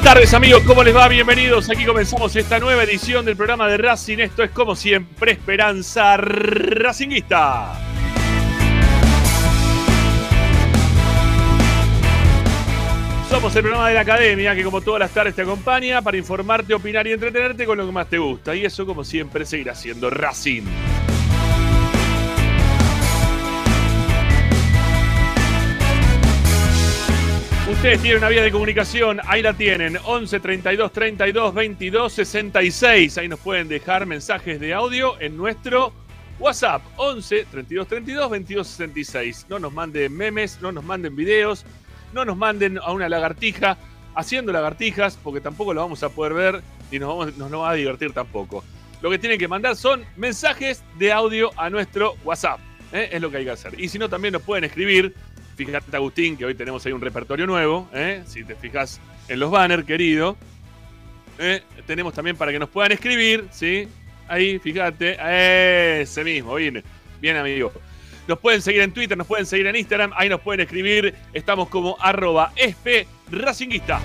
Buenas tardes amigos, ¿cómo les va? Bienvenidos. Aquí comenzamos esta nueva edición del programa de Racing. Esto es como siempre Esperanza Racinguista. Somos el programa de la academia que como todas las tardes te acompaña para informarte, opinar y entretenerte con lo que más te gusta. Y eso como siempre seguirá siendo Racing. Ustedes tienen una vía de comunicación, ahí la tienen, 11 32 32 22 66. Ahí nos pueden dejar mensajes de audio en nuestro WhatsApp, 11 32 32 22 66. No nos manden memes, no nos manden videos, no nos manden a una lagartija haciendo lagartijas, porque tampoco lo vamos a poder ver y nos, vamos, nos no va a divertir tampoco. Lo que tienen que mandar son mensajes de audio a nuestro WhatsApp. ¿eh? Es lo que hay que hacer. Y si no, también nos pueden escribir Fíjate, Agustín, que hoy tenemos ahí un repertorio nuevo. ¿eh? Si te fijas en los banners, querido. ¿eh? Tenemos también para que nos puedan escribir, ¿sí? Ahí, fíjate. Ese mismo, bien, bien, amigo. Nos pueden seguir en Twitter, nos pueden seguir en Instagram. Ahí nos pueden escribir. Estamos como arroba racinguista.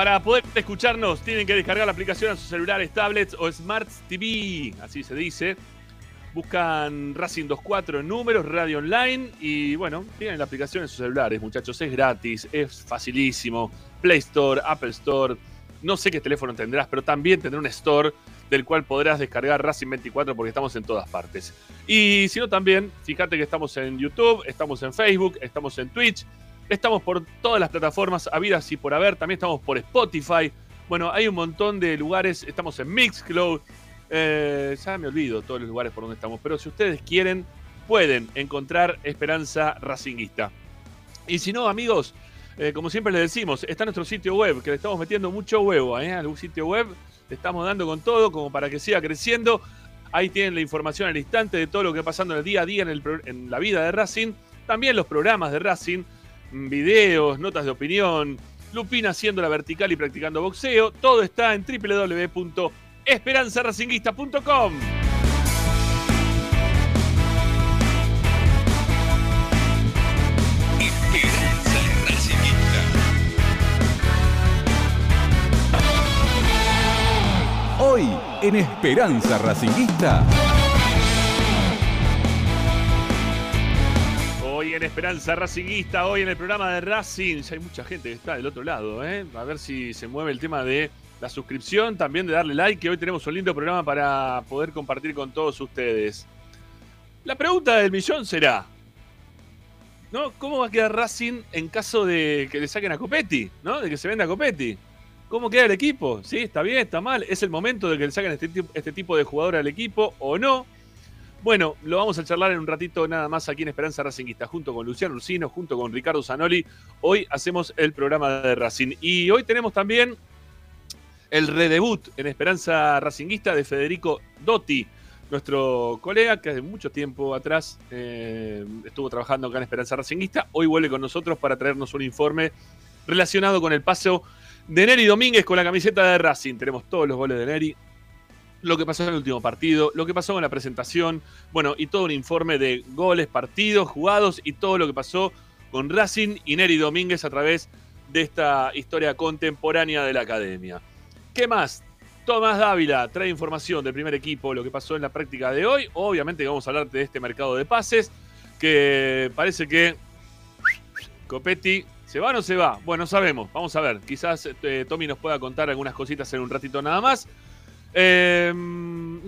Para poder escucharnos, tienen que descargar la aplicación a sus celulares, tablets o Smart TV, así se dice. Buscan Racing 24 en números, radio online y bueno, tienen la aplicación en sus celulares, muchachos. Es gratis, es facilísimo. Play Store, Apple Store. No sé qué teléfono tendrás, pero también tendrá un store del cual podrás descargar Racing 24 porque estamos en todas partes. Y si no, también, fíjate que estamos en YouTube, estamos en Facebook, estamos en Twitch. Estamos por todas las plataformas habidas y por haber. También estamos por Spotify. Bueno, hay un montón de lugares. Estamos en Mixcloud. Eh, ya me olvido todos los lugares por donde estamos. Pero si ustedes quieren, pueden encontrar Esperanza Racinguista. Y si no, amigos, eh, como siempre les decimos, está nuestro sitio web, que le estamos metiendo mucho huevo ¿eh? al sitio web. Le estamos dando con todo como para que siga creciendo. Ahí tienen la información al instante de todo lo que va pasando en el día a día en, el en la vida de Racing. También los programas de Racing, videos, notas de opinión, Lupina haciendo la vertical y practicando boxeo. Todo está en www.esperanzaracinguista.com. Hoy en Esperanza Racinguista. En Esperanza Racinguista, hoy en el programa de Racing. Ya hay mucha gente que está del otro lado, ¿eh? A ver si se mueve el tema de la suscripción, también de darle like, que hoy tenemos un lindo programa para poder compartir con todos ustedes. La pregunta del millón será. ¿Cómo va a quedar Racing en caso de que le saquen a Copetti, ¿no? De que se venda a Copetti. ¿Cómo queda el equipo? ¿Sí? ¿Está bien? ¿Está mal? ¿Es el momento de que le saquen este, este tipo de jugador al equipo o no? Bueno, lo vamos a charlar en un ratito nada más aquí en Esperanza Racingista, junto con Luciano Ursino, junto con Ricardo Zanoli. Hoy hacemos el programa de Racing. Y hoy tenemos también el redebut en Esperanza Racinguista de Federico Dotti, nuestro colega que hace mucho tiempo atrás eh, estuvo trabajando acá en Esperanza Racinguista. Hoy vuelve con nosotros para traernos un informe relacionado con el paso de Neri Domínguez con la camiseta de Racing. Tenemos todos los goles de Neri, lo que pasó en el último partido, lo que pasó con la presentación, bueno, y todo un informe de goles, partidos, jugados y todo lo que pasó con Racing y Neri Domínguez a través de esta historia contemporánea de la academia. ¿Qué más? Tomás Dávila trae información del primer equipo, lo que pasó en la práctica de hoy. Obviamente vamos a hablar de este mercado de pases, que parece que Copetti se va o no se va. Bueno, sabemos, vamos a ver. Quizás eh, Tommy nos pueda contar algunas cositas en un ratito nada más. Eh,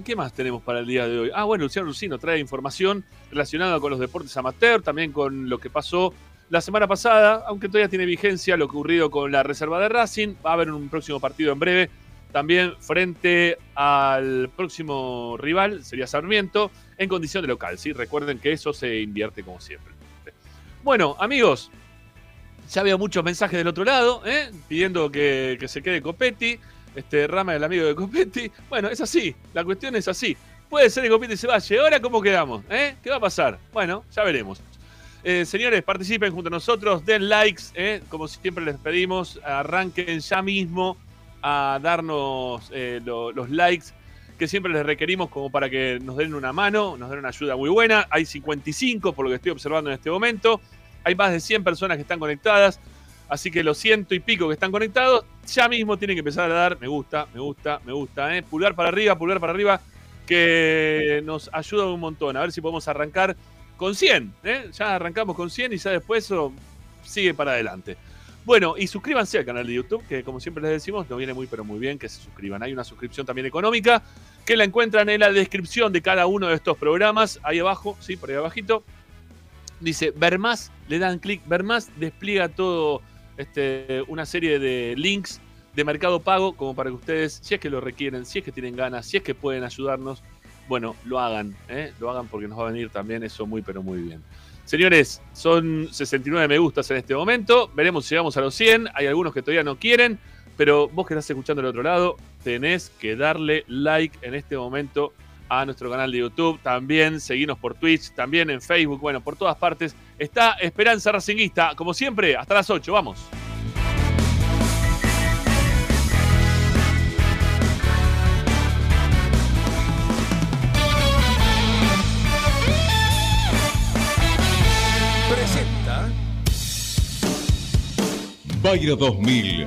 ¿Qué más tenemos para el día de hoy? Ah, bueno, Luciano Lucino trae información relacionada con los deportes amateur, también con lo que pasó la semana pasada, aunque todavía tiene vigencia lo ocurrido con la reserva de Racing. Va a haber un próximo partido en breve, también frente al próximo rival, sería Sarmiento, en condición de local. ¿sí? Recuerden que eso se invierte como siempre. Bueno, amigos, ya veo muchos mensajes del otro lado, ¿eh? pidiendo que se quede Copetti este Rama el amigo de Copetti. Bueno, es así, la cuestión es así. Puede ser que Copetti se vaya. Ahora, ¿cómo quedamos? ¿Eh? ¿Qué va a pasar? Bueno, ya veremos. Eh, señores, participen junto a nosotros, den likes, ¿eh? como siempre les pedimos, arranquen ya mismo a darnos lo- los likes que siempre les requerimos como para que nos den una mano, nos den una ayuda muy buena. Hay 55 por lo que estoy observando en este momento. Hay más de 100 personas que están conectadas. Así que los ciento y pico que están conectados, ya mismo tienen que empezar a dar me gusta, me gusta, me gusta. ¿eh? Pulgar para arriba, pulgar para arriba, que nos ayuda un montón. A ver si podemos arrancar con 100. ¿eh? Ya arrancamos con 100 y ya después eso sigue para adelante. Bueno, y suscríbanse al canal de YouTube, que como siempre les decimos, nos viene muy pero muy bien que se suscriban. Hay una suscripción también económica que la encuentran en la descripción de cada uno de estos programas. Ahí abajo, sí, por ahí abajito. Dice, ver más, le dan clic, ver más, despliega todo este, una serie de links de Mercado Pago como para que ustedes, si es que lo requieren, si es que tienen ganas, si es que pueden ayudarnos, bueno, lo hagan, ¿eh? lo hagan porque nos va a venir también eso muy pero muy bien. Señores, son 69 me gustas en este momento, veremos si llegamos a los 100, hay algunos que todavía no quieren, pero vos que estás escuchando del otro lado, tenés que darle like en este momento a nuestro canal de YouTube, también seguirnos por Twitch, también en Facebook, bueno, por todas partes. Está Esperanza Racinguista, como siempre, hasta las 8, vamos. Presenta Bayro 2000,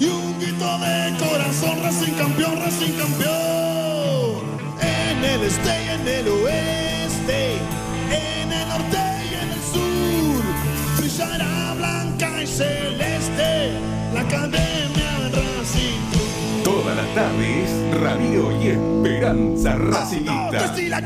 y un grito de corazón, Racing campeón, Racing campeón. En el este y en el oeste, en el norte y en el sur, brillará blanca y celeste la academia Racing Club. Todas las tardes, Radio y Esperanza Racingista. si la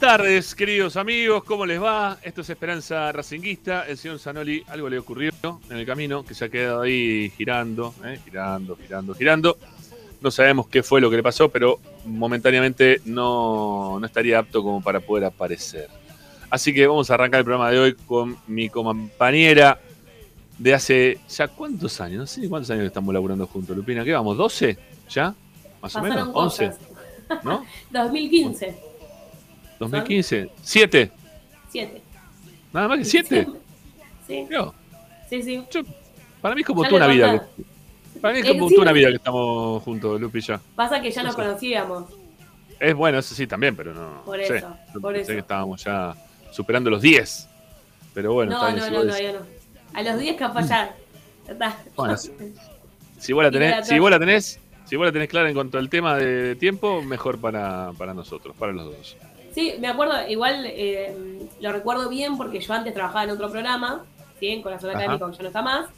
tardes, queridos amigos, ¿cómo les va? Esto es Esperanza Racinguista. El señor Zanoli, algo le ocurrió en el camino, que se ha quedado ahí girando, ¿eh? girando, girando, girando. No sabemos qué fue lo que le pasó, pero momentáneamente no, no estaría apto como para poder aparecer. Así que vamos a arrancar el programa de hoy con mi compañera de hace ya cuántos años, no sé ni cuántos años que estamos laburando juntos, Lupina. ¿Qué vamos? ¿12? ¿Ya? ¿Más o menos? Pasaron ¿11? cosas. ¿No? 2015, ¿2015? ¿7? 7. Nada más que 7. Sí, Yo, sí, sí. yo- para mí es como Ya toda una vida. Que, para mí es como sí, toda una vida que estamos juntos, Lupi, ya. Pasa que ya nos No sé. conocíamos. Es bueno, eso sí también, pero no. Por sé. eso, Yo por eso. que estábamos ya superando los 10. Pero bueno, no, no, si, no, no, no. A los 10 capaz ya. ya. Bueno, sí. si vos la tenés, si vos la tenés, si vos la tenés clara en cuanto al tema de tiempo, mejor para, para nosotros, para los dos. Sí, me acuerdo, igual eh, lo recuerdo bien porque yo antes trabajaba en otro programa, ¿sí? en Corazón. Académico, que ya no está más.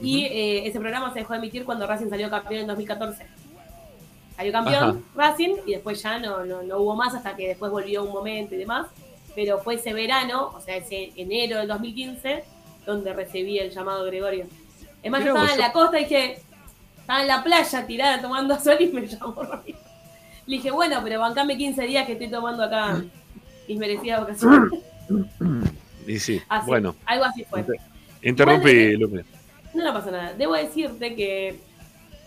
Y eh, ese programa se dejó de emitir cuando Racing salió campeón en 2014. Salió campeón Racing y después ya no, no, no hubo más hasta que después volvió un momento y demás. Pero fue ese verano, o sea, ese enero del 2015, donde recibí el llamado Gregorio. Es más, yo estaba en la costa y dije, estaba en la playa tirada tomando sol y me llamó Ramiro. Le dije, bueno, pero bancame 15 días que estoy tomando acá mis merecidas vacaciones. Y sí, Así, bueno, algo así fue. interrumpí, Lupi. No, no pasa nada. Debo decirte que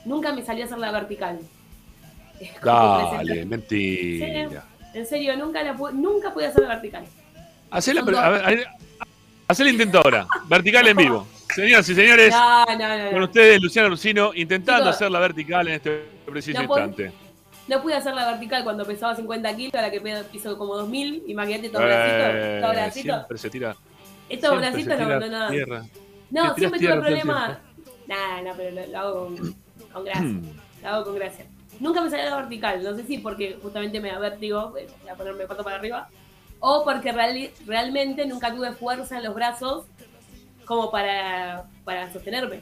nunca me salió a hacer la vertical. Dale, mentira. En serio, nunca, la pu- nunca pude hacer la vertical. Hacela, pero- a ver, a ver, hacé el intento ahora. Vertical en vivo. Señoras y señores, No, no, no. con ustedes, Luciano Lucino, intentando hacer la vertical en este preciso instante. No pude hacer la vertical cuando pesaba 50 kilos, ahora que pe- piso como 2000. Imagínate estos Eh, bracitos. Estos bracitos. siempre se tira. Estos bracitos no, no, no. tierra. No, siempre tuve todo problemas. Nah, no, pero lo, lo hago con, con gracia. lo hago con gracia. Nunca me salió la vertical. No sé si porque justamente me da vértigo, eh, voy a ponerme pato para arriba. O porque realmente nunca tuve fuerza en los brazos como para, para sostenerme.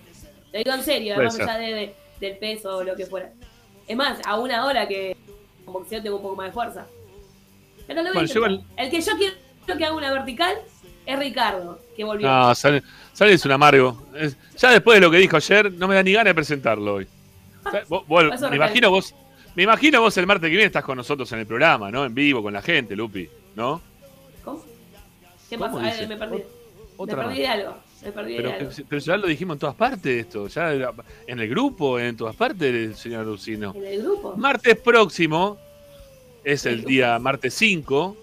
Lo digo en serio, Puede más ser. allá de, de- del peso o lo que fuera. Es más, aún ahora que como boxeo tengo un poco más de fuerza. Pero lo Bueno, yo. El que yo quiero que haga una vertical es Ricardo, que volvió. No, sale, sale es un amargo. Es- ya después de lo que dijo ayer, no me da ni ganas de presentarlo hoy. O sea, vos- vos- Eso me imagino vos, me imagino vos el martes que viene estás con nosotros en el programa, ¿no? En vivo, con la gente, Lupi, ¿no? ¿Cómo? ¿Qué ¿Cómo pasó? A ver, dice? me perdí. Otra. Me perdí de algo. Pero ya lo dijimos en todas partes esto, ya en el grupo, en todas partes, señor Lucino. En el grupo. Martes próximo, es el El día martes 5,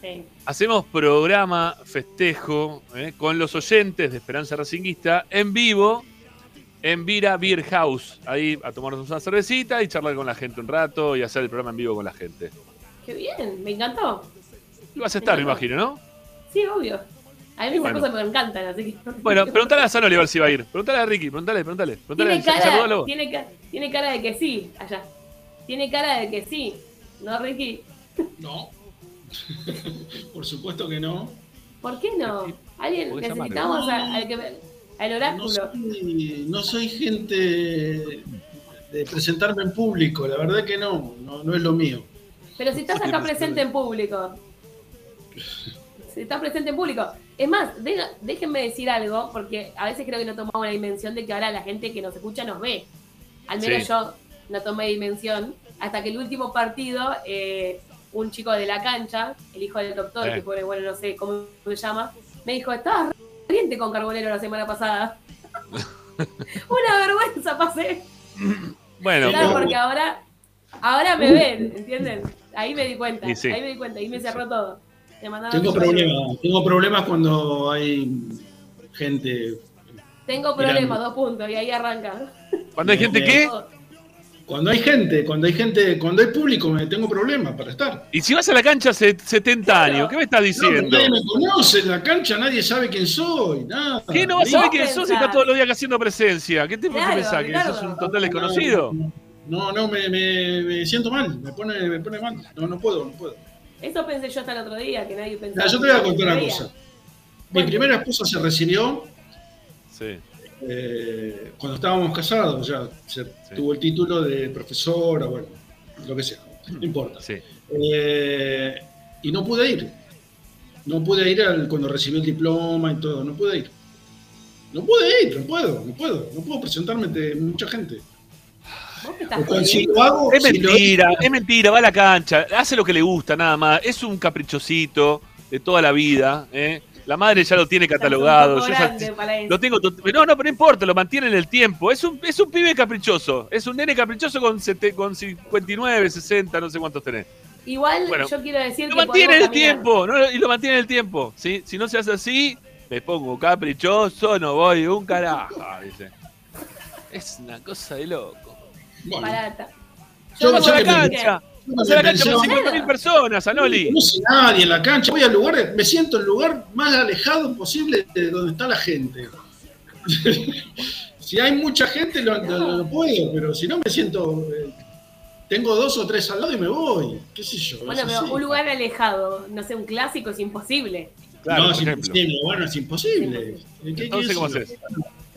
Sí. hacemos programa festejo eh, con los oyentes de Esperanza Racinguista en vivo en Vira Beer House. Ahí a tomarnos una cervecita y charlar con la gente un rato y hacer el programa en vivo con la gente. Qué bien, me encantó. Y vas a estar, me imagino, ¿no? Sí, obvio. A mí esas Bueno. cosas me encantan, así que. Bueno, preguntale a Sanoli a ver si va a ir. Preguntale a Ricky, preguntale, preguntale. preguntale Tiene cara, tiene, ca- tiene cara de que sí, allá. Tiene cara de que sí. ¿No, Ricky? No. Por supuesto que no. ¿Por qué no? Alguien necesitamos a- al, que, al No oráculo. soy, no soy gente de presentarme en público, la verdad que no, no, no es lo mío. Pero si estás acá presente en público. Si estás presente en público. Es más, deja- déjenme decir algo, porque a veces creo que no tomamos la dimensión de que ahora la gente que nos escucha nos ve. Al menos Sí. yo no tomé dimensión. Hasta que el último partido, eh, un chico de la cancha, el hijo del doctor, Eh. que pone, bueno, no sé cómo se llama, me dijo, estabas caliente con Carbonero la semana pasada. Una vergüenza pasé. Bueno, Claro, porque ahora, ahora me ven, ¿entienden? Ahí me di cuenta, sí. ahí me di cuenta, ahí me cerró todo. Tengo problemas, tengo problemas cuando hay gente. Tengo problemas, dos puntos, y ahí arranca. cuando hay gente que. Cuando hay gente, cuando hay gente, cuando hay público, me tengo problemas para estar. Y si vas a la cancha hace 70 años, ¿qué me estás No, diciendo? nadie me conoce en la cancha, nadie sabe quién soy, nada. ¿Qué no vas a saber quién sos si estás todos los días haciendo presencia? ¿Qué te Claro, qué pensás? ¿Que sos un total desconocido? No, no, me, me- me siento mal, me pone, me pone mal. No, no puedo, no puedo. Eso pensé yo hasta el otro día, que nadie pensaba. Yo te voy a contar una cosa. Mi Bueno. primera esposa se recibió Sí. eh, cuando estábamos casados, ya se tuvo el título de profesora, bueno, lo que sea, no importa. Sí. Eh, y no pude ir. No pude ir al- cuando recibí el diploma y todo, no pude ir. No pude ir, no puedo, no puedo, no puedo presentarme ante mucha gente. Si lo hago, Es si lo- mentira, es mentira, va a la cancha, hace lo que le gusta nada más, es un caprichosito de toda la vida, ¿eh? La madre ya lo tiene catalogado, yo ya- lo tengo no, no, pero no importa, lo mantiene en el tiempo, es un, es un pibe caprichoso, es un nene caprichoso con, sete- con 59, 60, no sé cuántos tenés. Igual Bueno, yo quiero decir Lo que mantiene en el tiempo, ¿no? y lo mantiene en el tiempo, ¿sí? Si no se hace así, me pongo caprichoso, no voy un carajo, dice. Es una cosa de loco. Bueno, Barata. Yo- yo a la cancha, yo vamos a la cancha con pensaba- 50.000 personas, Anoli. No sé nadie en la cancha, voy al lugar, me siento en el lugar más alejado posible de donde está la gente. si hay mucha gente lo, lo- lo puedo, pero si no me siento, eh, tengo dos o tres al lado y me voy, qué sé yo. Bueno, es pero así. un lugar alejado, no sé, un clásico es imposible. Claro, no, es imposible, bueno, es imposible. ¿Qué- qué Entonces, ¿cómo haces?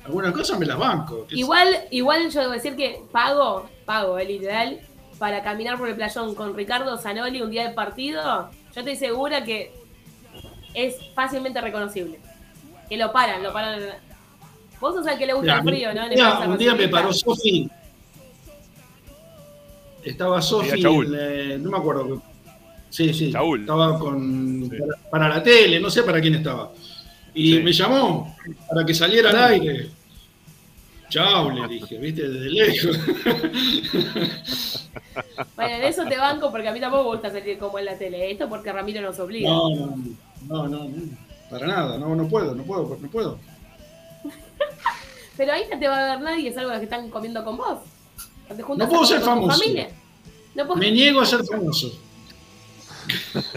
Algunas cosas me las banco. Igual, igual yo debo decir que pago, pago, eh, literal, para caminar por el playón con Ricardo Zanoli un día de partido, yo estoy segura que es fácilmente reconocible. Que lo paran, lo paran. Vos sos el que le gusta Mira, el frío, ¿no? un día, esa un día me paró Sofi. Estaba Sofi, eh, no me acuerdo. Sí, sí. Chaúl. Estaba con, Sí. para, para la tele, no sé para quién estaba. Y Sí. me llamó para que saliera al aire. Chau, le dije, viste, desde lejos. Bueno, en eso te banco porque a mí tampoco me gusta salir como en la tele. Esto porque Ramiro nos obliga. No, no, no, no, no, para nada, no, no puedo, no puedo, no puedo. Pero ahí no te va a ver nadie, es algo que están comiendo con vos. No puedo ser famoso. familia. No puedo- Me niego a ser famoso.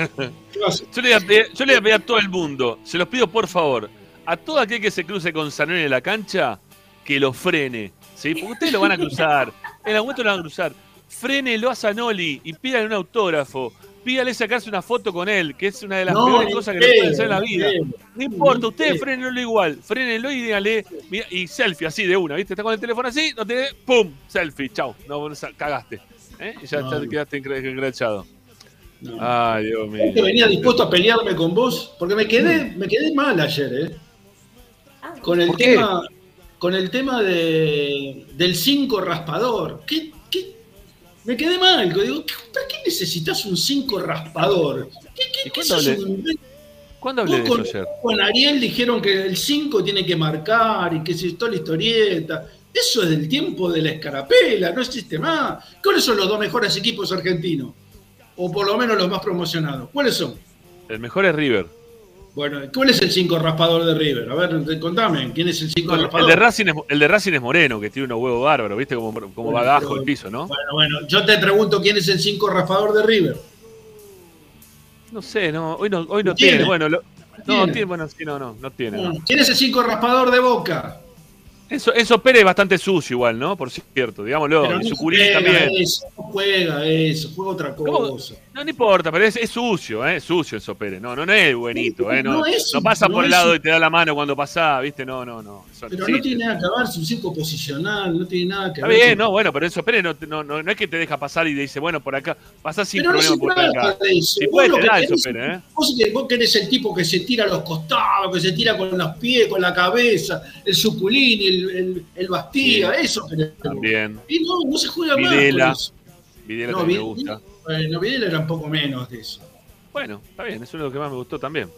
Yo le, voy a pedir, yo le voy a pedir a todo el mundo, se los pido por favor, a todo aquel que se cruce con Sanoni en la cancha, que lo frene. ¿sí? Porque ustedes lo van a cruzar, en algún momento lo van a cruzar. Frénelo a Sanoli y pídale un autógrafo. Pídale sacarse una foto con él, que es una de las No, peores cosas que le pueden hacer en la vida. No importa, ustedes pedo. frénenlo igual. Frénenlo y díganle, mira, y selfie así de una, ¿viste? Está con el teléfono así, no te ¡pum! Selfie, chau. No, cagaste. ¿eh? Y ya No, te no. quedaste engrachado. No. Ay, Dios mío. Este venía dispuesto a pelearme con vos, porque me quedé, me quedé mal ayer, ¿eh? Con el tema, con el tema de, del 5 raspador. ¿Qué, qué? Me quedé mal. Digo, ¿qué- ¿para qué necesitas un 5 raspador? ¿Qué, qué, ¿Y qué cuándo hablé? un- ¿Cuándo hablé de eso con, ayer? con Ariel dijeron que el 5 tiene que marcar y que se toda la historieta. Eso es del tiempo de la escarapela, no existe más. ¿Cuáles son los dos mejores equipos argentinos? O por lo menos los más promocionados. ¿Cuáles son? El mejor es River. Bueno, ¿cuál es el 5 raspador de River? A ver, contame, ¿quién es el 5 El raspador? de, Racing es, el de Racing es Moreno, que tiene unos huevos bárbaros, ¿viste? Como, como Bueno, pero- el piso, ¿no? Bueno, bueno, yo te pregunto quién es el 5 raspador de River. No sé, no, hoy no, hoy no ¿Tiene? tiene. Bueno, lo- no, ¿Tiene? tiene, bueno, sí, no, no, no tiene. no. ¿Quién es el 5 raspador de Boca? Eso, eso Pérez es bastante sucio igual, ¿no? Por cierto, digámoslo. Pero y su también. eso, no juega eso, juega otra ¿Cómo? cosa. No, no importa, pero es, es sucio, ¿eh? Es sucio eso Pérez. No, no, no es buenito, ¿eh? No, No es no pasa por el lado y te da la mano cuando pasa, ¿viste? No, no, no. Eso Pero no tiene nada que ver, es un 5 posicional, no tiene nada que Está ver. bien, con- no, bueno, pero eso Pérez no, no, no, no es que te deja pasar y te dice, bueno, por acá, pasás sin Pero no problema se por trata acá. de eso. Vos puede, lo te que eso Pérez, ¿eh? Vos, vos querés el tipo que se tira a los costados, que se tira con los pies, con la cabeza, el suculín, el, el, Sí. eso querés. También. Y no, no se juega Videla. más. eso. Videla No, también me Videla- gusta. Bueno, Videla era un poco menos de eso. Bueno, está bien, es uno de los que más me gustó también.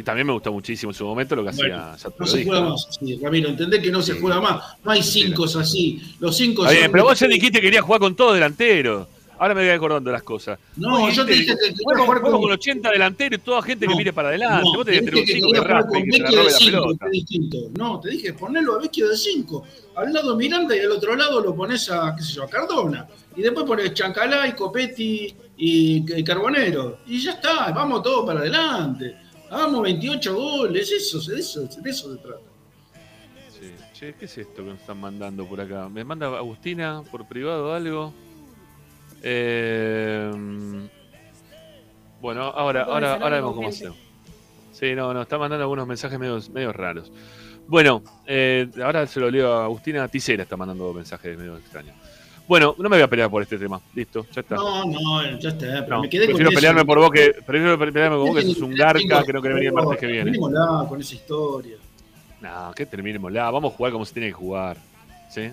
Y también me gustó muchísimo en su momento lo que Bueno, hacía. No se dije, juega ¿no? más, sí, Ramiro, entendés que no se juega más. No hay cinco así. Los cinco son- pero vos ya dijiste que querías jugar con todo delantero. Ahora me voy acordando las cosas. No, Vos yo te dije que quería jugar con- con 80 delanteros y toda gente que No, mire para adelante. No, vos te que dije que 5 quería que jugar con que Vecchio de robe la 5, pelota. que es distinto. No, te dije ponelo a Vecchio de 5. Al lado Miranda y al otro lado lo pones a, qué sé yo, a Cardona. Y después pones Chancalá y Copetti y Carbonero. Y ya está, vamos todos para adelante. Hagamos 28 goles, eso, de eso, de eso se trata. Sí. Che, ¿qué es esto que nos están mandando por acá? ¿Me manda Agustina por privado algo? Eh, bueno, ahora, ahora, ahora vemos cómo hacemos. Sí, no, no, está mandando algunos mensajes medios, medios raros. Bueno, eh, ahora se lo leo a Agustina Ticera, está mandando mensajes medio extraños. Bueno, no me voy a pelear por este tema. Listo, ya está. No, no, ya está. Pero No, me quedé con prefiero eso. pelearme por vos que prefiero pelearme con vos que sos un garca que no quiere venir el martes que viene. Terminémosla con esa historia. No, que terminémosla. Vamos a jugar como se tiene que jugar. ¿Sí?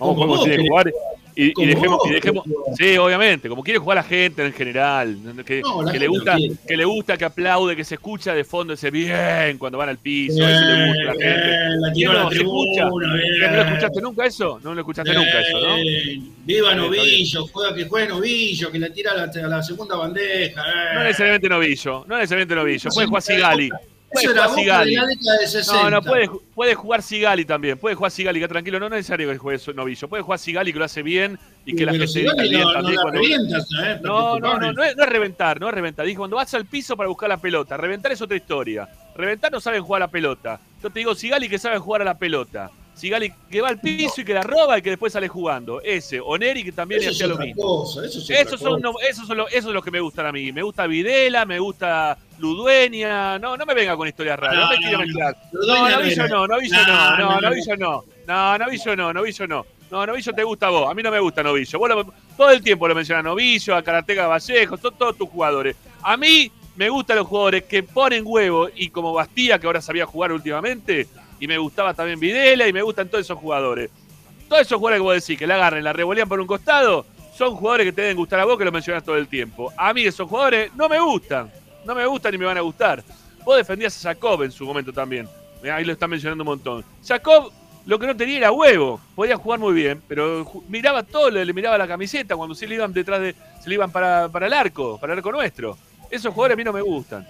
Vamos a jugar como tiene que jugar. Y, y dejemos, y dejemos. Sí, obviamente. Como quiere jugar la gente en general. Que, No, la que le gente gusta, no que le gusta, que aplaude, que se escucha de fondo ese bien cuando van al piso. eso le gusta a la gente. Bien, la ¿Quién tiró a no? la ¿Se escucha? tribuna, bien. ¿Que ¿No lo escuchaste nunca eso? No lo escuchaste nunca eso, ¿no? Bien. Viva bien, Novillo, juega que juegue Novillo, que le tira a la, a la segunda bandeja. eh. No necesariamente novillo. No necesariamente novillo. Puede jugar Sigali. Puede jugar Sigali. la década de 60. No, no, puede, puede jugar Sigali también. Puede jugar Sigali, que tranquilo, no es necesario que juegue novillo. Puede jugar Sigali, que lo hace bien y que la gente no, no revientas, ¿eh? No, no, no, no es, reventar, no es reventar. Dijo, cuando vas al piso para buscar la pelota, reventar es otra historia. Reventar no saben jugar a la pelota. Yo te digo, Sigali que sabe jugar a la pelota. Sigali que va al piso y que la roba y que después sale jugando. Ese, Oneri que también hacía lo mismo. cosa, eso Esos son, cosa. no, esos, son lo- esos son los que me gustan a mí. Me gusta Videla, me gusta Ludueña. No, no me venga con historias raras. No, No, me quiero no. mezclar. No, no Novillo no, Novillo No, no, no, no, no. Novillo no. No, Novillo no, Novillo no. No, Novillo te gusta a vos. A mí no me gusta Novillo. Vos lo- todo el tiempo lo mencionas Novillo, a Karateka Vallejo, to- todos tus jugadores. A mí me gustan los jugadores que ponen huevo y como Bastía, que ahora sabía jugar últimamente, y me gustaba también Videla y me gustan todos esos jugadores. Todos esos jugadores que vos decís que la agarren, la revolean por un costado, son jugadores que te deben gustar a vos, que lo mencionas todo el tiempo. A mí esos jugadores no me gustan. No me gustan ni me van a gustar. Vos defendías a Jacob en su momento también. Mirá, Ahí lo están mencionando un montón. Jacob lo que no tenía era huevo. Podía jugar muy bien, pero miraba todo, le miraba la camiseta cuando se le iban detrás de. se le iban para, para el arco, para el arco nuestro. Esos jugadores a mí no me gustan.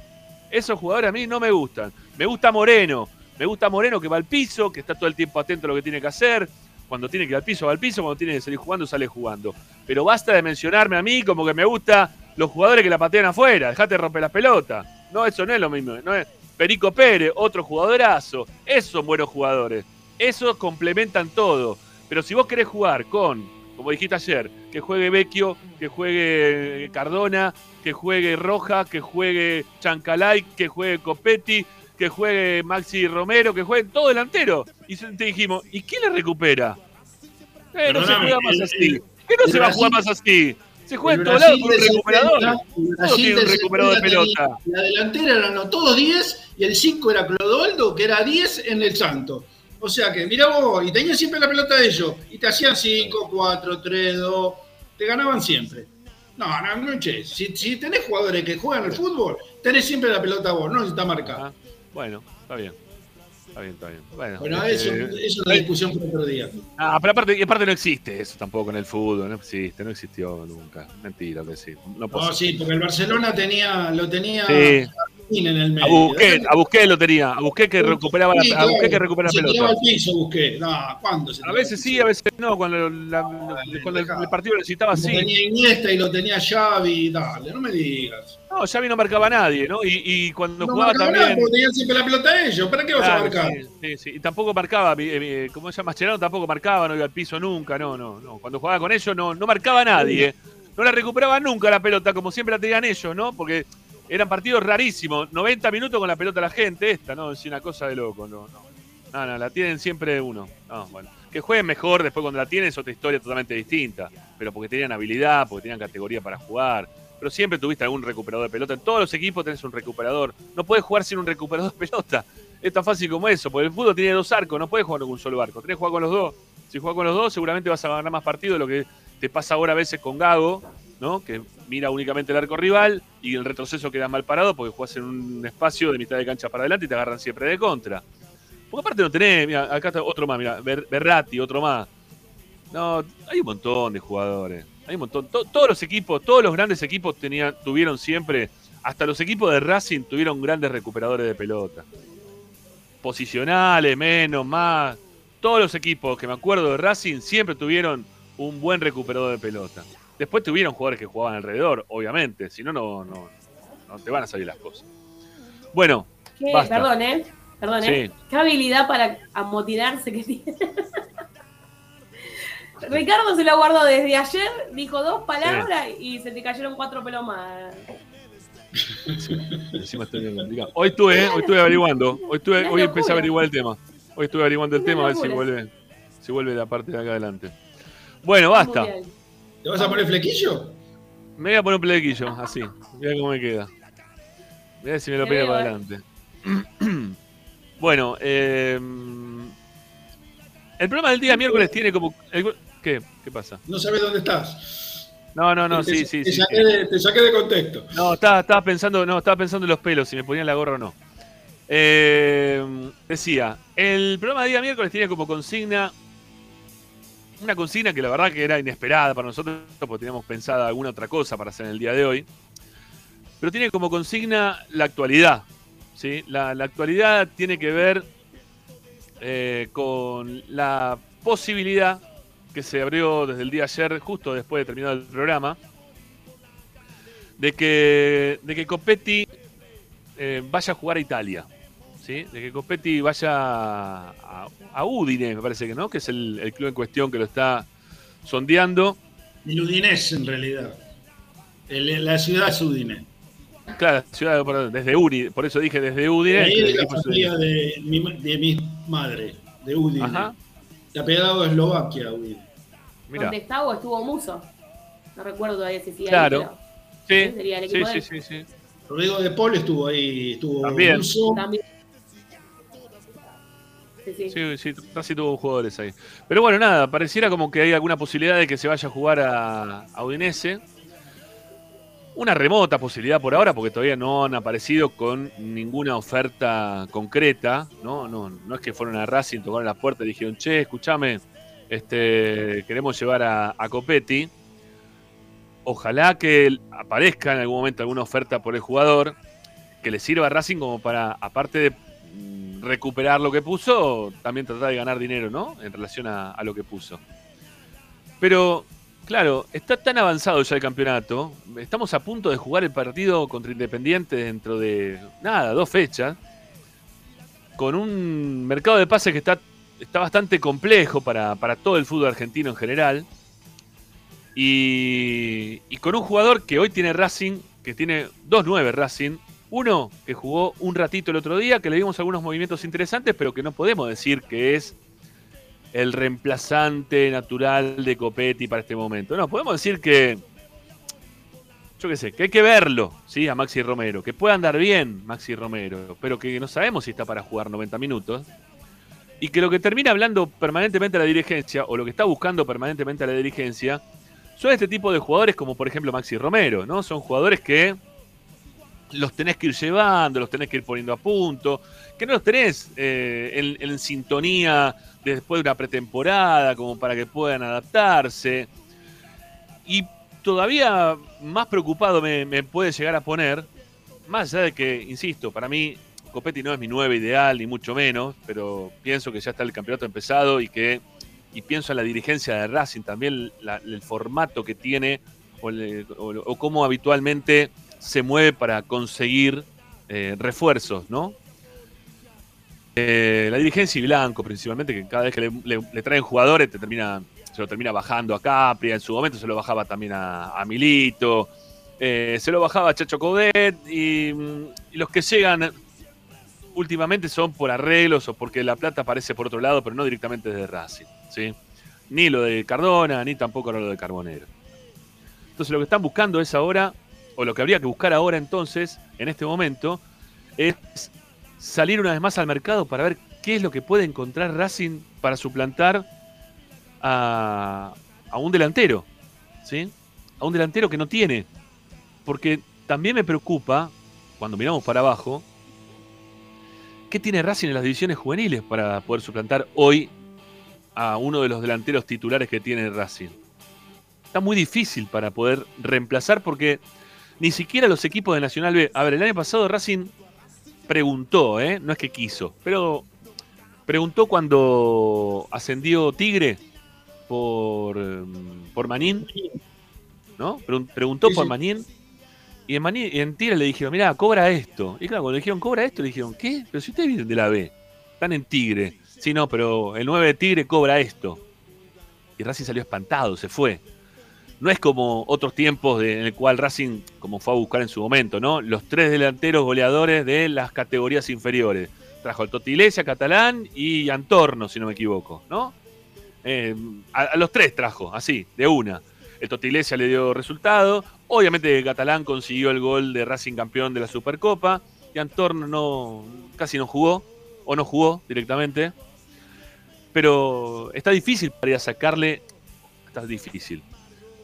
Esos jugadores a mí no me gustan. Me gusta Moreno. Me gusta Moreno que va al piso, que está todo el tiempo atento a lo que tiene que hacer. Cuando tiene que ir al piso, va al piso. Cuando tiene que salir jugando, sale jugando. Pero basta de mencionarme a mí como que me gusta los jugadores que la patean afuera. Dejate de romper las pelotas. No, eso no es lo mismo. No es Perico Pérez, otro jugadorazo. Esos son buenos jugadores. Esos complementan todo. Pero si vos querés jugar con, como dijiste ayer, que juegue Vecchio, que juegue Cardona, que juegue Roja, que juegue Chancalay, que juegue Copetti, que juegue Maxi Romero, que juegue todo delantero. Y te dijimos, ¿y quién le recupera? Eh, no se juega más así. ¿Qué no se va a jugar más así? Se juega en El todos lados con un recuperador. 70, el Todo tiene un recuperador de 70 tenía- pelota. La delantera eran los- todos 10 y el 5 era Clodoaldo, que era 10 en el Santo. O sea que, mirá vos, y tenían siempre la pelota de ellos. Y te hacían 5, 4, 3, 2. Te ganaban siempre. No, no, no, che. Si, si tenés jugadores que juegan al fútbol, tenés siempre la pelota vos, no está marcada. Ah, bueno, está bien. Está bien, está bien. Bueno, Bueno, este, eso, eso es una discusión para otro día. Ah, pero aparte, y aparte no existe eso tampoco en el fútbol, no existe, no existió nunca. Mentira que sí. No, No, sí, porque el Barcelona tenía, lo tenía Sí. En el medio. A Busquets, a Busquets lo tenía, a Busquets que recuperaba la, a Busquets que recupera la se tiraba pelota. al piso, busqué. No, ¿cuándo se A veces sí, a veces no, cuando, la- cuando el, el partido lo necesitaba Lo sí. tenía Iniesta y lo tenía Xavi, dale, no me digas. No, Xavi no marcaba a nadie, ¿no? Y, y cuando No jugaba marcaba nada también. porque tenían siempre la pelota ellos. ¿Para qué vas a Claro, marcar? sí, sí, sí. Y tampoco marcaba, eh, eh, como se llama Mascherano, tampoco marcaba, no iba al piso nunca, no, no, no. Cuando jugaba con ellos no, no marcaba a nadie, eh. no la recuperaba nunca la pelota, como siempre la tenían ellos, ¿no? Porque eran partidos rarísimos, 90 minutos con la pelota la gente, esta, ¿no? Es una cosa de loco, no, no. No, la tienen siempre uno. Que jueguen mejor después cuando la tienen es otra historia totalmente distinta. Pero porque tenían habilidad, porque tenían categoría para jugar. Pero siempre tuviste algún recuperador de pelota. En todos los equipos tenés un recuperador. No puedes jugar sin un recuperador de pelota. Es tan fácil como eso, porque el fútbol tiene dos arcos, no puedes jugar con un solo arco, tenés que jugar con los dos. Si juegas con los dos, seguramente vas a ganar más partidos de lo que te pasa ahora a veces con Gago, ¿no? Que mira únicamente el arco rival y el retroceso queda mal parado porque jugás en un espacio de mitad de cancha para adelante y te agarran siempre de contra. Porque aparte no tenés, acá está otro más, mira, Ber- Berratti, otro más. No, hay un montón de jugadores. Hay un montón. To- todos los equipos, todos los grandes equipos tenían, tuvieron siempre, hasta los equipos de Racing tuvieron grandes recuperadores de pelota. Posicionales, menos, más. Todos los equipos que me acuerdo de Racing siempre tuvieron un buen recuperador de pelota. Después tuvieron jugadores que jugaban alrededor, obviamente. Si no, no, no, no te van a salir las cosas. Bueno, Qué- Basta. perdón, ¿eh? Perdón, ¿eh? Sí. Qué habilidad para amotinarse que tiene. Ricardo se lo guardó desde ayer, dijo dos palabras y se te cayeron cuatro pelos más. Encima estoy. Hoy estuve, eh, hoy estuve averiguando. Hoy, estuve, hoy empecé a averiguar el tema. Hoy estuve averiguando el tema a ver si vuelve, si vuelve la parte de acá adelante. Bueno, basta. ¿Te vas a poner flequillo? Me voy a poner un plequillo, así. Mira cómo me queda. Mira si me lo pega para adelante. bueno, eh, el programa del día miércoles tiene como. el- ¿Qué? ¿Qué pasa? No sabes dónde estás. No, no, no, te, sí, sí, te sí. saqué sí. De, te saqué de contexto. No, estaba, estaba pensando, no, estaba pensando en los pelos, si me ponían la gorra o no. Eh, decía, el programa de día miércoles tiene como consigna una consigna que la verdad que era inesperada para nosotros, porque teníamos pensada alguna otra cosa para hacer en el día de hoy. Pero tiene como consigna la actualidad. ¿sí? La, la actualidad tiene que ver eh, con la posibilidad que se abrió desde el día ayer, justo después de terminar el programa, de que, de que Copetti eh, vaya a jugar a Italia. ¿Sí? De que Copetti vaya a, a Udine, me parece que no, que es el, el club en cuestión que lo está sondeando. El Udinés, en realidad. El- la ciudad es Udine. Claro, ciudad desde Udine, por eso dije desde Udine. Ahí de la es familia de mi, de mi madre, de Udine. Ajá, Está pegado a Eslovaquia, Udine. estaba o estuvo Muso. No recuerdo todavía si sigue Claro. ahí, Sí, sería el sí, de sí, sí, sí. Rodrigo de Paul estuvo ahí, estuvo También. También. Sí, sí. Sí, casi tuvo jugadores ahí. Pero bueno, nada, pareciera como que hay alguna posibilidad de que se vaya a jugar a, a Udinese. Una remota posibilidad por ahora, porque todavía no han aparecido con ninguna oferta concreta. No, no, no es que fueron a Racing, tocaron la puerta y dijeron, che, escúchame, este, queremos llevar a, Copetti. Ojalá que aparezca en algún momento alguna oferta por el jugador que le sirva a Racing como para, aparte de recuperar lo que puso, también tratar de ganar dinero, ¿no? En relación a, a lo que puso. Pero, claro, está tan avanzado ya el campeonato. Estamos a punto de jugar el partido contra Independiente dentro de, nada, dos fechas. Con un mercado de pases que está, está bastante complejo para, para todo el fútbol argentino en general. Y, y con un jugador que hoy tiene Racing, que tiene 2-9 Racing, uno que jugó un ratito el otro día, que le dimos algunos movimientos interesantes, pero que no podemos decir que es el reemplazante natural de Copetti para este momento. No, podemos decir que, yo qué sé, que hay que verlo, ¿sí? A Maxi Romero, que pueda andar bien Maxi Romero, pero que no sabemos si está para jugar 90 minutos. Y que lo que termina hablando permanentemente la dirigencia, o lo que está buscando permanentemente la dirigencia, son este tipo de jugadores como por ejemplo Maxi Romero, ¿no? Son jugadores que los tenés que ir llevando, los tenés que ir poniendo a punto, que no los tenés eh, en, sintonía después de una pretemporada como para que puedan adaptarse. Y todavía más preocupado me, puede llegar a poner, más allá de que, insisto, para mí Copetti no es mi 9 ideal, ni mucho menos, pero pienso que ya está el campeonato empezado y que y pienso en la dirigencia de Racing también, el formato que tiene o cómo habitualmente se mueve para conseguir eh, refuerzos, ¿no? Eh, la dirigencia y Blanco, principalmente, que cada vez que le, traen jugadores se lo termina bajando a Capria, en su momento se lo bajaba también a, a Milito, eh, se lo bajaba a Chacho Coudet, y, mm, y los que llegan últimamente son por arreglos o porque la plata aparece por otro lado, pero no directamente desde Racing, ¿sí? Ni lo de Cardona, ni tampoco lo de Carbonero. Entonces lo que están buscando es ahora, o lo que habría que buscar ahora entonces, en este momento, es salir una vez más al mercado para ver qué es lo que puede encontrar Racing para suplantar a, un delantero, ¿sí? a un delantero que no tiene. Porque también me preocupa, cuando miramos para abajo, ¿qué tiene Racing en las divisiones juveniles para poder suplantar hoy a uno de los delanteros titulares que tiene Racing? Está muy difícil para poder reemplazar porque ni siquiera los equipos de Nacional B. A ver, el año pasado Racing preguntó, ¿eh? no es que quiso, pero preguntó cuando ascendió Tigre por, em, por Manín, ¿no? Pregun- Preguntó por. Manín. Y en, Manín, y en Tigre le dijeron, mira, cobra esto. Y claro, cuando le dijeron, cobra esto, le dijeron, ¿qué? Pero si ustedes vienen de la B, están en Tigre. Sí, no, pero el 9 de Tigre cobra esto. Y Racing salió espantado, se fue. No es como otros tiempos en el cual Racing, como fue a buscar en su momento, ¿no? Los tres delanteros goleadores de las categorías inferiores. Trajo al Totilesia, Catalán y Antorno, si no me equivoco, ¿no? Eh, a, los tres trajo, así, de una. El Totilesia le dio resultado. Obviamente Catalán consiguió el gol de Racing campeón de la Supercopa. Y Antorno no, casi no jugó, o no jugó directamente. Pero está difícil para ir a sacarle. Está difícil.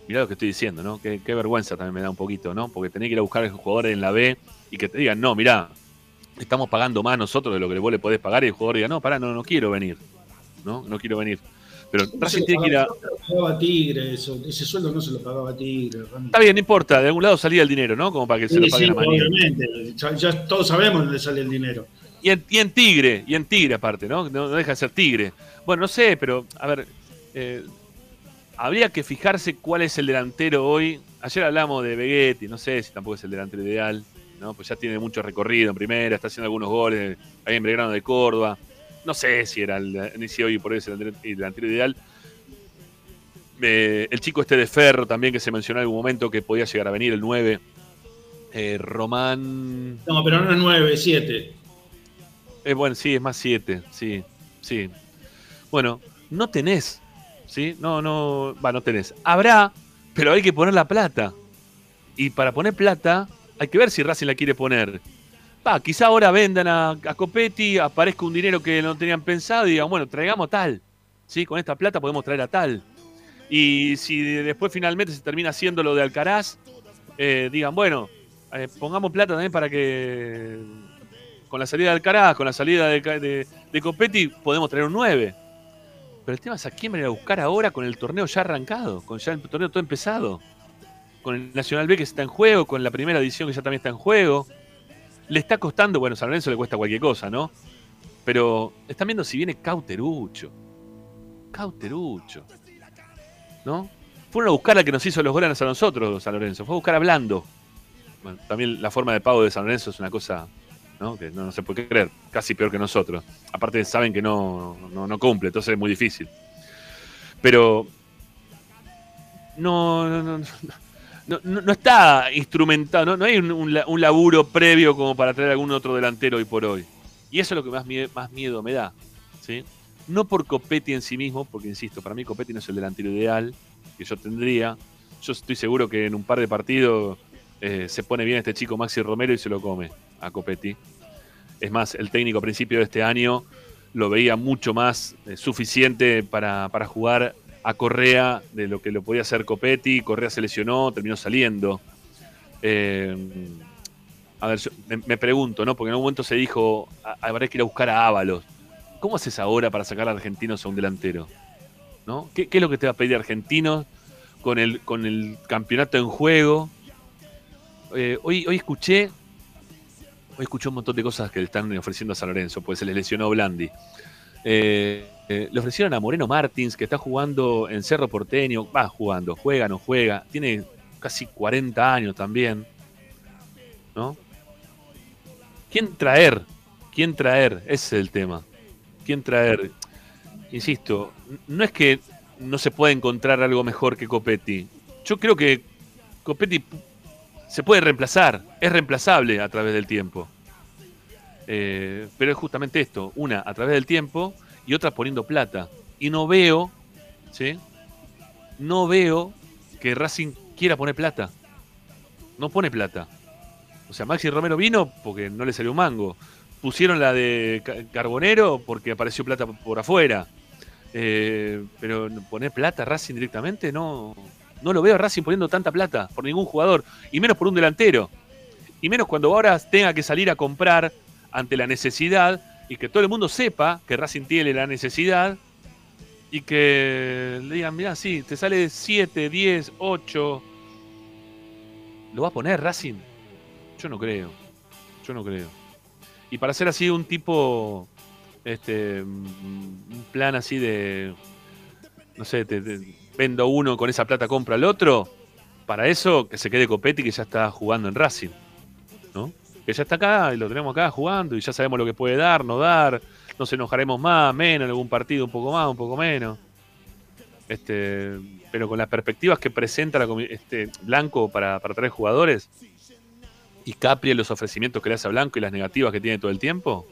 Mirá lo que estoy diciendo, ¿no? Qué, qué vergüenza también me da un poquito, ¿no? Porque tenés que ir a buscar a los jugadores en la B y que te digan, no, mirá, estamos pagando más nosotros de lo que vos le podés pagar y el jugador diga, no, pará, no, no quiero venir. ¿No? No quiero venir. Pero Racing tiene que ir a. pagaba- no se lo pagaba Tigre, eso, ese sueldo no se lo pagaba Tigre. Está bien, no importa, de algún lado salía el dinero, ¿no? Como para que se lo paguen sí, a obviamente. Ya, ya todos sabemos dónde sale el dinero. Y en, y en Tigre, y en Tigre aparte, ¿no? No, no deja de ser Tigre. Bueno, no sé, pero, a ver, eh, habría que fijarse cuál es el delantero hoy. Ayer hablamos de Vegetti, no sé si tampoco es el delantero ideal, ¿no? Pues ya tiene mucho recorrido en primera, está haciendo algunos goles ahí en Belgrano de Córdoba. No sé si era el, ni si hoy por hoy es el delantero ideal. Eh, el chico este de Ferro también que se mencionó en algún momento que podía llegar a venir, el 9. Eh, Román. No, pero no es 9, 7. Eh, bueno, sí, es más 7, sí, sí. Bueno, no tenés, ¿sí? No, no, va, no tenés. Habrá, pero hay que poner la plata. Y para poner plata, hay que ver si Racing la quiere poner. Va, quizá ahora vendan a, a Copetti, aparezca un dinero que no tenían pensado y digan, bueno, traigamos tal. ¿Sí? Con esta plata podemos traer a tal. Y si después finalmente se termina haciendo lo de Alcaraz, eh, digan, bueno, eh, pongamos plata también para que con la salida de Alcaraz, con la salida de, de Copetti, podemos traer un 9. Pero el tema es a quién van a a buscar ahora con el torneo ya arrancado, con ya el torneo todo empezado. Con el Nacional B que está en juego, con la primera edición que ya también está en juego. Le está costando, bueno, San Lorenzo le cuesta cualquier cosa, ¿no? Pero están viendo si viene Cauterucho. Cauterucho. ¿No? Fueron a buscar al que nos hizo los goles a nosotros, San Lorenzo. Fue a buscar a Blando. Bueno, también la forma de pago de San Lorenzo es una cosa que no, se puede creer. Casi peor que nosotros. Aparte saben que no, no, no cumple, entonces es muy difícil. Pero no, no, no, no, no- está instrumentado, no, hay un, un la- un laburo previo como para traer algún otro delantero hoy por hoy. Y eso es lo que más, más miedo me da. ¿sí? No por Copetti en sí mismo, porque insisto, para mí Copetti no es el delantero ideal que yo tendría. Yo estoy seguro que en un par de partidos eh, se pone bien este chico Maxi Romero y se lo come a Copetti. Es más, el técnico a principio de este año lo veía mucho más eh, suficiente para, para jugar a Correa de lo que lo podía hacer Copetti. Correa se lesionó, terminó saliendo. Eh, a ver, yo me, pregunto, ¿no? Porque en algún momento se dijo, "Ah, habrá que ir a buscar a Ábalos. ¿Cómo haces ahora para sacar a Argentinos a un delantero? ¿No? ¿Qué, qué es lo que te va a pedir Argentinos con el, con el campeonato en juego? Eh, hoy, escuché Hoy escuché un montón de cosas que le están ofreciendo a San Lorenzo, pues se les lesionó Blandi. Eh, eh, le ofrecieron a Moreno Martins, que está jugando en Cerro Porteño, va jugando, juega, no juega, tiene casi 40 años también, ¿no? ¿Quién traer? ¿Quién traer? Ese es el tema. ¿Quién traer? Insisto, no es que no se pueda encontrar algo mejor que Copetti. Yo creo que Copetti se puede reemplazar, es reemplazable a través del tiempo. Eh, pero es justamente esto, una a través del tiempo y otra poniendo plata. Y no veo, ¿sí? No veo que Racing quiera poner plata. No pone plata. O sea, Maxi Romero vino porque no le salió un mango. Pusieron la de Ca- Carbonero porque apareció plata por afuera. Eh, pero poner plata Racing directamente no, No lo veo Racing poniendo tanta plata por ningún jugador, y menos por un delantero. Y menos cuando ahora tenga que salir a comprar ante la necesidad y que todo el mundo sepa que Racing tiene la necesidad y que le digan, mira, sí, te sale 7, 10, 8. ¿Lo va a poner Racing? Yo no creo. Yo no creo. Y para hacer así un tipo, este, un plan así de, no sé, te, te- vendo uno con esa plata, compra el otro. Para eso, que se quede Copetti que ya está jugando en Racing. ¿No? Que ya está acá y lo tenemos acá jugando y ya sabemos lo que puede dar, no dar. Nos enojaremos más, menos, en algún partido un poco más, un poco menos. Este, pero con las perspectivas que presenta la este, Blanco para, para traer jugadores y Capri los ofrecimientos que le hace a Blanco y las negativas que tiene todo el tiempo,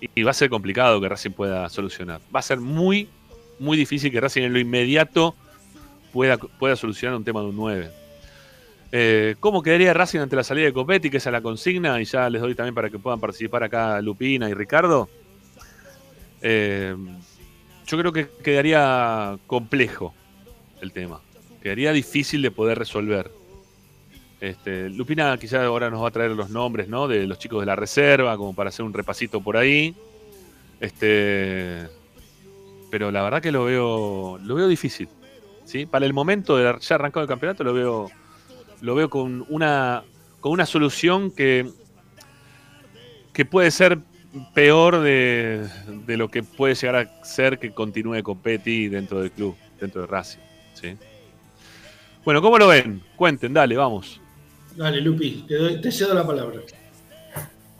y va a ser complicado que Racing pueda solucionar. Va a ser muy, muy difícil que Racing en lo inmediato pueda, pueda solucionar un tema de un 9. Eh, ¿Cómo quedaría Racing ante la salida de Copetti? Que esa es la consigna y ya les doy también para que puedan participar acá Lupina y Ricardo. Eh, yo creo que quedaría complejo el tema. Quedaría difícil de poder resolver. Este, Lupina quizás ahora nos va a traer los nombres ¿no? de los chicos de la reserva, como para hacer un repasito por ahí. Este, pero la verdad que lo veo, lo veo difícil. ¿sí? Para el momento de ya arrancado el campeonato lo veo, lo veo con una, con una solución que, que puede ser peor de, de lo que puede llegar a ser que continúe con Petty dentro del club, dentro de Racing. ¿sí? Bueno, ¿cómo lo ven? Cuenten, dale, vamos. Dale, Lupi, te, doy- te cedo la palabra.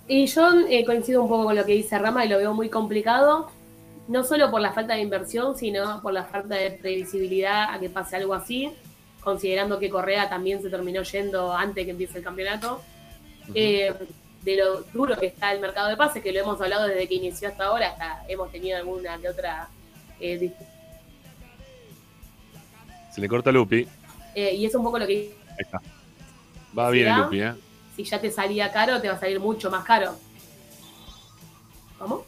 Y yo eh, coincido un poco con lo que dice Rama y lo veo muy complicado, no solo por la falta de inversión, sino por la falta de previsibilidad a que pase algo así, considerando que Correa también se terminó yendo antes que empiece el campeonato. Eh, de lo duro que está el mercado de pases, que lo hemos hablado desde que inició hasta ahora, hasta hemos tenido alguna que otra eh, Se le corta a Lupi. eh, y es un poco lo que Ahí está. Va bien ¿Ya? Lupi, ¿eh? si ya te salía caro, te va a salir mucho más caro. ¿Cómo?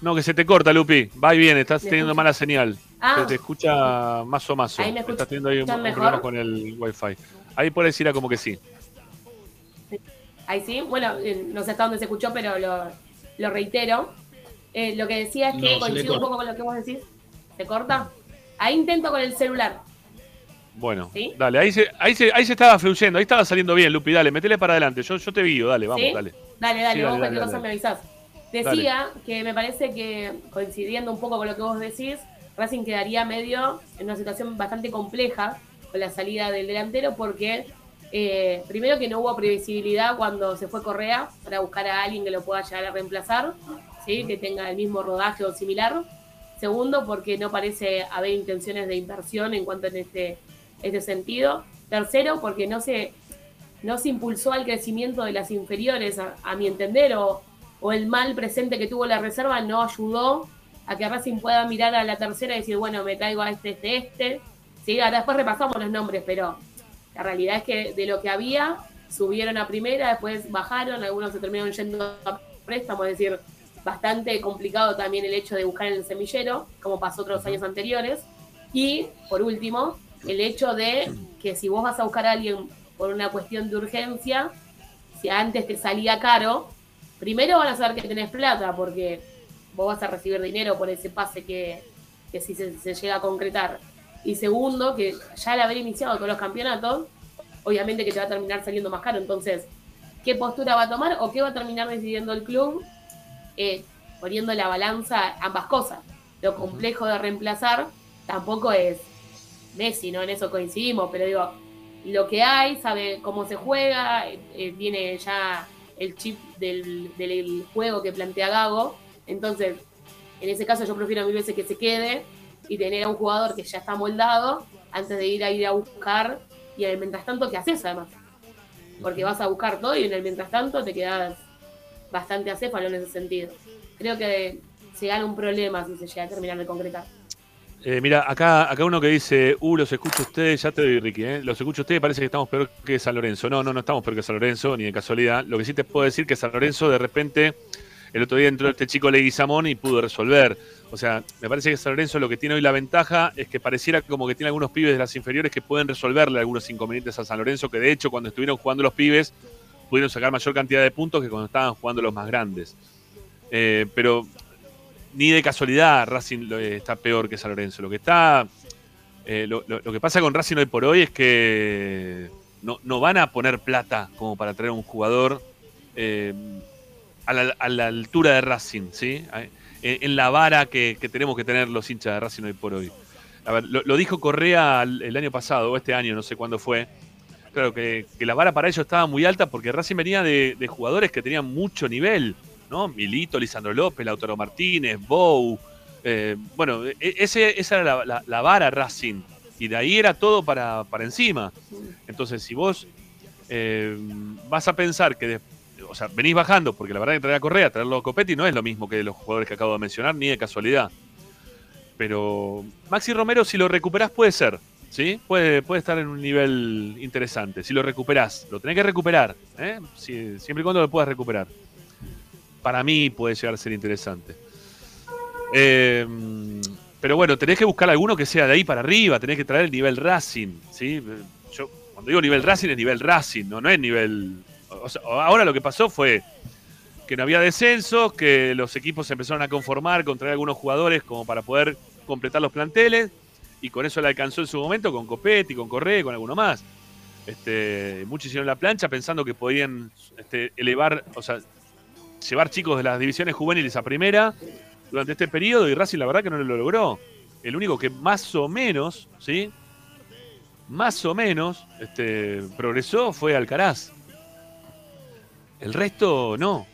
No, que se te corta, Lupi. Va y viene, estás ¿Me teniendo escucha? mala señal. Ah. Se te escucha más o más. Ahí me Estás teniendo ahí un, un problema con el wifi. Ahí puedes decir a como que sí. Ahí sí, bueno, eh, no sé hasta dónde se escuchó, pero lo, lo reitero. Eh, lo que decía es que No, coincido un poco con lo que vos decís. ¿Se corta? Ahí intento con el celular. Bueno, ¿Sí? dale, ahí se, ahí, se, ahí se estaba fluyendo, ahí estaba saliendo bien, Lupi, dale, metele para adelante. Yo, yo te guío, dale, vamos, ¿Sí? dale. Dale, dale, Sí, vos dale, cualquier dale, cosa dale. me avisás. Decía que me parece que, coincidiendo un poco con lo que vos decís, Racing quedaría medio en una situación bastante compleja con la salida del delantero porque, eh, primero que no hubo previsibilidad cuando se fue Correa para buscar a alguien que lo pueda llegar a reemplazar, ¿sí? que tenga el mismo rodaje o similar. Segundo, porque no parece haber intenciones de inversión en cuanto en este, este sentido. Tercero, porque no se, no se impulsó al crecimiento de las inferiores, a, a mi entender, o, o el mal presente que tuvo la reserva no ayudó a que Racing pueda mirar a la tercera y decir, bueno, me traigo a este, este, este. Sí, ahora después repasamos los nombres, pero la realidad es que de lo que había, subieron a primera, después bajaron, algunos se terminaron yendo a préstamo, es decir, bastante complicado también el hecho de buscar en el semillero, como pasó otros años anteriores. Y, por último, el hecho de que si vos vas a buscar a alguien por una cuestión de urgencia, si antes te salía caro, primero van a saber que tenés plata, porque vos vas a recibir dinero por ese pase que, que si se, se llega a concretar. Y segundo, que ya al haber iniciado con los campeonatos, obviamente que te va a terminar saliendo más caro. Entonces, ¿qué postura va a tomar o qué va a terminar decidiendo el club? Eh, poniendo en la balanza ambas cosas. Lo complejo de reemplazar tampoco es Messi, ¿no? En eso coincidimos, pero digo, lo que hay, sabe cómo se juega, eh, eh, tiene ya el chip del, del juego que plantea Gago. Entonces, en ese caso yo prefiero mil veces que se quede y tener a un jugador que ya está moldado antes de ir a ir a buscar y en el mientras tanto, ¿qué haces además? Porque vas a buscar todo y en el mientras tanto te quedas bastante acéfalo en ese sentido. Creo que se gana un problema si se llega a terminar de concretar. Eh, mira, acá, acá uno que dice, uh, los escucho ustedes, ya te doy, Ricky, ¿eh? los escucho ustedes, parece que estamos peor que San Lorenzo. No, no, no estamos peor que San Lorenzo, ni de casualidad. Lo que sí te puedo decir que San Lorenzo de repente, el otro día entró este chico Leguizamón y pudo resolver. O sea, me parece que San Lorenzo lo que tiene hoy la ventaja es que pareciera como que tiene algunos pibes de las inferiores que pueden resolverle algunos inconvenientes a San Lorenzo, que de hecho cuando estuvieron jugando los pibes pudieron sacar mayor cantidad de puntos que cuando estaban jugando los más grandes. Eh, pero ni de casualidad Racing lo- está peor que San Lorenzo. Lo que está. eh, lo, que pasa con Racing hoy por hoy es que no, no van a poner plata como para traer un jugador eh, a, la, altura de Racing, ¿sí? En, la vara que, tenemos que tener los hinchas de Racing hoy por hoy. A ver, lo, dijo Correa el, año pasado, o este año, no sé cuándo fue. Claro, que, la vara para ellos estaba muy alta porque Racing venía de jugadores que tenían mucho nivel, ¿no? Milito, Lisandro López, Lautaro Martínez, Bou. eh, bueno, e- ese, esa era la, vara Racing. Y de ahí era todo para, para encima. Entonces, si vos eh, vas a pensar que, o sea, venís bajando, porque la verdad que traer a Correa, traerlo a Copetti no es lo mismo que los jugadores que acabo de mencionar, ni de casualidad. Pero Maxi Romero, si lo recuperás, puede ser. ¿Sí? Puede, puede estar en un nivel interesante. Si lo recuperás, lo tenés que recuperar. ¿eh? Si- siempre y cuando lo puedas recuperar. Para mí puede llegar a ser interesante. Eh, pero bueno, tenés que buscar alguno que sea de ahí para arriba. Tenés que traer el nivel Racing. ¿sí? Yo, cuando digo nivel Racing, es nivel Racing, no, es nivel. ahora lo que pasó fue que no había descensos, que los equipos se empezaron a conformar con algunos jugadores como para poder completar los planteles, y con eso le alcanzó en su momento con Copetti, con Correa, con alguno más. Este, muchos hicieron la plancha pensando que podían este, elevar, o sea, llevar chicos de las divisiones juveniles a primera durante este periodo, y Racing la verdad que no lo logró. El único que más o menos, ¿sí? Más o menos este, progresó fue Alcaraz. El resto no.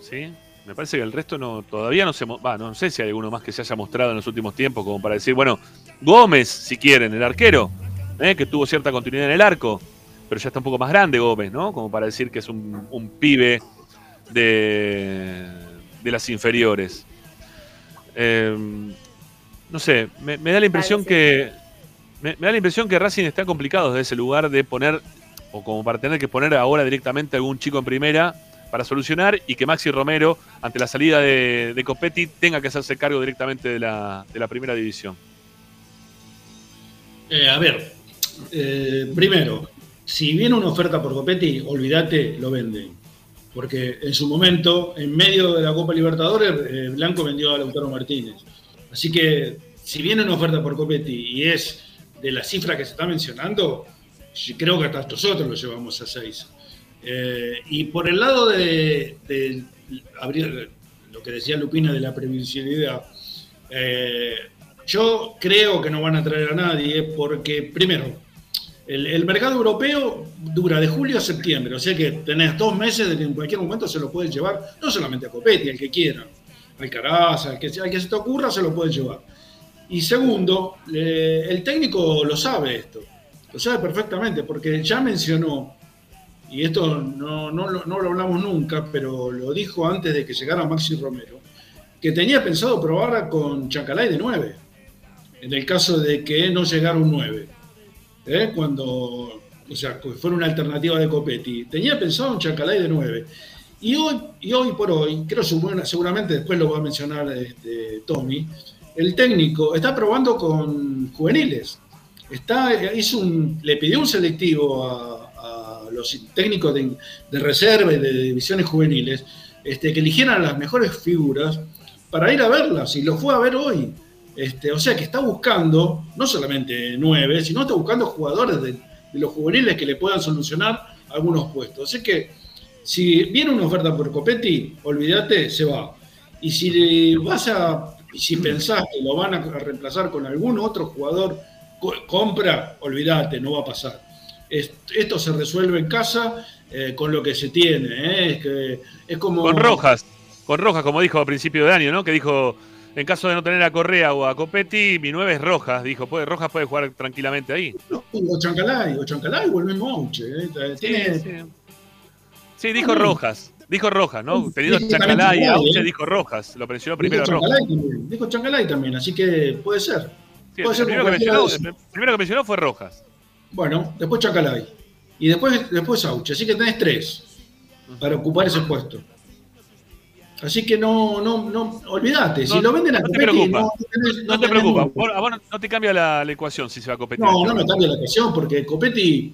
¿sí? Me parece que el resto no todavía no se... no sé si hay alguno más que se haya mostrado en los últimos tiempos como para decir, bueno, Gómez, si quieren, el arquero, ¿eh? que tuvo cierta continuidad en el arco, pero ya está un poco más grande Gómez, ¿no? Como para decir que es un pibe de, de las inferiores. Eh, no sé, me, me da la impresión que... Me, me da la impresión que Racing está complicado desde ese lugar de poner, o como para tener que poner ahora directamente a algún chico en primera para solucionar y que Maxi Romero, ante la salida de, de Copetti, tenga que hacerse cargo directamente de la, de la primera división. Eh, a ver, eh, primero, si viene una oferta por Copetti, olvídate, lo venden. Porque en su momento, en medio de la Copa Libertadores, eh, Blanco vendió a Lautaro Martínez. Así que, si viene una oferta por Copetti y es de la cifra que se está mencionando, creo que hasta nosotros lo llevamos a seis. Eh, y por el lado de, de abrir lo que decía Lupina de la previsibilidad, eh, yo creo que no van a traer a nadie porque, primero, el, mercado europeo dura de julio a septiembre, o sea que tenés dos meses de que en cualquier momento se lo pueden llevar, no solamente a Copetti, al que quiera, al Caraza, al que, se te ocurra, se lo pueden llevar. Y segundo, el técnico lo sabe esto, lo sabe perfectamente, porque ya mencionó, y esto no, no no lo hablamos nunca, pero lo dijo antes de que llegara Maxi Romero, que tenía pensado probar con Chacalay de 9, en el caso de que no llegara un 9. ¿Eh? Cuando, o sea, que fuera una alternativa de Copetti. Tenía pensado un Chacalay de 9. Y hoy, y hoy por hoy, creo bueno, seguramente después lo va a mencionar este, Tommy, el técnico está probando con juveniles. Está, hizo un, le pidió un selectivo a, a los técnicos de, de reserva y de divisiones juveniles este, que eligieran las mejores figuras para ir a verlas y lo fue a ver hoy. Este, o sea que está buscando no solamente nueve, sino está buscando jugadores de, los juveniles que le puedan solucionar algunos puestos. Así que si viene una oferta por Copetti, olvídate, se va. Y si vas a, si pensás que lo van a reemplazar con algún otro jugador, co- compra, olvídate, no va a pasar. Es- esto se resuelve en casa eh, con lo que se tiene. ¿eh? Es como. Con Rojas, con Rojas, como dijo a principio de año, ¿no? Que dijo, en caso de no tener a Correa o a Copetti, mi 9 es Rojas. Dijo, puede, Rojas puede jugar tranquilamente ahí. O Chancalay, o Chancalay o el mismo Auche. ¿eh? Sí. Sí, dijo Rojas. Dijo Rojas, ¿no? Teniendo Sí, Chacalá y también Auche, ¿eh? dijo Rojas. Lo mencionó Dijo primero Rojas. Chancalay también. Dijo Chancalay también, así que puede ser. Sí, el, puede ser primero que mencionó, el primero que mencionó fue Rojas. Bueno, después Chancalay. Y después, después Auche. Así que tenés tres para ocupar ese puesto. Así que no, no, no, olvídate. Si No- lo venden a no te Copetti, preocupa. no, tenés- No te tenés preocupes, número. a vos no- te cambia la, la ecuación si se va a competir. No, no me cambia la ecuación, porque Copetti,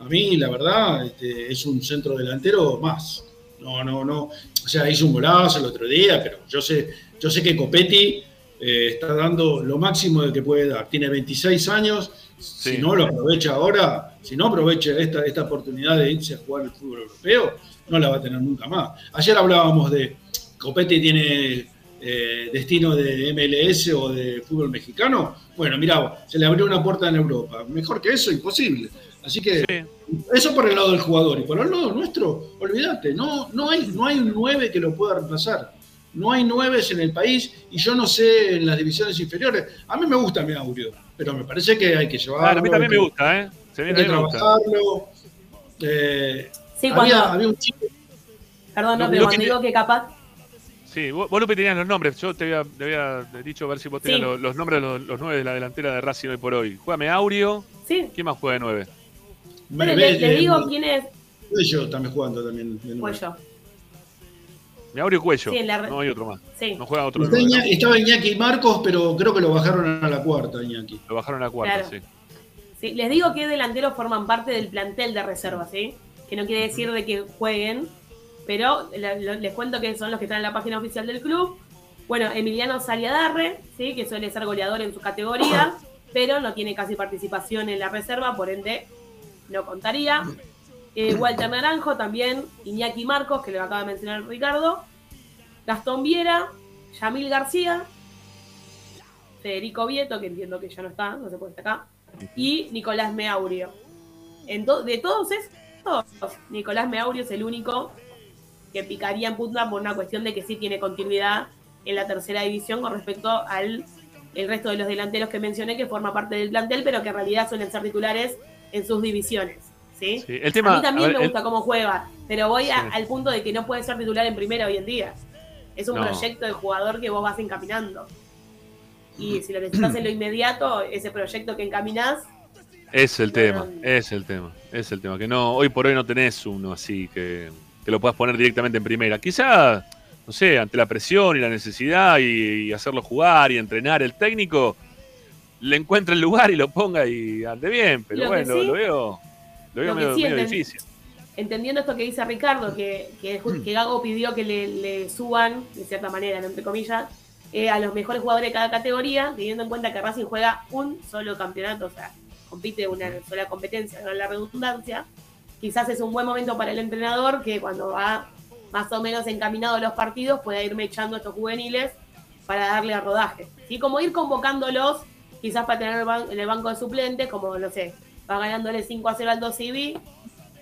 a mí, la verdad, este, es un centro delantero más. No, no, no. O sea, hizo un golazo el otro día, pero yo sé, yo sé que Copetti eh, está dando lo máximo de que puede dar. Tiene 26 años. Sí. Si no lo aprovecha ahora, si no aprovecha esta, esta oportunidad de irse a jugar el fútbol europeo, no la va a tener nunca más. Ayer hablábamos de Copetti tiene eh, destino de MLS o de fútbol mexicano. Bueno, mira, se le abrió una puerta en Europa. Mejor que eso, imposible. Así que Sí. eso por el lado del jugador. Y por el lado nuestro, olvídate, no, no, hay, no hay un 9 que lo pueda reemplazar. No hay 9 en el país y yo no sé en las divisiones inferiores. A mí me gusta mi audio, pero me parece que hay que llevarlo. Claro, a mí también hay me que- gusta, ¿eh? Se Hay viene, que me gusta. trabajarlo. Eh, Sí, había, cuando. había un chico Perdón, no, pero cuando que- digo que capaz. Sí, vos, vos, Lupe tenías los nombres. Yo te había, te había dicho a ver si vos tenías Sí. los, los nombres de los, los nueve de la delantera de Racing hoy por hoy. Juégame Aurio. Sí. ¿Quién más juega de nueve? Bueno, me- le, le eh, digo quién es Ellos están jugando también. de. Cuello. Mi Aurio Cuello. Sí, la No hay otro más. Sí. No juega otro Está Iñaki- estaba Iñaki Marcos, pero creo que lo bajaron a la cuarta, Iñaki. Lo bajaron a la cuarta, Claro. sí. Sí, les digo que delanteros forman parte del plantel de reserva, ¿sí? Que no quiere decir de que jueguen, pero lo- les cuento que son los que están en la página oficial del club. Bueno, Emiliano Saliadarre, ¿sí? Que suele ser goleador en su categoría, pero no tiene casi participación en la reserva, por ende no contaría. Eh, Walter Naranjo también, Iñaki Marcos, que le acaba de mencionar Ricardo, Gastón Viera, Yamil García, Federico Vieto, que entiendo que ya no está, no se puede estar acá, y Nicolás Meaurio. En to- de todos Nicolás Meaurio es el único que picaría en punta por una cuestión de que sí tiene continuidad en la tercera división con respecto al el resto de los delanteros que mencioné que forma parte del plantel, pero que en realidad suelen ser titulares en sus divisiones. ¿sí? Sí, el tema- a mí también a ver, me el- gusta cómo juega, pero voy a- Sí. al punto de que no puede ser titular en primera hoy en día. Es un No. proyecto de jugador que vos vas encaminando. Y si lo necesitas en lo inmediato, ese proyecto que encaminás, Es el tema, es el tema, es el tema. Que no, hoy por hoy no tenés uno así que, que lo puedas poner directamente en primera. Quizá, no sé, ante la presión y la necesidad y, y hacerlo jugar y entrenar el técnico, le encuentre el lugar y lo ponga y ande bien. Pero Lo bueno, sí- lo veo, lo veo lo medio, sí medio enten- difícil. entendiendo esto que dice Ricardo, que, que, que Gago pidió que le, le suban, de cierta manera, entre comillas, eh, a los mejores jugadores de cada categoría, teniendo en cuenta que Racing juega un solo campeonato, o sea, compite una sola competencia, no la redundancia. Quizás es un buen momento para el entrenador que cuando va más o menos encaminado los partidos pueda irme echando estos juveniles para darle a rodaje. ¿sí? Como ir convocándolos, quizás para tener en el banco de suplentes, como, no sé, va ganándole 5 a 0 al 2 CB,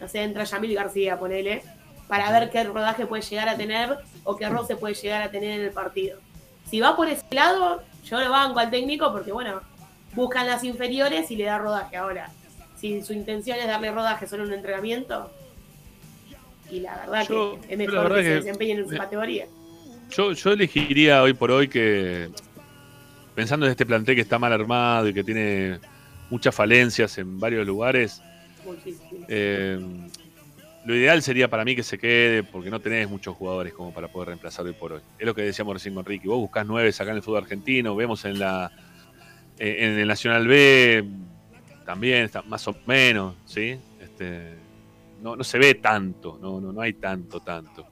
no sé, entra Yamil García, ponele, para ver qué rodaje puede llegar a tener o qué roce puede llegar a tener en el partido. Si va por ese lado, yo lo banco al técnico porque, bueno, buscan las inferiores y le da rodaje ahora. Si su intención es darle rodaje solo en un entrenamiento, y la verdad Yo- que es mejor que, que- se desempeñen en su categoría. Yo, yo elegiría hoy por hoy que, pensando en este plantel que está mal armado y que tiene muchas falencias en varios lugares. Eh, lo ideal sería para mí que se quede porque no tenés muchos jugadores como para poder reemplazar hoy por hoy. Es lo que decíamos recién con Ricky. Vos buscás nueve acá en el fútbol argentino, vemos en la en el Nacional B también está más o menos, ¿sí? Este, no, no se ve tanto, no, no, no hay tanto, tanto.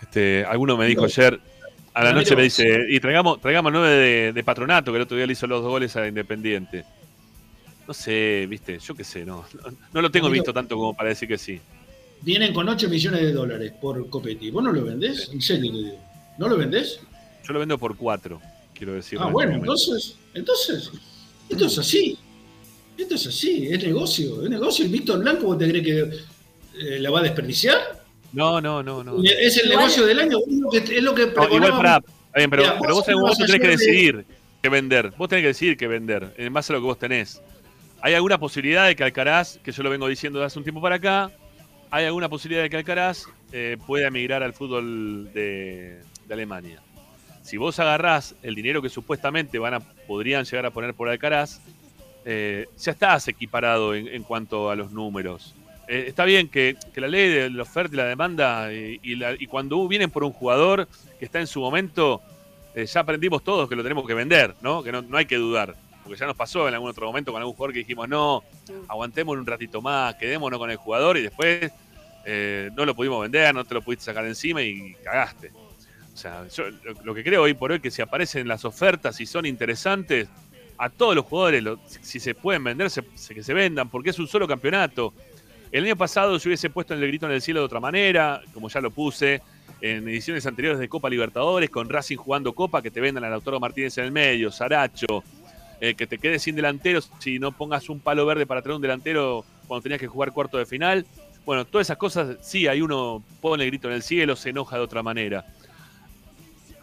Este, alguno me dijo ayer, a la noche me dice, y traigamos, traigamos nueve de, de patronato, que el otro día le hizo los dos goles a Independiente. No sé, viste, yo qué sé, no, no, no lo tengo visto tanto como para decir que sí. Vienen con 8 millones de dólares por Copetti. ¿Vos no lo vendés? En serio te digo. ¿No lo vendés? Yo lo vendo por cuatro, quiero decir. Ah, bueno, entonces, entonces, esto es así. Esto es así, es negocio, es negocio. ¿Y Víctor Blanco vos te crees que eh, la va a desperdiciar? No, no, no, no. Es el Igual- negocio del año, es lo que, es lo que No, igual para. Está bien, pero, Mira, pero vos vos tenés que hacer de- decidir qué vender. Vos tenés que decidir qué vender, en base a lo que vos tenés. ¿Hay alguna posibilidad de que Alcaraz, que yo lo vengo diciendo de hace un tiempo para acá, hay alguna posibilidad de que Alcaraz eh, pueda emigrar al fútbol de, de Alemania? Si vos agarrás el dinero que supuestamente van a, podrían llegar a poner por Alcaraz, eh, ya estás equiparado en, en cuanto a los números. eh, está bien que, la ley de la oferta y la demanda, y, y la- y cuando vienen por un jugador que está en su momento, eh, ya aprendimos todos que lo tenemos que vender, ¿no? Que no, no hay que dudar. Porque ya nos pasó en algún otro momento con algún jugador que dijimos, no, aguantemos un ratito más, quedémonos con el jugador y después eh, no lo pudimos vender, no te lo pudiste sacar encima y cagaste. O sea, yo lo, que creo hoy por hoy que si aparecen las ofertas y son interesantes, a todos los jugadores, si, se pueden vender, se- que se vendan, porque es un solo campeonato. El año pasado yo hubiese puesto el grito en el cielo de otra manera, como ya lo puse, en ediciones anteriores de Copa Libertadores, con Racing jugando Copa, que te vendan a Lautaro Martínez en el medio, Saracho, eh, que te quedes sin delanteros si no pongas un palo verde para traer un delantero cuando tenías que jugar cuarto de final. Bueno, todas esas cosas, sí, hay uno pone el grito en el cielo, se enoja de otra manera.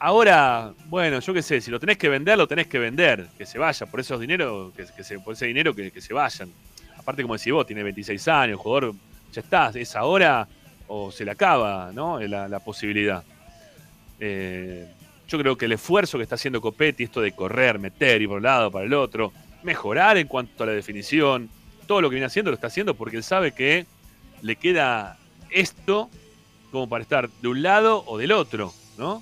Ahora, bueno, yo qué sé, si lo tenés que vender, lo tenés que vender, que se vaya, por esos dinero, que, se, por ese dinero que, se vayan. Aparte, como decís vos, tiene 26 años, el jugador ya está, es ahora o se le acaba, ¿no? La, posibilidad. Eh, yo creo que el esfuerzo que está haciendo Copetti, esto de correr, meter, ir por un lado, para el otro, mejorar en cuanto a la definición, todo lo que viene haciendo lo está haciendo porque él sabe que le queda esto como para estar de un lado o del otro, ¿no?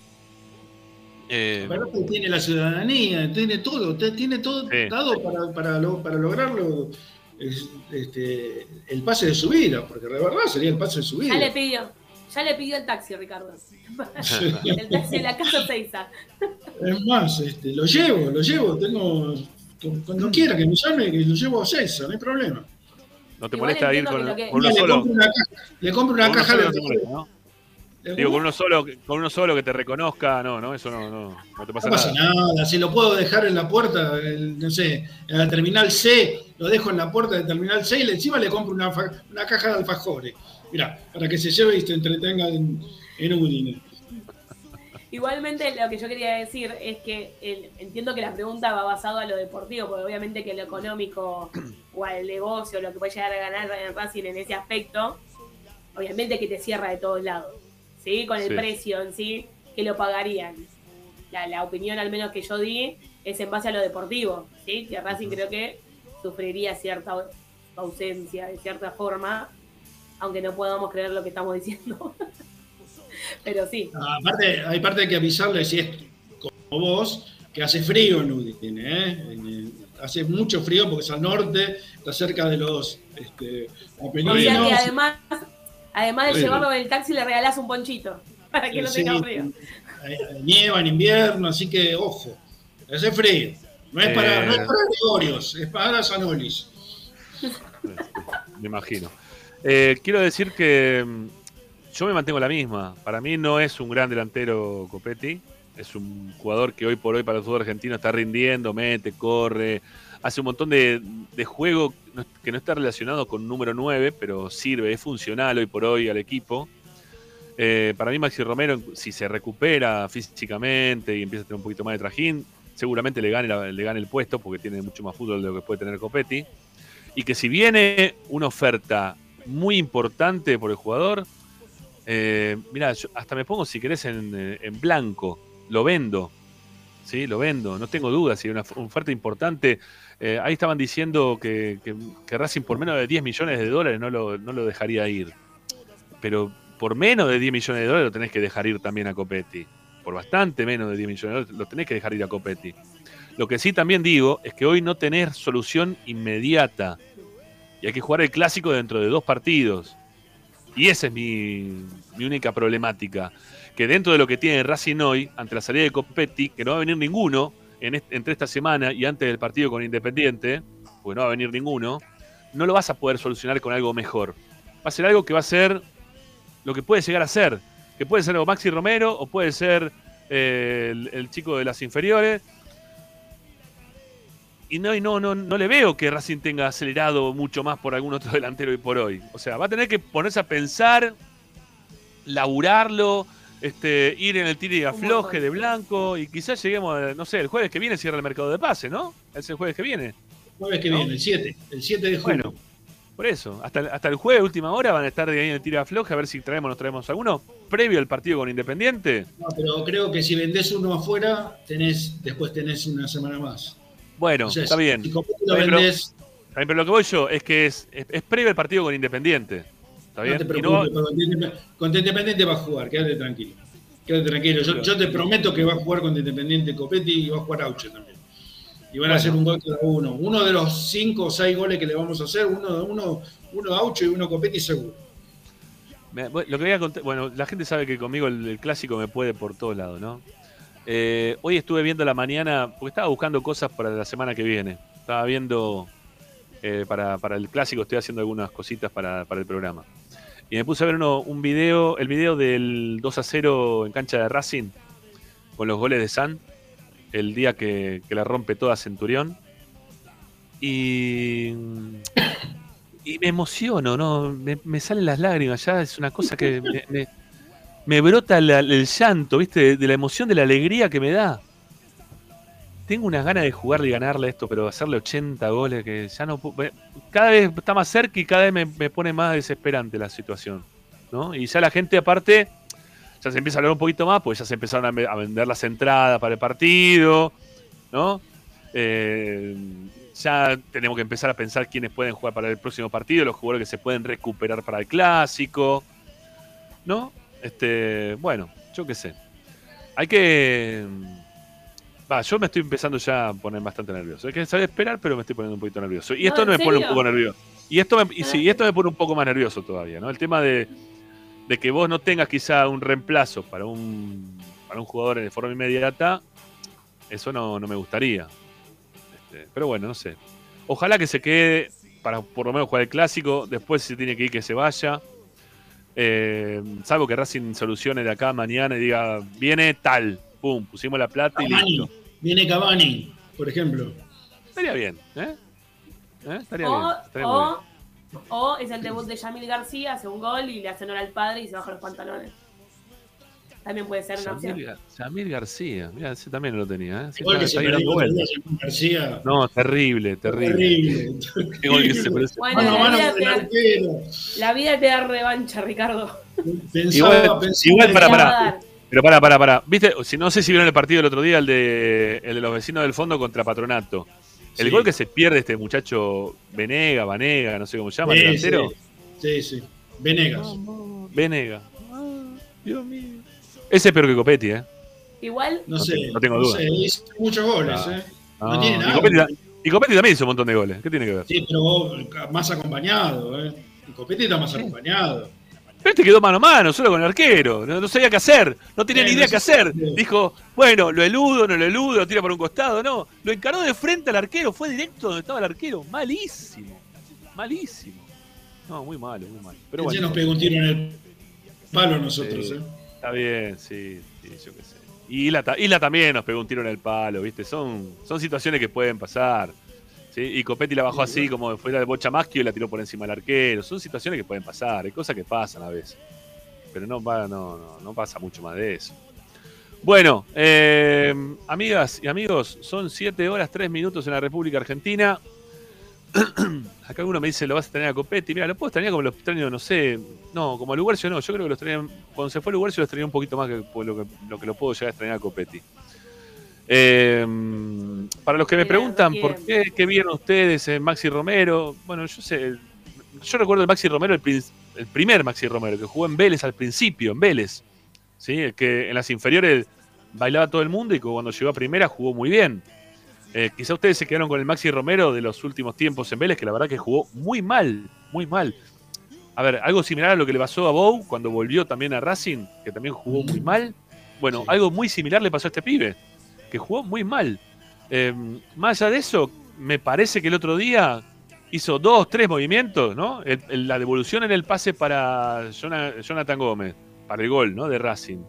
Eh, tiene la ciudadanía, tiene todo, tiene todo Sí. dado para, para, lo- para lograrlo es- este, el pase de su vida, porque de verdad sería el pase de su vida. Ya le pidió. Ya le pidió el taxi, Ricardo. el taxi de la casa Seiza. Es más, este, lo llevo, lo llevo, tengo. Cuando quiera que me llame, que lo llevo a César, no hay problema. ¿No te Igual molesta ir con, que con uno le, solo? compro una caja, le compro una caja solo de. ¿Le Digo, con uno solo, con uno solo que te reconozca, no, no, eso no, no, no te pasa No pasa nada. nada, si lo puedo dejar en la puerta, el- no sé, en la terminal C, lo dejo en la puerta de terminal C y encima le compro una, una caja de alfajores. Mira, para que se lleve y se entretenga en, en Udine. Igualmente lo que yo quería decir es que el- entiendo que la pregunta va basada a lo deportivo, porque obviamente que lo económico o al negocio, lo que puede llegar a ganar en Racing en ese aspecto, obviamente que te cierra de todos lados, ¿sí? Con el Sí. precio en sí, que lo pagarían. La, la opinión al menos que yo di es en base a lo deportivo, ¿sí? Que Racing creo que sufriría cierta ausencia de cierta forma, aunque no podamos creer lo que estamos diciendo. Pero sí, Aparte, hay parte de que avisarle si es como vos, que hace frío en Udine, ¿eh? Hace mucho frío porque es al norte, está cerca de los este, O Apeninos. sea que además, además de Sí. llevarlo en el taxi, le regalás un ponchito para que no Sí, tenga frío. eh, Nieva en invierno, así que ojo, hace frío. No es para, Eh. no es para Gregorios, es para Sanolis. Me imagino. Eh, quiero decir que mm, yo me mantengo la misma. Para mí no es un gran delantero Copetti. Es un jugador que hoy por hoy para el fútbol argentino está rindiendo, mete, corre, hace un montón de, juego que no está relacionado con número 9, pero sirve, es funcional hoy por hoy al equipo. Eh, para mí Maxi Romero, si se recupera físicamente y empieza a tener un poquito más de trajín, seguramente le gane, le gane el puesto porque tiene mucho más fútbol de lo que puede tener Copetti. Y que si viene una oferta muy importante por el jugador, eh, mira, hasta me pongo si querés en, eh, en blanco, lo vendo. Sí, lo vendo, no tengo dudas. Si hay una oferta importante, eh, ahí estaban diciendo que, Racing por menos de 10 millones de dólares no lo, no lo dejaría ir. Pero por menos de 10 millones de dólares lo tenés que dejar ir también a Copetti. Por bastante menos de 10 millones de dólares lo tenés que dejar ir a Copetti. Lo que sí también digo es que hoy no tenés solución inmediata. Y hay que jugar el clásico dentro de dos partidos. Y esa es mi, mi única problemática. Que dentro de lo que tiene Racing hoy, ante la salida de Copetti, que no va a venir ninguno en est- entre esta semana y antes del partido con Independiente, porque no va a venir ninguno, no lo vas a poder solucionar con algo mejor. Va a ser algo que va a ser lo que puede llegar a ser. Que puede ser o Maxi Romero o puede ser eh, el, el chico de las inferiores. Y no, y no, no, no le veo que Racing tenga acelerado mucho más por algún otro delantero hoy por hoy. O sea, va a tener que ponerse a pensar, laburarlo, este, ir en el tiro y afloje de blanco. Y quizás lleguemos, a, no sé, el jueves que viene cierra el mercado de pase, ¿no? Es el jueves que viene. Jueves que ¿No? viene, el 7, el 7 de junio. Bueno, por eso, hasta, el- hasta el jueves, última hora, van a estar de ahí en el tiro y afloje, a ver si traemos o no traemos alguno. Previo al partido con Independiente. No, pero creo que si vendés uno afuera, tenés, después tenés una semana más. Bueno, O sea, está bien. Si Copetti lo Pero- vendés, lo que voy yo es que es, es, es previo el partido con Independiente. ¿Está bien? No te Y no- preocupes, con Independ- con Independiente va a jugar, quédate tranquilo. Quédate tranquilo. Yo, yo te prometo que va a jugar con Independiente Copetti y va a jugar Auche también. Y van a hacer un gol cada uno. Uno de los cinco o seis goles que le vamos a hacer, uno, uno, uno Auche y uno Copetti seguro. Me- lo que voy a contar, bueno, la gente sabe que conmigo el, el clásico me puede por todos lados, ¿no? Eh, hoy estuve viendo la mañana, porque estaba buscando cosas para la semana que viene. Estaba viendo eh, para, para el clásico, estoy haciendo algunas cositas para, para el programa. Y me puse a ver uno, un video, el video del 2 a 0 en cancha de Racing, con los goles de San, el día que, que la rompe toda Centurión. Y, y me emociono, ¿no? Me, salen las lágrimas, ya es una cosa que me, brota el llanto, ¿viste? De la emoción, de la alegría que me da. Tengo unas ganas de jugarle y ganarle esto, pero hacerle 80 goles que ya no Cada vez está más cerca y cada vez me, me pone más desesperante la situación, ¿no? Y ya la gente, aparte, ya se empieza a hablar un poquito más, pues ya se empezaron a vender las entradas para el partido, ¿no? Eh, ya tenemos que empezar a pensar quiénes pueden jugar para el próximo partido, los jugadores que se pueden recuperar para el clásico, ¿no? Este, bueno, yo qué sé. Hay que. Va, yo me estoy empezando ya a poner bastante nervioso. Hay que saber esperar, pero me estoy poniendo un poquito nervioso. Y esto No, no, ¿en me pone un poco nervioso. Y esto me, y sí, y esto me pone un poco más nervioso todavía, ¿no? El tema de, de que vos no tengas quizá un reemplazo para un, para un jugador de forma inmediata, eso no, no me gustaría. Este, pero bueno, no sé. Ojalá que se quede para por lo menos jugar el clásico. Después, si tiene que ir, que se vaya. Eh, salvo que Racing solucione de acá mañana y diga, viene tal. Pum, pusimos la plata y listo. viene Cavani, por ejemplo. Estaría bien, ¿eh? ¿Eh? Estaría bien. O, muy bien. o, es el debut de Yamil García, hace un gol y le hace honor al padre y se baja los pantalones. También puede ser una opción. Samir García, mira, ese también no lo tenía. ¿eh? Sí, Igual está- que está perdió García. No, terrible, terrible. Terrible. Qué gol que se parece. Bueno, Mano a la mano vida, te la vida te da revancha, Ricardo. Pensaba, Igual- pensaba igual que- para- Pero para, para, para. ¿Viste? Si no sé si vieron el partido el otro día, el de, el de los vecinos del fondo contra Patronato. El Sí. gol que se pierde este muchacho Venega, Vanega, no sé cómo se llama, el Sí, delantero. Sí, sí. Venegas. Venega. Ah, Dios mío. Ese es peor que Copetti, ¿eh? Igual, No, No sé. tengo- no tengo duda. sé, hizo muchos goles, Ah. ¿eh? No, No tiene y, nada. Copetti, y Copetti también hizo un montón de goles. ¿Qué tiene que ver? Sí, pero vos, más acompañado, ¿eh? Y Copetti está más acompañado. Pero este quedó mano a mano, solo con el arquero. No, no sabía qué hacer. No tenía ni idea qué hacer. Dijo, bueno, lo eludo, no lo eludo, lo tira por un costado. No, lo encaró de frente al arquero. Fue directo donde estaba el arquero. Malísimo. Malísimo. No, muy malo, muy malo. Pero bueno, nos pegó un tiro en el palo a nosotros, Sí. ¿eh? está bien, sí, sí, yo qué sé. Y Isla también nos pegó un tiro en el palo, ¿viste? Son, son situaciones que pueden pasar. ¿Sí? Y Copetti la bajó así, como fuera de Bocha Maschio y la tiró por encima del arquero. Son situaciones que pueden pasar, hay cosas que pasan a veces. Pero no, no, no, no pasa mucho más de eso. Bueno, eh, amigas y amigos, son 7 horas 3 minutos en la República Argentina. Acá uno me dice, lo vas a extrañar a Copetti. Mira, lo puedo extrañar como lo extraño, no sé. No, como a Lugarcio no. Yo creo que lo extrañé, cuando se fue a Lugarcio lo extrañé un poquito más que lo que lo, que lo puedo llegar a extrañar a Copetti. Eh, para los que me preguntan por qué, qué vieron ustedes en Maxi Romero, bueno, yo sé, yo recuerdo el Maxi Romero, el, primer Maxi Romero, que jugó en Vélez al principio, en Vélez. ¿sí? El que en las inferiores bailaba todo el mundo y que cuando llegó a primera jugó muy bien. Eh, quizá ustedes se quedaron con el Maxi Romero de los últimos tiempos en Vélez, que la verdad que jugó muy mal, muy mal. A ver, algo similar a lo que le pasó a Bow cuando volvió también a Racing, que también jugó muy mal. Bueno, Sí. algo muy similar le pasó a este pibe, que jugó muy mal. Eh, más allá de eso, me parece que el otro día hizo dos, tres movimientos, ¿no? La devolución en el pase para Jona- Jonathan Gómez, para el gol, ¿no? De Racing.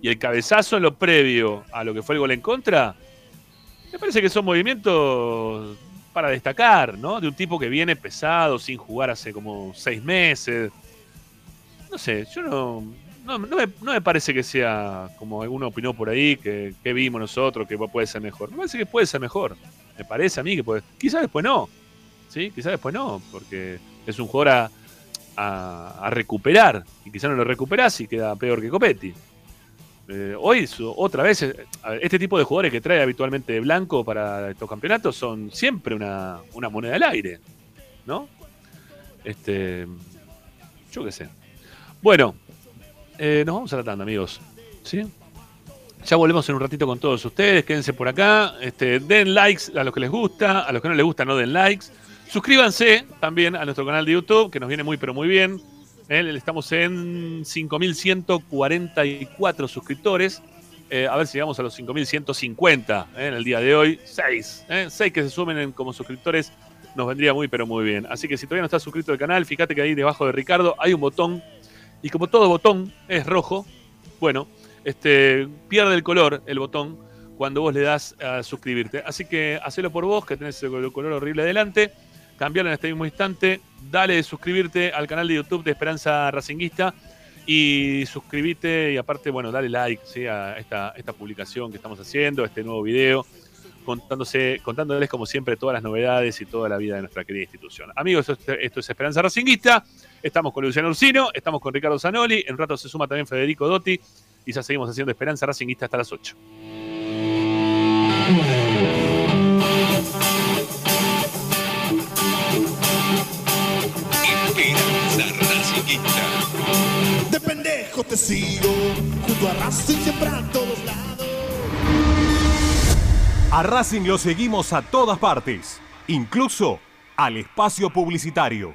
Y el cabezazo en lo previo a lo que fue el gol en contra, me parece que son movimientos para destacar, ¿no? De un tipo que viene pesado, sin jugar hace como seis meses. No sé, yo no. No, me, parece que sea como alguno opinó por ahí, que, vimos nosotros, que puede ser mejor. Me parece que puede ser mejor. Me parece a mí que puede. Quizás después no. ¿Sí? Quizás después no, porque es un jugador a, recuperar. Y quizás no lo recuperás y queda peor que Copetti. Eh, hoy, otra vez, eh, este tipo de jugadores que trae habitualmente Blanco para estos campeonatos son siempre una, una moneda al aire. ¿no? Este, yo qué sé. Bueno, eh, nos vamos a la tanda, amigos. ¿Sí? Ya volvemos en un ratito con todos ustedes. Quédense por acá. Este, den likes a los que les gusta. A los que no les gusta, no den likes. Suscríbanse también a nuestro canal de YouTube, que nos viene muy, pero muy bien. Eh, Estamos en 5.144 suscriptores. Eh, a ver si llegamos a los 5.150 eh, en el día de hoy. Seis. eh, seis que se sumen en- como suscriptores nos vendría muy, pero muy bien. Así que si todavía no estás suscrito al canal, fíjate que ahí debajo de Ricardo hay un botón. Y como todo botón es rojo, bueno, este, pierde el color el botón cuando vos le das a suscribirte. Así que hacelo por vos, que tenés el color horrible delante. Cambiarlo en este mismo instante. Dale suscribirte al canal de YouTube de Esperanza Racinguista. Y suscribite y aparte, bueno, dale like ¿sí? a esta, esta publicación que estamos haciendo, este nuevo video, contándose, contándoles como siempre todas las novedades y toda la vida de nuestra querida institución. Amigos, esto es Esperanza Racinguista. Estamos con Luciano Ursino, estamos con Ricardo Zanoli. En rato se suma también Federico Dotti. Y ya seguimos haciendo Esperanza Racinguista hasta las 8. Esperanza Racinguista. De pendejo te sigo, junto a Racing siempre a todos lados. A Racing lo seguimos a todas partes, incluso al espacio publicitario.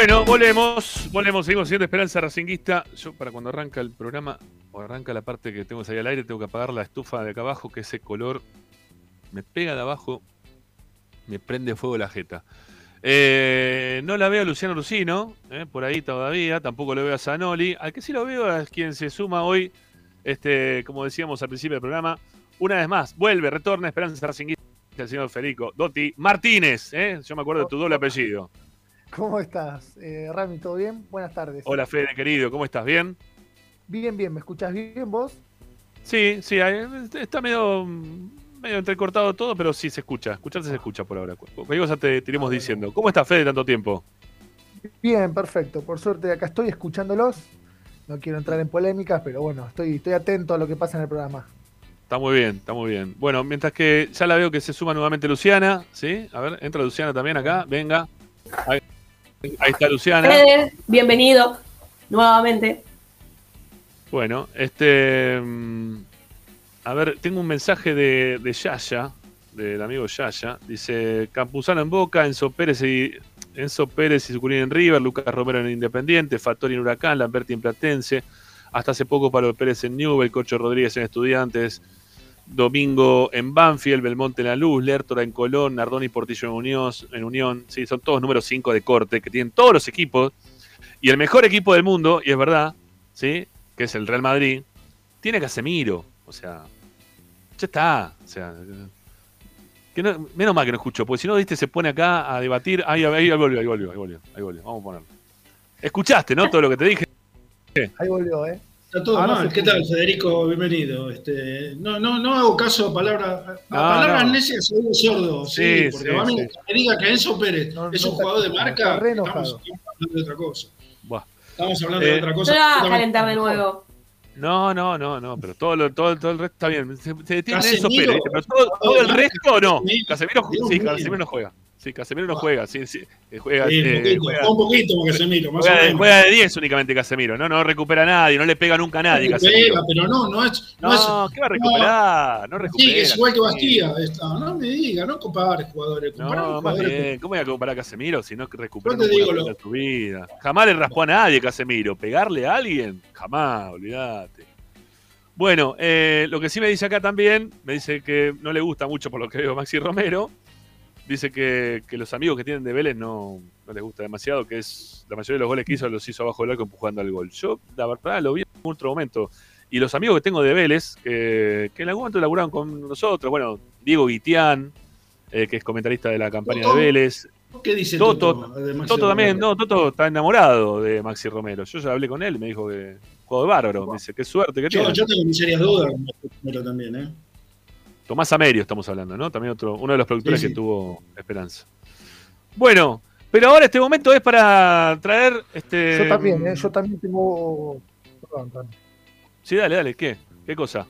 Bueno, volvemos, volvemos, seguimos siendo Esperanza Racinguista. Yo para cuando arranca el programa, o arranca la parte que tengo salir al aire, tengo que apagar la estufa de acá abajo, que ese color me pega de abajo, me prende fuego la jeta. Eh, no la veo a Luciano Lucino, eh, por ahí todavía, tampoco lo veo a Zanoli. Al que sí lo veo es quien se suma hoy, este, como decíamos al principio del programa, una vez más, vuelve, retorna Esperanza Racinguista, el señor Federico Dotti Martínez, eh, yo me acuerdo de tu doble apellido. ¿Cómo estás, eh, Rami? ¿Todo bien? Buenas tardes. Hola Fede, querido, ¿cómo estás? ¿Bien? Bien, bien. ¿Me escuchás bien vos? Sí, sí, está medio, medio entrecortado todo, pero sí se escucha. Escucharse se escucha por ahora. Cualquier cosa te, te iremos diciendo. ¿Cómo estás, Fede, tanto tiempo? Bien, perfecto. Por suerte acá estoy escuchándolos. No quiero entrar en polémicas, pero bueno, estoy, estoy atento a lo que pasa en el programa. Está muy bien, está muy bien. Bueno, mientras que ya la veo que se suma nuevamente Luciana, ¿sí? A ver, entra Luciana también acá, venga. Ahí, ahí está Luciana. Fede, bienvenido nuevamente. Bueno, este. mm, A ver, tengo un mensaje de, de Yaya, del amigo Yaya. Dice: Campuzano en Boca, Enzo Pérez y. Enzo Pérez y Sucurín en River, Lucas Romero en Independiente, Fattori en Huracán, Lamberti en Platense, hasta hace poco Pablo Pérez en Newell, Cocho Rodríguez en Estudiantes, Domingo en Banfield, Belmonte en La Luz, Lertora en Colón, Nardoni y Portillo en Unión, en Unión. Sí, son todos números 5 de corte que tienen todos los equipos. Y el mejor equipo del mundo, y es verdad, ¿sí? que es el Real Madrid, tiene a Casemiro. O sea, ya está. O sea, menos mal que no escucho, porque si no, viste, se pone acá a debatir. Ahí, ahí, ahí volvió, ahí volvió, ahí volvió, ahí volvió. Vamos a ponerlo. Escuchaste, ¿no? Todo lo que te dije. Ahí volvió, ¿eh? Está todo Ahora mal. ¿Qué tal, Federico? Bienvenido. Este, no, no, no hago caso a palabras. A No, palabras no. necias soy un sordo. Sí, Sí, porque sí, a mí sí. que me diga que Enzo Pérez No, es no un jugador de marca. Estamos, hablando de otra cosa. Buah. Estamos hablando Eh, de otra No cosa. a de nuevo. No, no, no, no, pero todo, lo, todo, todo el resto está bien. Se, se detiene Casemiro, Enzo Pérez, pero todo, todo el resto no. Casemiro, sí. Casemiro no juega. Sí, Casemiro no juega. Sí, sí, eh, juega, Sí, eh, poquito, juega, un poquito porque se miro, más o juega menos. juega de 10 únicamente Casemiro, ¿no? No recupera a nadie, no le pega nunca a nadie Pega, Casemiro. pero no, no es. No, No, es ¿qué va a recuperar? No recupera. Sí, es igual que Casemiro. Bastía. Está. No me diga, no compares jugadores. No, más bien. ¿Cómo voy a comparar a Casemiro si no recupera nunca su vida? Jamás le raspó a nadie Casemiro. ¿Pegarle a alguien? Jamás, olvídate. Bueno, eh, lo que sí me dice acá también, me dice que no le gusta mucho por lo que veo Maxi Romero. Dice que, que los amigos que tienen de Vélez no, no les gusta demasiado, que es la mayoría de los goles que hizo los hizo abajo del arco empujando al gol. Yo, la verdad, lo vi en otro momento. Y los amigos que tengo de Vélez, que, que en algún momento laburaron con nosotros, bueno, Diego Guitián, eh, que es comentarista de la campaña de. Vélez. ¿Qué dice Toto, Toto? de Maxi Toto también, no, Toto está enamorado de Maxi Romero. Yo ya hablé con él, me dijo que juego de bárbaro. Me dice, qué suerte que Yo, tiene. yo tengo mis serias dudas con Maxi Romero también, ¿eh? Tomás Amerio estamos hablando, ¿no? También otro, uno de los productores Sí, sí. que tuvo Esperanza. Bueno, pero ahora este momento es para traer este. Yo también, ¿eh? Yo también tengo. Perdón. Sí, dale, dale, ¿qué? ¿Qué cosa?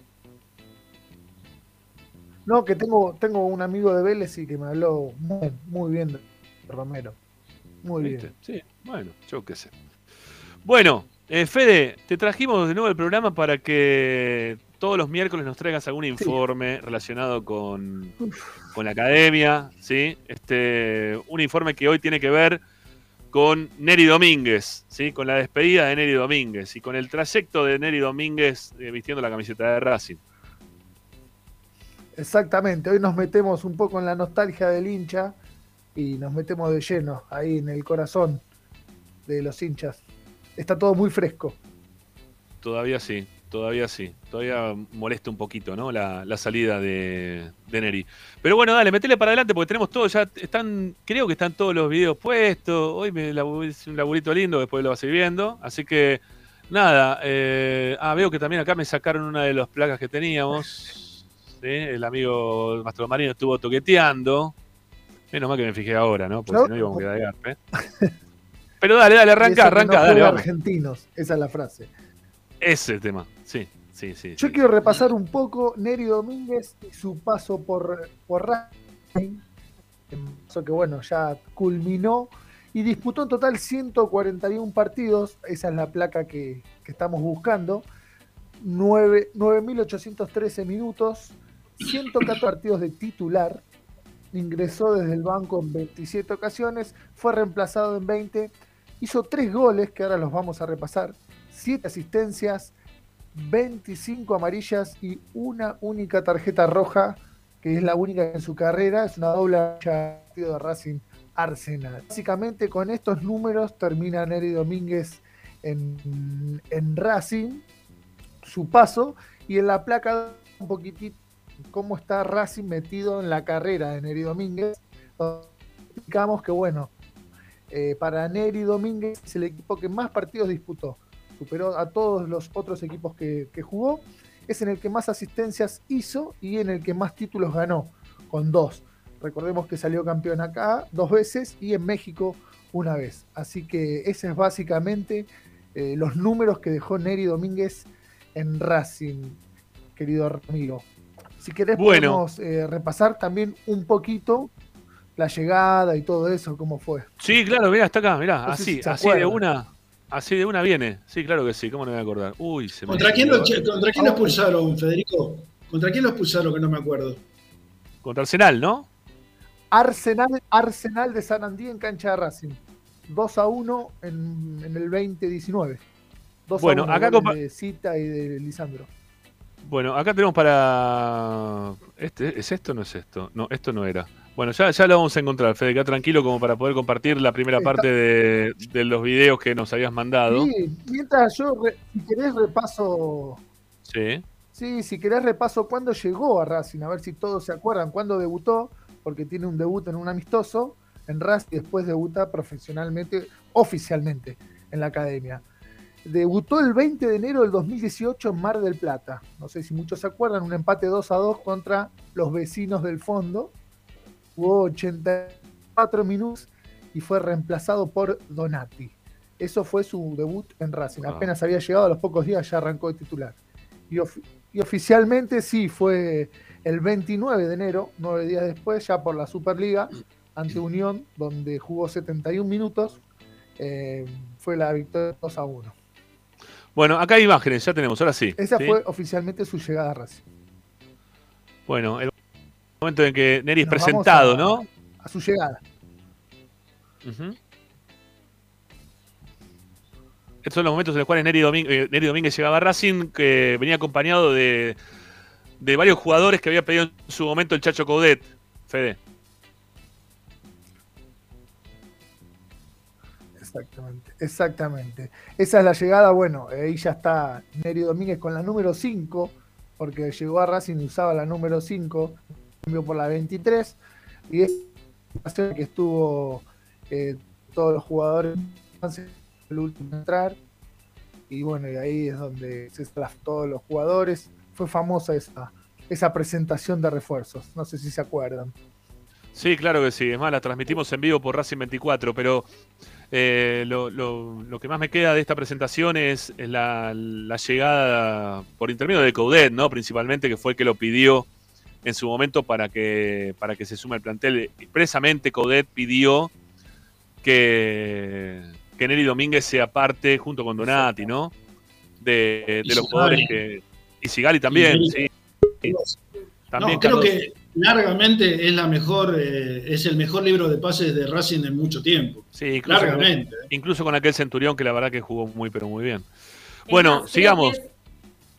No, que tengo, tengo un amigo de Vélez y que me habló muy, muy bien de Romero. Muy ¿Viste? bien. Sí, bueno, yo qué sé. Bueno, eh, Fede, te trajimos de nuevo el programa para que todos los miércoles nos traigas algún informe relacionado con, con la academia, ¿sí? Este, un informe que hoy tiene que ver con Neri Domínguez, ¿sí? Con la despedida de Neri Domínguez y con el trayecto de Neri Domínguez eh, vistiendo la camiseta de Racing. Exactamente. Hoy nos metemos un poco en la nostalgia del hincha y nos metemos de lleno ahí en el corazón de los hinchas. Está todo muy fresco. Todavía sí, todavía sí. Todavía molesta un poquito, ¿no? La, la salida de, de Neri. Pero bueno, dale, metele para adelante porque tenemos todo. Ya están, creo que están todos los videos puestos. Hoy me es un laburito lindo, después lo vas a ir viendo. Así que, nada. eh, ah, veo que también acá me sacaron una de las placas que teníamos. ¿sí? El amigo Mastro Marino estuvo toqueteando. Menos mal que me fijé ahora, ¿no? Porque No. si no íbamos a quedar. Pero dale, dale, arranca, arranca, no dale, juega vamos. argentinos, esa es la frase. Ese es el tema. Sí, sí, sí. Yo sí. quiero repasar un poco Neri Domínguez y su paso por, por Racing, eso que bueno, ya culminó y disputó en total 141 partidos, esa es la placa que, que estamos buscando, Nueve- 9.813 minutos, 114 partidos de titular, ingresó desde el banco en 27 ocasiones, fue reemplazado en 20 Hizo tres goles, que ahora los vamos a repasar, siete asistencias, 25 amarillas y una única tarjeta roja, que es la única en su carrera, es una doble partido de Racing Arsenal. Básicamente con estos números termina Neri Domínguez en, en Racing, su paso, y en la placa un poquitito cómo está Racing metido en la carrera de Neri Domínguez. Explicamos que bueno, eh, para Neri Domínguez es el equipo que más partidos disputó superó a todos los otros equipos que, que, jugó. Es en el que más asistencias hizo y en el que más títulos ganó, con dos. Recordemos que salió campeón acá dos veces y en México una vez. Así que ese es básicamente eh, los números que dejó Neri Domínguez en Racing, querido Ramiro. Si querés Bueno. podemos eh, repasar también un poquito la llegada y todo eso, cómo fue. Sí, claro, mirá, está acá, mirá, No así, si así de una. Así de una viene. Sí, claro que sí, ¿cómo no me voy a acordar? Uy, se me ¿Contra quién, lo. ¿Contra quién lo expulsaron, Federico? ¿Contra quién lo expulsaron que no me acuerdo? Contra Arsenal, ¿no? Arsenal, Arsenal de San Andí en cancha de Racing. 2 a 1 en, en el 2019. 2 Bueno, a 1 acá de Cita y de Lisandro. Bueno, acá tenemos para. ¿Este, ¿Es esto o no es esto? No, esto no era. Bueno, ya, ya lo vamos a encontrar, Fede, queda tranquilo como para poder compartir la primera parte de, de los videos que nos habías mandado. Sí, mientras yo, re- si querés repaso, Sí. sí, si querés repaso cuándo llegó a Racing, a ver si todos se acuerdan cuándo debutó, porque tiene un debut en un amistoso en Racing y después debuta profesionalmente, oficialmente, en la academia. Debutó el 20 de enero del 2018 en Mar del Plata. No sé si muchos se acuerdan, un empate 2 a 2 contra los vecinos del fondo. Jugó 84 minutos y fue reemplazado por Donati. Eso fue su debut en Racing. Apenas había llegado a los pocos días, ya arrancó de titular. Y, ofi- y oficialmente sí, fue el 29 de enero, nueve días después, ya por la Superliga, ante Unión, donde jugó 71 minutos. eh, fue la victoria 2 a 1. Bueno, acá hay imágenes, ya tenemos, ahora sí. Esa ¿sí? fue oficialmente su llegada a Racing. Bueno, el momento en que Neri es Nos presentado, a- ¿no? A su llegada. Estos son los momentos en los cuales Neri, Domín- eh, Neri Domínguez llegaba a Racing, que venía acompañado de, de varios jugadores que había pedido en su momento el Chacho Coudet. Fede. Exactamente, exactamente. Esa es la llegada, bueno, ahí ya está Neri Domínguez con la número 5, porque llegó a Racing y usaba la número 5, cambió por la 23, y es la que estuvo eh, todos los jugadores, el último en entrar, y bueno, y ahí es donde se todos los jugadores, fue famosa esa, esa presentación de refuerzos, no sé si se acuerdan. Sí, claro que sí. Es más, la transmitimos en vivo por Racing 24, pero eh, lo, lo- que más me queda de esta presentación es, es la, la llegada por intermedio de Coudet, ¿no? Principalmente, que fue el que lo pidió en su momento para que, para que se sume al plantel. Expresamente Coudet pidió que, que Neri Domínguez sea parte, junto con Donati, ¿no? De, los jugadores que. Y Sigali también, Y sí. No, También creo Carlos- que largamente es la mejor, eh, es el mejor libro de pases de Racing en mucho tiempo. Sí, incluso, Largamente. incluso con aquel Centurión que la verdad que jugó muy, pero muy bien. Es Bueno, más, sigamos. es-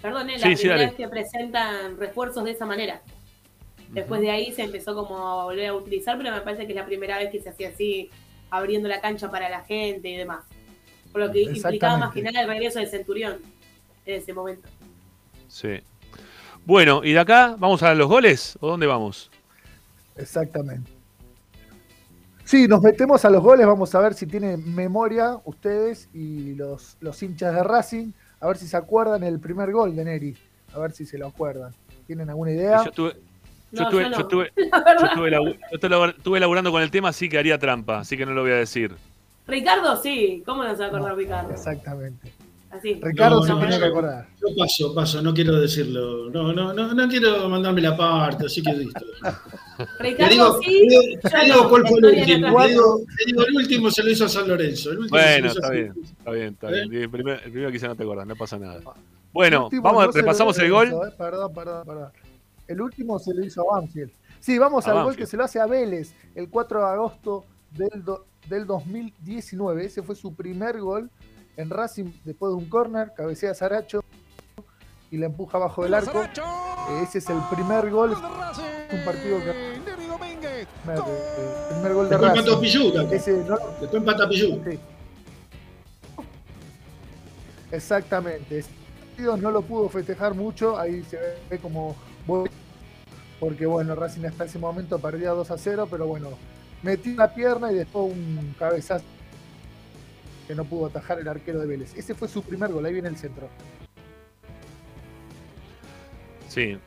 perdón, es la sí, primera dale. vez que presentan refuerzos de esa manera. Después de ahí se empezó como a volver a utilizar, pero me parece que es la primera vez que se hacía así, abriendo la cancha para la gente y demás. Por lo que implicaba más que nada el regreso del Centurión en ese momento. Sí. Bueno, ¿y de acá vamos a los goles? ¿O dónde vamos? Exactamente. Sí, nos metemos a los goles, vamos a ver si tienen memoria ustedes y los, los hinchas de Racing, a ver si se acuerdan el primer gol de Neri, a ver si se lo acuerdan. ¿Tienen alguna idea? Yo estuve, yo estuve, yo no. yo estuve- La yo verdad. estuve labu- yo estuve labu- estuve laburando con el tema, así que haría trampa, así que no lo voy a decir. Ricardo, sí. ¿Cómo no se va a acordar Ricardo? Exactamente. Así. Ricardo No, se no, tiene no. que acordar. Yo paso, paso, no quiero decirlo. No, no, no, no quiero mandarme la parte, así que listo. Te Ricardo, digo, sí. te digo- cuál fue el último. digo, el último se lo hizo a San Lorenzo. El Bueno, está bien, está bien, está ¿Eh? bien. El primer, el primero quizá no te acuerdas, no pasa nada. Bueno, vamos, repasamos el gol. eh, Perdón, perdón, perdón. El último se lo hizo a Banfield. Sí, vamos A al gol que se lo hace a Vélez el 4 de agosto del, do- del 2019. Ese fue su primer gol en Racing después de un córner, cabecea Saracho y la empuja abajo del arco. Ese es el primer gol. Un partido que. El primer gol de Después empató Racing. Pichuca. Ese no, Después empata. Sí. Exactamente. Ese partido no lo pudo festejar mucho. Ahí se ve como. Porque bueno, Racing hasta ese momento perdía 2 a 0, pero bueno, metió la pierna y después un cabezazo que no pudo atajar el arquero de Vélez. Ese fue su primer gol, ahí viene el centro. Sí.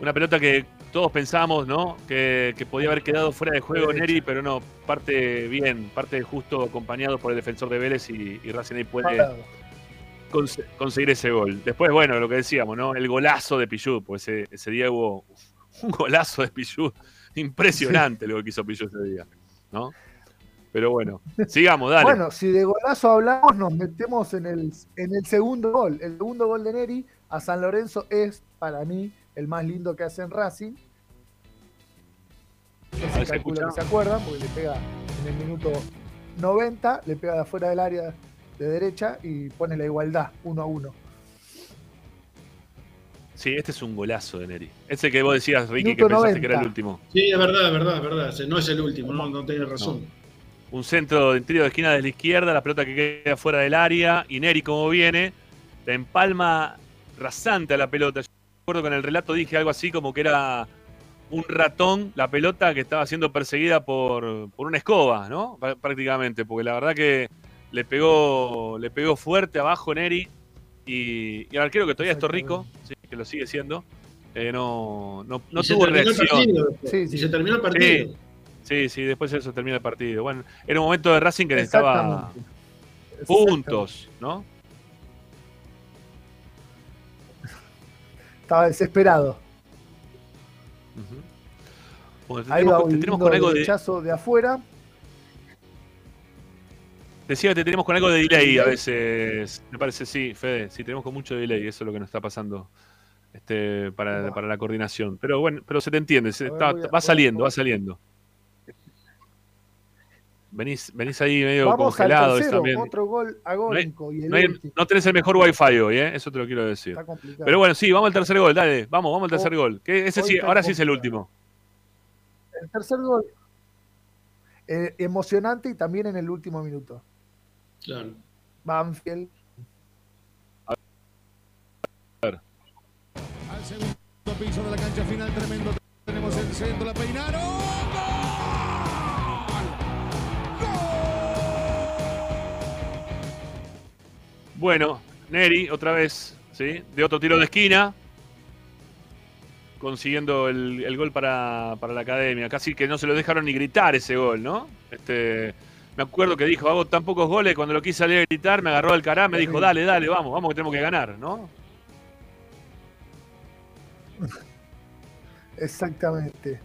Una pelota que todos pensamos, ¿no? Que, que podía haber quedado fuera de juego. Neri, pero no, parte bien, parte justo acompañado por el defensor de Vélez y, y Racing ahí puede conseguir ese gol. Después, bueno, lo que decíamos, ¿no? El golazo de Pichu, pues ese, ese día hubo un golazo de Pichu. Impresionante lo que hizo Pichu ese día, ¿no? Pero bueno, sigamos, dale. Bueno, si de golazo hablamos, nos metemos en el, en el segundo gol. El segundo gol de Neri a San Lorenzo es, para mí, el más lindo que hace en Racing. Ese si calculo que se acuerdan, porque le pega en el minuto 90, le pega de afuera del área de derecha y pone la igualdad, uno a uno. Sí, este es un golazo de Neri. Ese que vos decías, Ricky, que pensaste que era el 90. último. Sí, es verdad, es verdad, es verdad. No es el último, no, no tenés razón. Un centro de tiro de esquina de la izquierda, la pelota que queda fuera del área. Y Neri, como viene, la empalma rasante a la pelota. Yo recuerdo que en el relato dije algo así como que era un ratón la pelota que estaba siendo perseguida por, por una escoba, ¿no? Prá- Prácticamente, porque la verdad que le pegó, le pegó fuerte abajo Neri. Y, y el arquero que todavía es Torrico, sí, que lo sigue siendo, eh, no, no, no tuvo terminó el reacción. Sí, Y sí. se terminó el partido. Sí, sí, sí, después de eso termina el partido. Bueno, era un momento de Racing que necesitaba puntos, ¿no? Estaba desesperado. Bueno, Ahí tenemos, va un tenemos con algo de, de afuera. Decía que te tenemos con algo de delay a veces. Me parece, sí, Fede, sí, tenemos con mucho delay, eso es lo que nos está pasando este, para, para la coordinación. Pero bueno, pero se te entiende, se- ver, está- a- va saliendo, va saliendo. Venís, venís ahí medio Vamos al congelados tercero, también. otro gol agónico y el No, hay- no tenés el mejor wifi hoy, ¿eh? eso te lo quiero decir. Está complicado. Pero bueno, sí, vamos al tercer gol, dale, vamos, vamos al tercer Hoy- gol. Que ese sí, ahora sí es el último. El tercer gol. eh, emocionante y también en el último minuto. Claro. Banfield. Al segundo piso de la cancha final, tremendo. Tenemos el centro, la peinaron. Bueno, Neri, otra vez, ¿sí? De otro tiro de esquina. Consiguiendo el, el gol para, para la academia. Casi que no se lo dejaron ni gritar ese gol, ¿no? Este, me acuerdo que dijo, hago tan pocos goles, cuando lo quise salir a gritar, me agarró al cará, me dijo, dale, dale, vamos, vamos que tenemos que ganar, ¿no? Exactamente.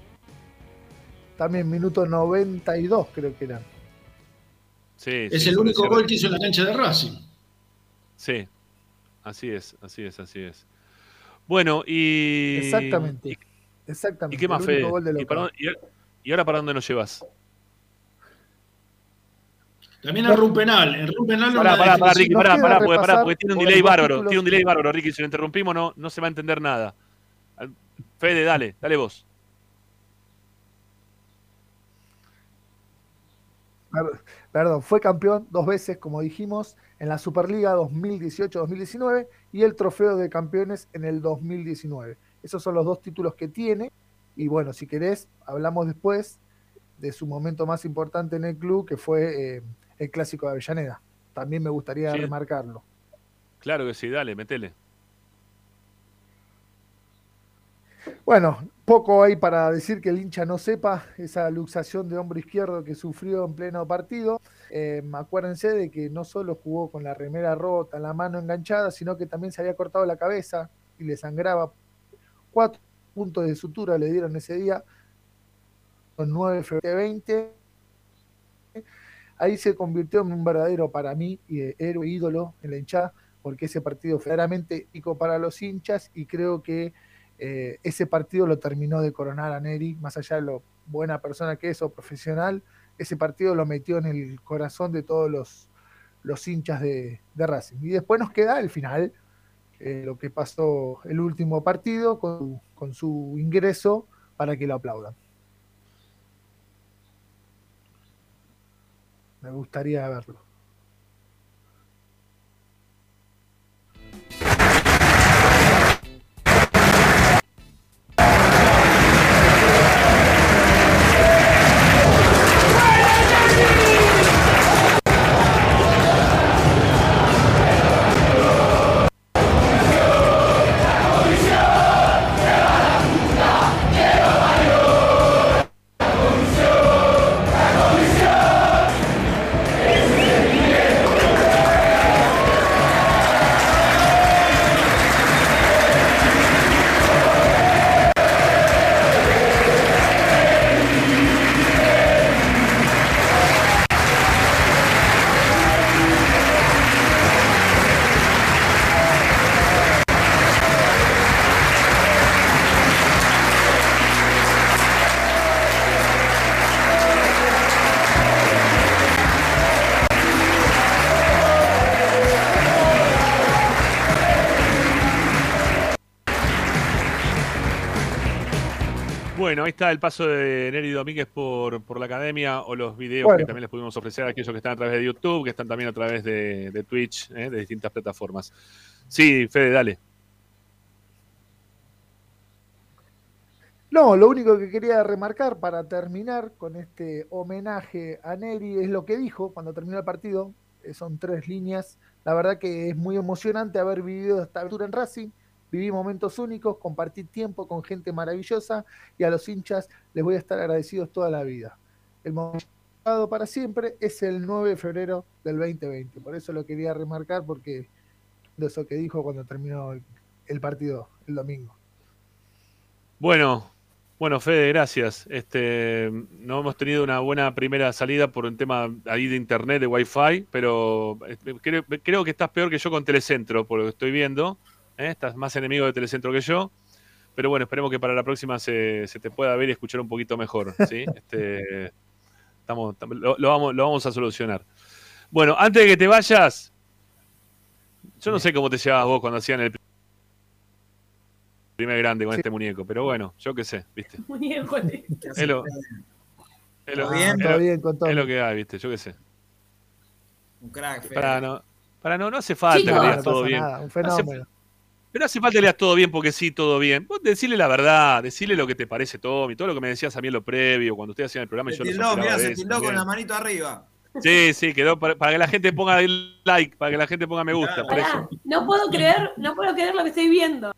También minuto 92 creo que era. Sí, Es sí, el único gol que hizo en la cancha de Racing. Sí, así es, así es, así es. Bueno, y... Exactamente. ¿Y, Exactamente. y qué más, el Fede? gol de ¿Y, local. para dónde- y- y ahora para dónde nos llevas? También en Rumpenal. En Rumpenal Pará, una pará, pará, Ricky, pará, pará, porque, pará, repasar porque tiene un delay bárbaro, tiene un delay bárbaro, Ricky, si lo interrumpimos no, no se va a entender nada. Fede, dale, dale vos. Per- Perdón, fue campeón dos veces, como dijimos, en la Superliga 2018-2019 y el trofeo de campeones en el 2019. Esos son los dos títulos que tiene. Y bueno, si querés, hablamos después de su momento más importante en el club, que fue eh, el Clásico de Avellaneda. También me gustaría Sí. remarcarlo. Claro que sí, dale, metele. Bueno, poco hay para decir que el hincha no sepa esa luxación de hombro izquierdo que sufrió en pleno partido. Eh, acuérdense de que no solo jugó con la remera rota, la mano enganchada, sino que también se había cortado la cabeza y le sangraba. Cuatro puntos de sutura le dieron ese día, con 9 febrero 20. Ahí se convirtió en un verdadero, para mí, eh, héroe ídolo en la hinchada, porque ese partido fue claramente pico para los hinchas y creo que eh, ese partido lo terminó de coronar a Neri, más allá de lo buena persona que es o profesional, ese partido lo metió en el corazón de todos los, los hinchas de, de Racing. Y después nos queda el final, eh, lo que pasó el último partido con, con su ingreso para que lo aplaudan. Me gustaría verlo. Está el paso de Neri Domínguez por, por la academia o los videos Bueno. que también les pudimos ofrecer a aquellos que están a través de YouTube, que están también a través de, de Twitch, ¿eh? de distintas plataformas. Sí, Fede, dale. No, lo único que quería remarcar para terminar con este homenaje a Neri es lo que dijo cuando terminó el partido. Eh, Son tres líneas. La verdad que es muy emocionante haber vivido esta aventura en Racing. Viví momentos únicos, compartí tiempo con gente maravillosa y a los hinchas les voy a estar agradecidos toda la vida. El momento para siempre es el 9 de febrero del 2020. Por eso lo quería remarcar porque de eso que dijo cuando terminó el, el partido el domingo. Bueno, bueno, Fede, gracias. Este, no hemos tenido una buena primera salida por un tema ahí de internet, de wifi, pero eh, creo, creo que estás peor que yo con Telecentro, por lo que estoy viendo. ¿Eh? Estás más enemigo de Telecentro que yo. Pero bueno, esperemos que para la próxima se, se te pueda ver y escuchar un poquito mejor. ¿sí? Este, estamos, tam- lo, lo vamos, lo vamos a solucionar. Bueno, antes de que te vayas, yo no sé cómo te llevabas vos cuando hacían el primer grande con este muñeco, pero bueno, yo qué sé, ¿viste? Muñeco. Es lo, es lo- ¿Todo bien? es lo- bien con todo. es lo que hay, ¿viste? Yo qué sé. Un crack. Para no, para no, no hace falta que no todo bien. nada, un No hace- fenómeno. Pero no hace falta que leas todo bien porque sí, todo bien. Vos decirle la verdad, decirle lo que te parece, Tommy, todo lo que me decías a mí en lo previo, cuando ustedes hacían el programa y Se yo tildó, mirá, se tildó con la manito arriba. Sí, sí, quedó para, para que la gente ponga el like, para que la gente ponga me gusta, por Pará, eso. no puedo creer, no puedo creer lo que estoy viendo.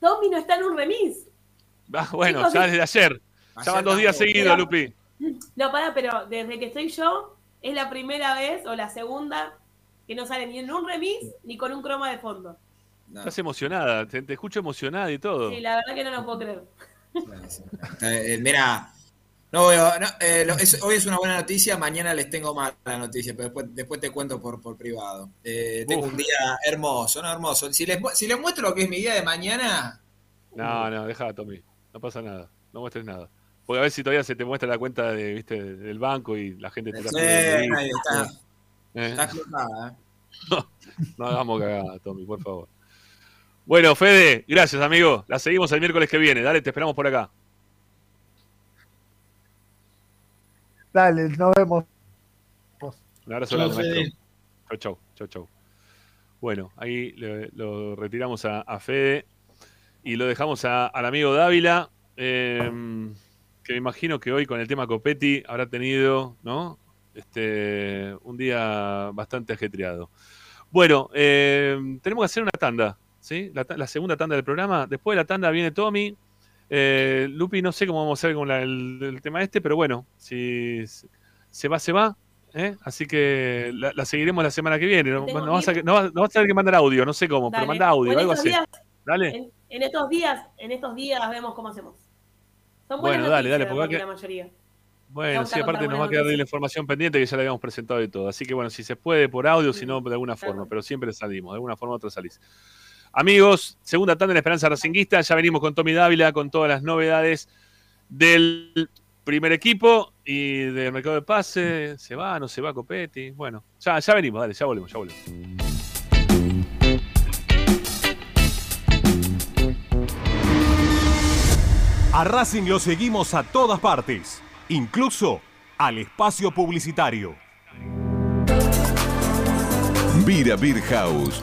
Tommy no está en un remis. Ah, bueno, Chicos, ya desde ayer. Ya van dos días seguidos, Lupi. No, pará, pero desde que estoy yo, es la primera vez o la segunda que no sale ni en un remis ni con un croma de fondo. No, Estás emocionada, te, te escucho emocionada y todo. Sí, la verdad que no lo puedo creer. Eh, eh, mira, no veo, no, eh, lo- es- hoy es una buena noticia, mañana les tengo mala noticia, pero después, después te cuento por, por privado. Eh, tengo Uf. un día hermoso, ¿no? Hermoso. Si les, si les muestro lo que es mi día de mañana, No, no, deja, Tommy. No pasa nada. No muestres nada. Porque a ver si todavía se te muestra la cuenta de, ¿viste, del banco y la gente te está ahí está, guita. Eh, está ¿eh? No hagamos cagada, Tommy, por favor. Bueno, Fede, gracias, amigo. La seguimos el miércoles que viene. Dale, te esperamos por acá. Dale, nos vemos. Un abrazo Chao, grande. Chau, chau, chau, chau. Bueno, ahí le- lo retiramos a, a Fede y lo dejamos a- al amigo Dávila, eh, que me imagino que hoy con el tema Copetti habrá tenido, ¿no? Este, un día bastante ajetreado. Bueno, eh, tenemos que hacer una tanda, ¿sí? La, segunda tanda del programa. Después de la tanda viene Tommy. Eh, Lupi, no sé cómo vamos a hacer con la- el, el tema este, pero bueno, si se va, se va. ¿eh? Así que la, la seguiremos la semana que viene. No, vas, a, que ir. no vas- no vas a tener que mandar audio, no sé cómo, pero manda audio, algo así. días- Dale. En, en estos días, en estos días vemos cómo hacemos. Son buenas Bueno, dale, dale, porque que- la mayoría. Bueno, sí, aparte nos va a quedar ahí la información pendiente que ya la habíamos presentado y todo. Así que bueno, si se puede por audio, si no, de alguna Claro. forma, pero siempre salimos, de alguna forma u otra salís. Amigos, segunda tanda en Esperanza Racinguista, ya venimos con Tommy Dávila con todas las novedades del primer equipo y del mercado de pase, se va, no se va Copetti. Bueno, ya, ya venimos, dale, ya volvemos, ya volvemos. A Racing lo seguimos a todas partes, incluso al espacio publicitario. Vira Beer House.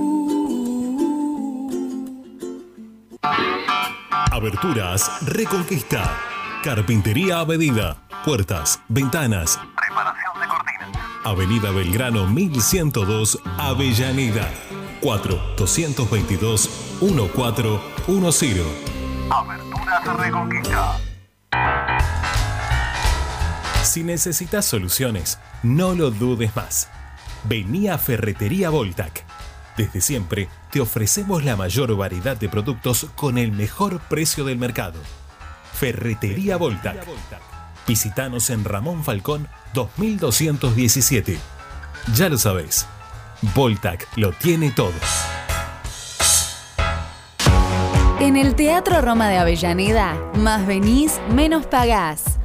Aberturas Reconquista. Carpintería a medida. Puertas, ventanas. Preparación de cortinas. Avenida Belgrano 1102, Avellaneda. 4-222-1410. Aberturas Reconquista. Si necesitas soluciones, no lo dudes más. Vení a Ferretería Voltac. Desde siempre te ofrecemos la mayor variedad de productos con el mejor precio del mercado. Ferretería Voltac. Visítanos en Ramón Falcón 2217. Ya lo sabéis, Voltac lo tiene todo. En el Teatro Roma de Avellaneda, más venís, menos pagás.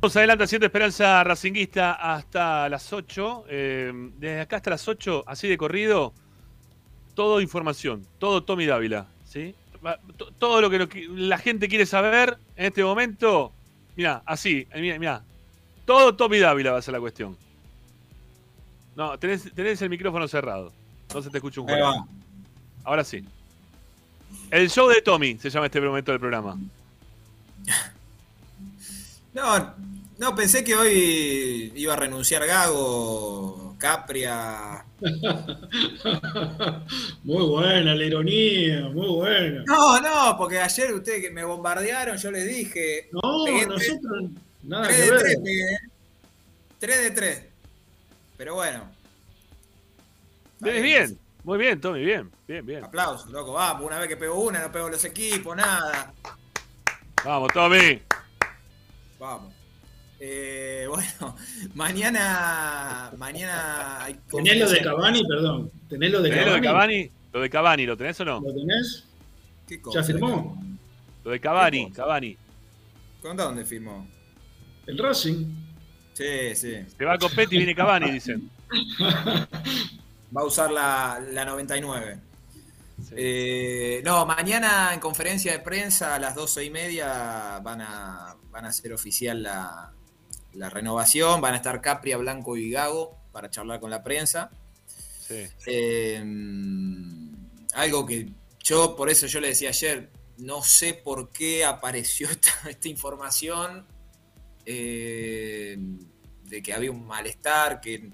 Vamos adelante haciendo Esperanza Racinguista hasta las 8. Eh, desde acá hasta las 8, así de corrido, todo información, todo Tommy Dávila. ¿sí? Todo lo que, la gente quiere saber en este momento, mira, así, mira, mira. Todo Tommy Dávila va a ser la cuestión. No, tenés, tenés el micrófono cerrado. No se te escucha un juego. Ahora sí. El show de Tommy se llama este momento del programa. No, no, pensé que hoy iba a renunciar Gago, Capria. Muy buena la ironía, muy buena. No, no, porque ayer ustedes que me bombardearon, yo les dije. No, pegué nosotros nada 3 que de ver. 3, pegué. 3 de 3. Pero bueno, Bien, bien. Muy bien, Tommy, bien. Bien, bien. aplausos, loco, vamos. Una vez que pego una, no pego los equipos, nada. Vamos, Tommy. Vamos. Eh, bueno, mañana. Mañana hay ¿Tenés lo de Cavani? Perdón. ¿Tenés lo de ¿Tenés lo de Cavani? ¿Lo de Cavani lo tenés o no? ¿Lo tenés? ¿Qué cosa? ¿Ya firmó? Lo de Cavani, Cavani. ¿Contá dónde firmó? El Racing. Sí, sí. Se va a Copetti y viene Cavani, dicen. Va a usar la, la 99. Eh, no, mañana en conferencia de prensa a las 12 y media van a, van a hacer oficial la, la renovación. Van a estar Capria, Blanco y Gago para charlar con la prensa. Sí. Eh, algo que yo, por eso yo le decía ayer, no sé por qué apareció esta, esta información eh, de que había un malestar, que,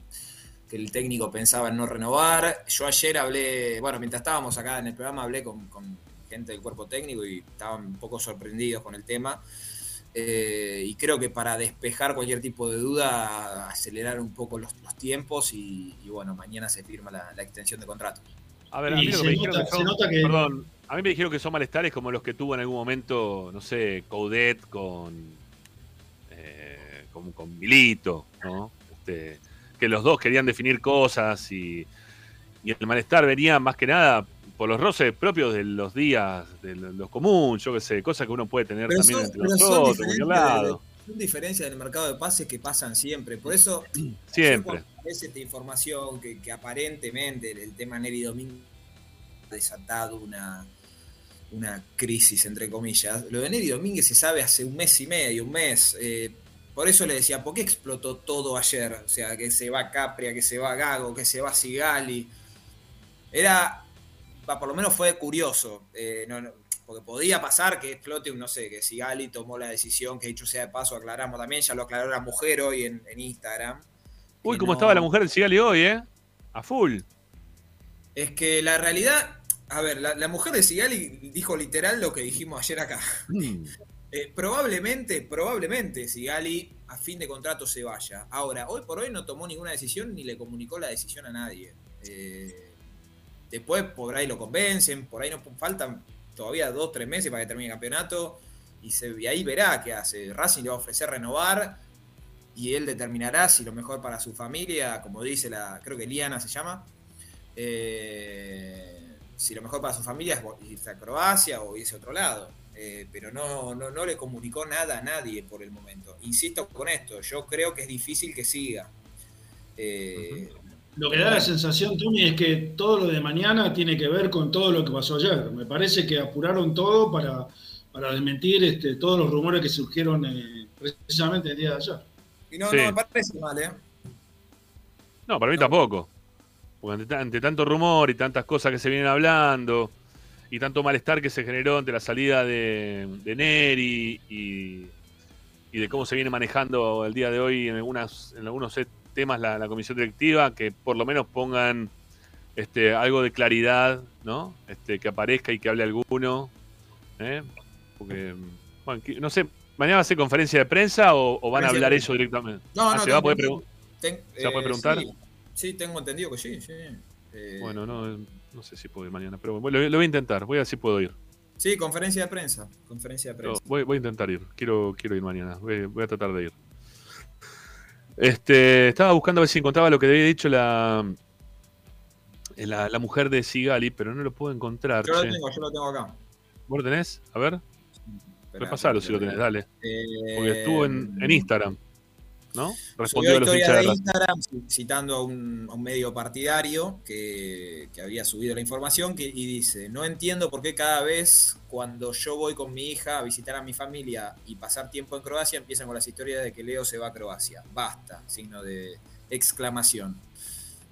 que el técnico pensaba en no renovar. Yo ayer hablé, bueno, mientras estábamos acá en el programa, hablé con, con gente del cuerpo técnico y estaban un poco sorprendidos con el tema. Eh, y creo que para despejar cualquier tipo de duda, acelerar un poco los, los tiempos y, y bueno, mañana se firma la, la extensión de contrato. A ver, a mí lo que se me dijeron nota- que son, se nota que- Perdón, a mí me dijeron que son malestares como los que tuvo en algún momento, no sé, Coudet con. eh, con, con Milito, ¿no? Este, que los dos querían definir cosas y, y el malestar venía más que nada por los roces propios de los días, de lo- los comunes, yo qué sé, cosas que uno puede tener Pero también son, entre son nosotros, de- lado. son diferencias del mercado de pases que pasan siempre. Por eso, Siempre. aparece esta información que, que aparentemente el, el tema Neri Domínguez ha desatado una, una crisis, entre comillas. Lo de Neri Domínguez se sabe hace un mes y medio, un mes. eh, por eso le decía, ¿por qué explotó todo ayer? O sea, que se va Capria, que se va Gago, que se va Sigali. Era, por lo menos fue curioso. eh, no- no, porque podía pasar que explote un, no sé, que Sigali tomó la decisión, que dicho sea de paso, aclaramos también, ya lo aclaró la mujer hoy en, en Instagram. Uy, cómo no- estaba la mujer de Sigali hoy, ¿eh? A full. Es que la realidad, a ver, la, la mujer de Sigali dijo literal lo que dijimos ayer acá. Eh, probablemente, probablemente Sigali a fin de contrato se vaya. Ahora, hoy por hoy no tomó ninguna decisión ni le comunicó la decisión a nadie. Eh, después por ahí lo convencen, por ahí no faltan todavía dos, tres meses para que termine el campeonato y, se, y ahí verá qué hace. Racing le va a ofrecer renovar y él determinará si lo mejor para su familia, como dice la, creo que Liana se llama, eh, si lo mejor para su familia es irse a Croacia o irse a otro lado. Eh, pero no, no, no le comunicó nada a nadie por el momento. Insisto con esto, yo creo que es difícil que siga. Eh, Lo que da la sensación, Tony, es que todo lo de mañana tiene que ver con todo lo que pasó ayer. Me parece que apuraron todo para, para desmentir este, todos los rumores que surgieron eh, precisamente el día de ayer. y no, Sí. no me parece mal, ¿eh? No, para mí tampoco. Porque ante, ante tanto rumor y tantas cosas que se vienen hablando y tanto malestar que se generó ante la salida de, de Neri y, y de cómo se viene manejando el día de hoy en, algunas, en algunos temas la, la comisión directiva, que por lo menos pongan este, algo de claridad, ¿no? Este, que aparezca y que hable alguno. ¿eh? Porque, bueno, no sé, ¿mañana va a ser conferencia de prensa o, o van a hablar eso directamente? No, Ah, no, ¿Se va a poder? Ten- ¿Se va a poder eh, preguntar? Sí, sí, tengo entendido que sí, sí. Eh, Bueno, no, no sé si puedo ir mañana, pero bueno, lo, lo voy a intentar, voy a ver si puedo ir. Sí, conferencia de prensa. Conferencia de prensa. voy, voy a intentar ir, quiero, quiero ir mañana, voy, voy a tratar de ir. Este, estaba buscando a ver si encontraba lo que había dicho la, la, la mujer de Sigali, pero no lo puedo encontrar. Yo lo tengo, yo lo tengo acá. ¿Vos lo tenés? A ver, repasalo si lo tenés, dale. Eh, Porque estuvo en, en Instagram, ¿no? Respondió a los hinchas de de Racing. Instagram citando a un, a un medio partidario que, que había subido la información que, y dice, no entiendo por qué cada vez cuando yo voy con mi hija a visitar a mi familia y pasar tiempo en Croacia empiezan con las historias de que Leo se va a Croacia. Basta, signo de exclamación.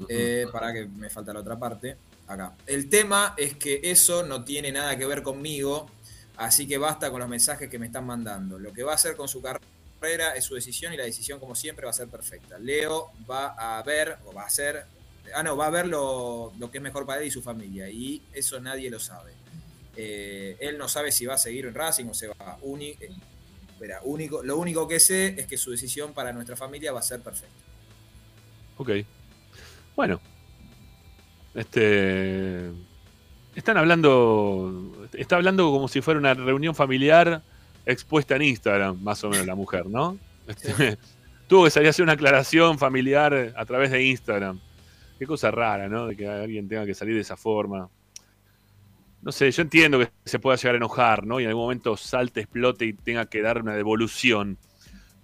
Eh, para que me falta la otra parte. Acá. El tema es que eso no tiene nada que ver conmigo, así que basta con los mensajes que me están mandando. Lo que va a hacer con su carrera es su decisión y la decisión, como siempre, va a ser perfecta. Leo va a ver, o va a hacer, ah, no, va a ver lo, lo que es mejor para él y su familia, y eso nadie lo sabe. Eh, él no sabe si va a seguir en Racing o se va. Eh, espera, único, lo único que sé es que su decisión para nuestra familia va a ser perfecta. Ok. Bueno. Este. Están hablando. Está hablando como si fuera una reunión familiar expuesta en Instagram, más o menos, la mujer, ¿no? Este, tuvo que salir a hacer una aclaración familiar a través de Instagram. Qué cosa rara, ¿no? De que alguien tenga que salir de esa forma. No sé, yo entiendo que se pueda llegar a enojar, ¿no? Y en algún momento salte, explote y tenga que dar una devolución.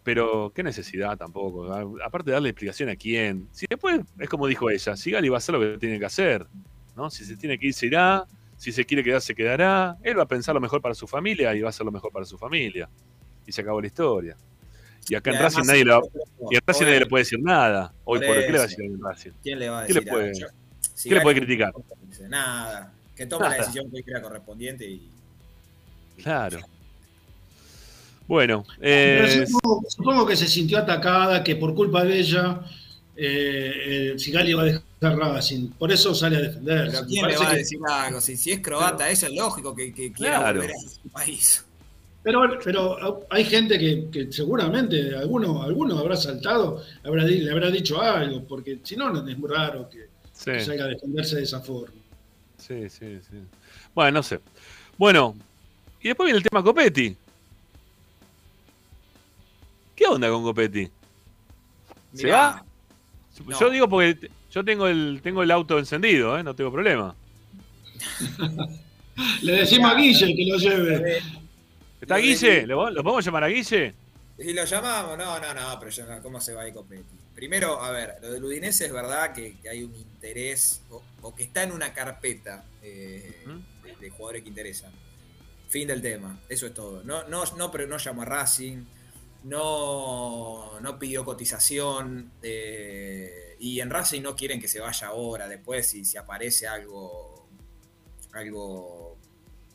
Pero qué necesidad tampoco. Aparte de darle explicación a quién. Si después es como dijo ella, Sigali va a hacer lo que tiene que hacer. ¿no? Si se tiene que ir, se irá. Si se quiere quedar, se quedará. Él va a pensar lo mejor para su familia y va a hacer lo mejor para su familia. Y se acabó la historia. Y acá Y en Racing nadie, le va- por- y en Racing nadie le puede decir nada. Hoy por ¿qué le va a decir en Racing? ¿Quién le va a ¿Qué decir? le puede, ¿qué le puede criticar? dice Nada. Que tome la decisión que crea correspondiente y. Claro. Bueno, Pero eh, supongo, supongo que se sintió atacada, que por culpa de ella, eh, eh, Sigali va a dejar Racing. Por eso sale a defenderse. Pero Me ¿quién le parece va a que- decir algo? Si, si es croata, ella es lógico que, que quiera Claro. volver a su país. Pero, pero hay gente que, que seguramente alguno, alguno habrá saltado, habrá, le habrá dicho algo, porque si no, no es muy raro que, Sí. que salga a defenderse de esa forma. Sí, sí, sí. Bueno, no sé. Bueno, y después viene el tema Copetti. ¿Qué onda con Copetti? ¿Se Mirá, va? No. Yo digo porque yo tengo el, tengo el auto encendido, ¿eh? no tengo problema. Le decimos a Guille que lo lleve. ¿Está Guille? ¿Lo, lo podemos llamar a Guille? Si lo llamamos, no, no, no, pero yo ¿cómo se va a ir Copetti? Primero, a ver, lo del Udinese es verdad que, que hay un interés, o, o que está en una carpeta eh, de, de jugadores que interesan. Fin del tema, eso es todo. No, no, no, pero no llamó a Racing, no, no pidió cotización, eh, y en Racing no quieren que se vaya ahora, después si, si aparece algo, algo,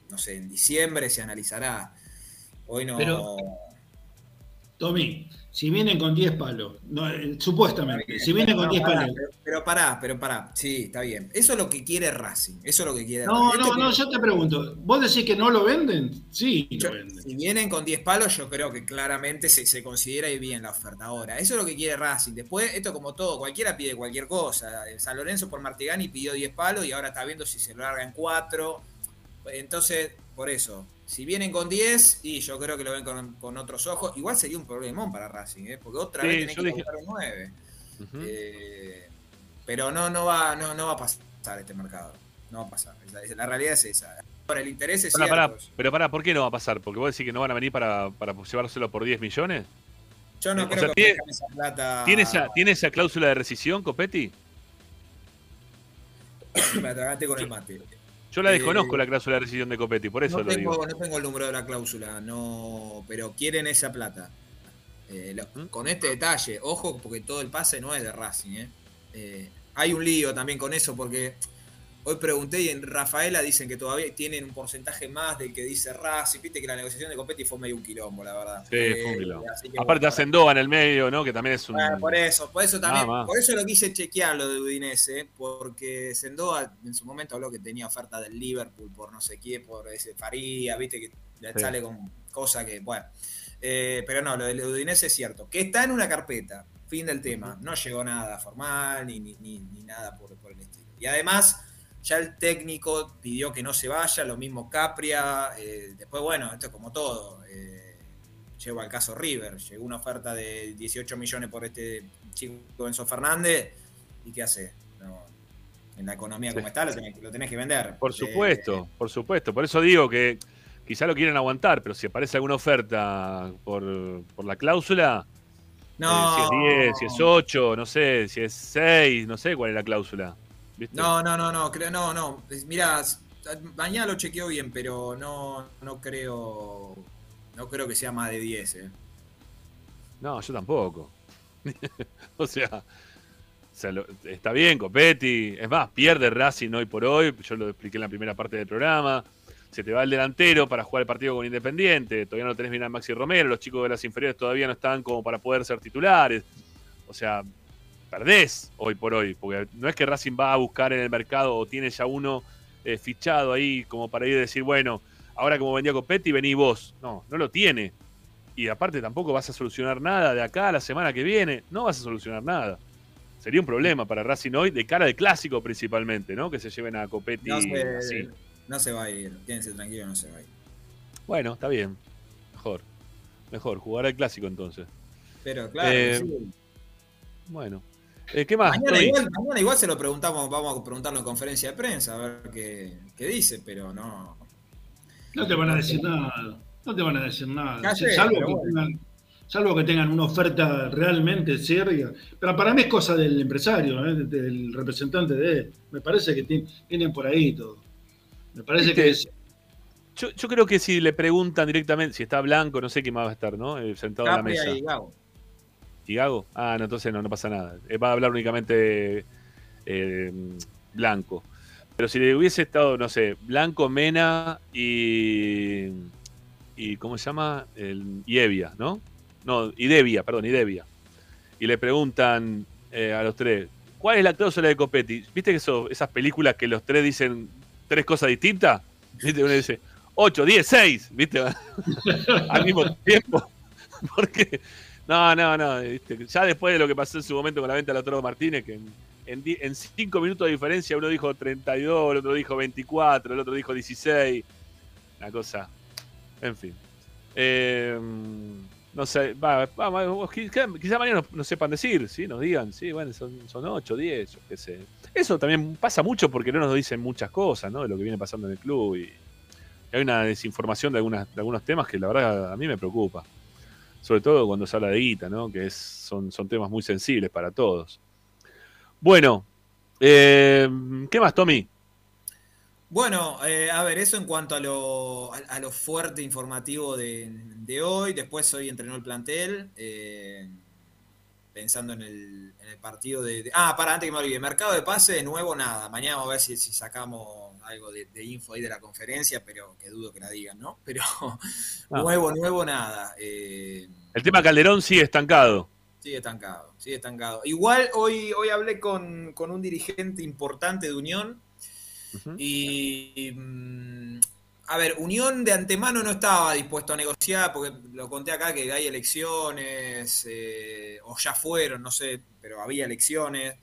no sé, en diciembre se analizará. Hoy no... Tommy, si vienen con 10 palos, no, eh, supuestamente, si vienen con No, 10 pará, palos. Pero, pero pará, pero pará. Sí, está bien. Eso es lo que quiere Racing. Eso es lo que quiere No, Racing. no, no, yo te pregunto, ¿vos decís que no lo venden? Sí, yo- lo venden. si vienen con 10 palos, yo creo que claramente se, se considera bien la oferta ahora. Eso es lo que quiere Racing. Después, esto como todo, cualquiera pide cualquier cosa. San Lorenzo por Martigani pidió 10 palos y ahora está viendo si se lo larga en 4. Entonces, por eso, si vienen con 10, y yo creo que lo ven con, con otros ojos, igual sería un problemón para Racing, ¿eh? porque otra Sí, vez yo que dije- buscar un 9. Ujú. Eh, pero no, no, va, no, no va a pasar este mercado. No va a pasar. La, realidad es esa. Ahora, el interés es Pará, pero pará, ¿por qué no va a pasar? ¿Porque vos decís que no van a venir para, para llevárselo por 10 millones? Yo no O creo sea, que tiene- esa plata. ¿Tiene esa, ¿Tiene esa cláusula de rescisión, Copetti? Me con el mate. Yo la Eh, desconozco la cláusula de rescisión de Copetti, por eso no lo tengo, digo. no tengo el número de la cláusula, no, pero quieren esa plata. Eh, lo- con este detalle, ojo, porque todo el pase no es de Racing. ¿eh? Eh, hay un lío también con eso, porque hoy pregunté y en Rafaela dicen que todavía tienen un porcentaje más del que dice Racing. Viste que la negociación de Copetti fue medio un quilombo, la verdad. Sí, Eh, fue un quilombo. así que Aparte bueno, hacen Doha en el medio, ¿no? Que también es un... bueno, por eso, por eso también, por eso lo quise chequear lo de Udinese, porque Sendoa en su momento habló que tenía oferta del Liverpool por no sé qué, por ese Faría, viste que le Sí. sale con cosas que, bueno. Eh, pero no, lo del Udinese es cierto, que está en una carpeta, fin del tema, no llegó nada formal ni, ni, ni- ni nada por, por el estilo. Y además, ya el técnico pidió que no se vaya, lo mismo Capria, eh, después, bueno, esto es como todo. eh, llevo al caso River. Llegó una oferta de 18 millones por este chico Enzo Fernández. ¿Y qué hace? No, en la economía como está, lo tenés, lo tenés que vender. Por Eh, supuesto, por supuesto. Por eso digo que quizá lo quieren aguantar, pero si aparece alguna oferta por, por la cláusula, no, eh, si es 10, si es 8, no sé, si es 6, no sé cuál es la cláusula. ¿Viste? no, no, no, no, creo, no, no. Mirá, mañana lo chequeo bien, pero no, no creo. No creo que sea más de 10, eh. No, yo tampoco. o sea, O sea, lo- está bien, Copetti. Es más, pierde Racing hoy por hoy. Yo lo expliqué en la primera parte del programa. Se te va el delantero para jugar el partido con Independiente. Todavía no tenés bien a Maxi Romero. Los chicos de las inferiores todavía no están como para poder ser titulares. O sea, perdés hoy por hoy. Porque no es que Racing va a buscar en el mercado o tiene ya uno eh, fichado ahí como para ir a decir, bueno, ahora como vendía Copetti, vení vos. No, no lo tiene. Y aparte tampoco vas a solucionar nada de acá a la semana que viene. No vas a solucionar nada. Sería un problema para Racing hoy, de cara al clásico principalmente, ¿no? Que se lleven a Copetti No se, así. no se va a ir. Quédense tranquilos, no se va a ir. Bueno, está bien. Mejor. Mejor, jugar al clásico entonces. Pero claro, Eh, sí. Bueno. Eh, ¿Qué más? Mañana igual, mañana igual se lo preguntamos, vamos a preguntarlo en conferencia de prensa, a ver qué, qué dice, pero no. No te van a decir nada. No te van a decir nada. Salvo, que bueno. tengan, salvo que tengan una oferta realmente seria. Pero para mí es cosa del empresario, ¿eh? del representante de él. Me parece que ti- tienen por ahí todo. Me parece que es- Yo, yo creo que si le preguntan directamente, si está Blanco, no sé quién más va a estar, ¿no? Eh, sentado en la mesa. y Gago. ¿Y Gago? Ah, no, entonces no, no pasa nada. Eh, va a hablar únicamente eh, Blanco. Pero si le hubiese estado, no sé, Blanco, Mena y. y ¿Cómo se llama? El, y Evia, ¿no? No, y Devia, perdón, y Devia. Y le preguntan eh, a los tres, ¿cuál es la cláusula de Copetti? ¿Viste que eso, esas películas que los tres dicen tres cosas distintas? ¿Viste? Uno dice 8, 10, 6, ¿viste? Al mismo tiempo. Porque, no, no, no, ¿viste? ya después de lo que pasó en su momento con la venta de Lautaro Martínez, que en, cinco minutos de diferencia uno dijo 32, el otro dijo 24, el otro dijo 16. Una cosa, en fin. Eh, no sé, va, va, quizá, quizá mañana no, no sepan decir, ¿sí? Nos digan, sí, bueno, son, son 8, 10, yo qué sé. Eso también pasa mucho porque no nos dicen muchas cosas, ¿no? De lo que viene pasando en el club y, y hay una desinformación de, algunas, de algunos temas que la verdad a mí me preocupa. Sobre todo cuando se habla de guita, ¿no? Que es, son, son temas muy sensibles para todos. Bueno, eh, ¿qué más, Tommy? Bueno, eh, a ver, eso en cuanto a lo, a, lo fuerte informativo de, hoy. Después hoy entrenó el plantel. eh, pensando en el, en el partido de, Ah, para, antes que me olvide. Mercado de pase, de nuevo, nada. Mañana vamos a ver si, si sacamos algo de, de info ahí de la conferencia, pero que dudo que la digan, ¿no? Pero Ah. nuevo, nuevo, nada. Eh, El tema Calderón sigue estancado. Sigue estancado, sigue estancado. Igual hoy, hoy hablé con, con un dirigente importante de Unión y, mm, a ver, Unión de antemano no estaba dispuesto a negociar porque lo conté acá que hay elecciones, eh, o ya fueron, no sé, pero había elecciones.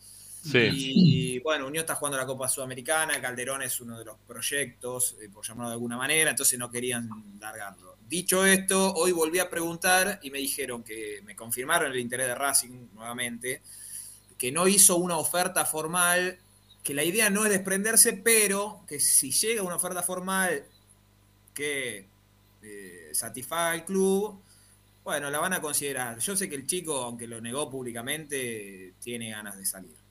Y bueno, Unión está jugando la Copa Sudamericana, Calderón es uno de los proyectos, eh, por llamarlo de alguna manera, entonces no querían largarlo. Dicho esto, hoy volví a preguntar y me dijeron que me confirmaron el interés de Racing nuevamente, que no hizo una oferta formal, que la idea no es desprenderse, pero que si llega una oferta formal que eh, satisfaga al club, bueno, la van a considerar. Yo sé que el chico, aunque lo negó públicamente, tiene ganas de salir.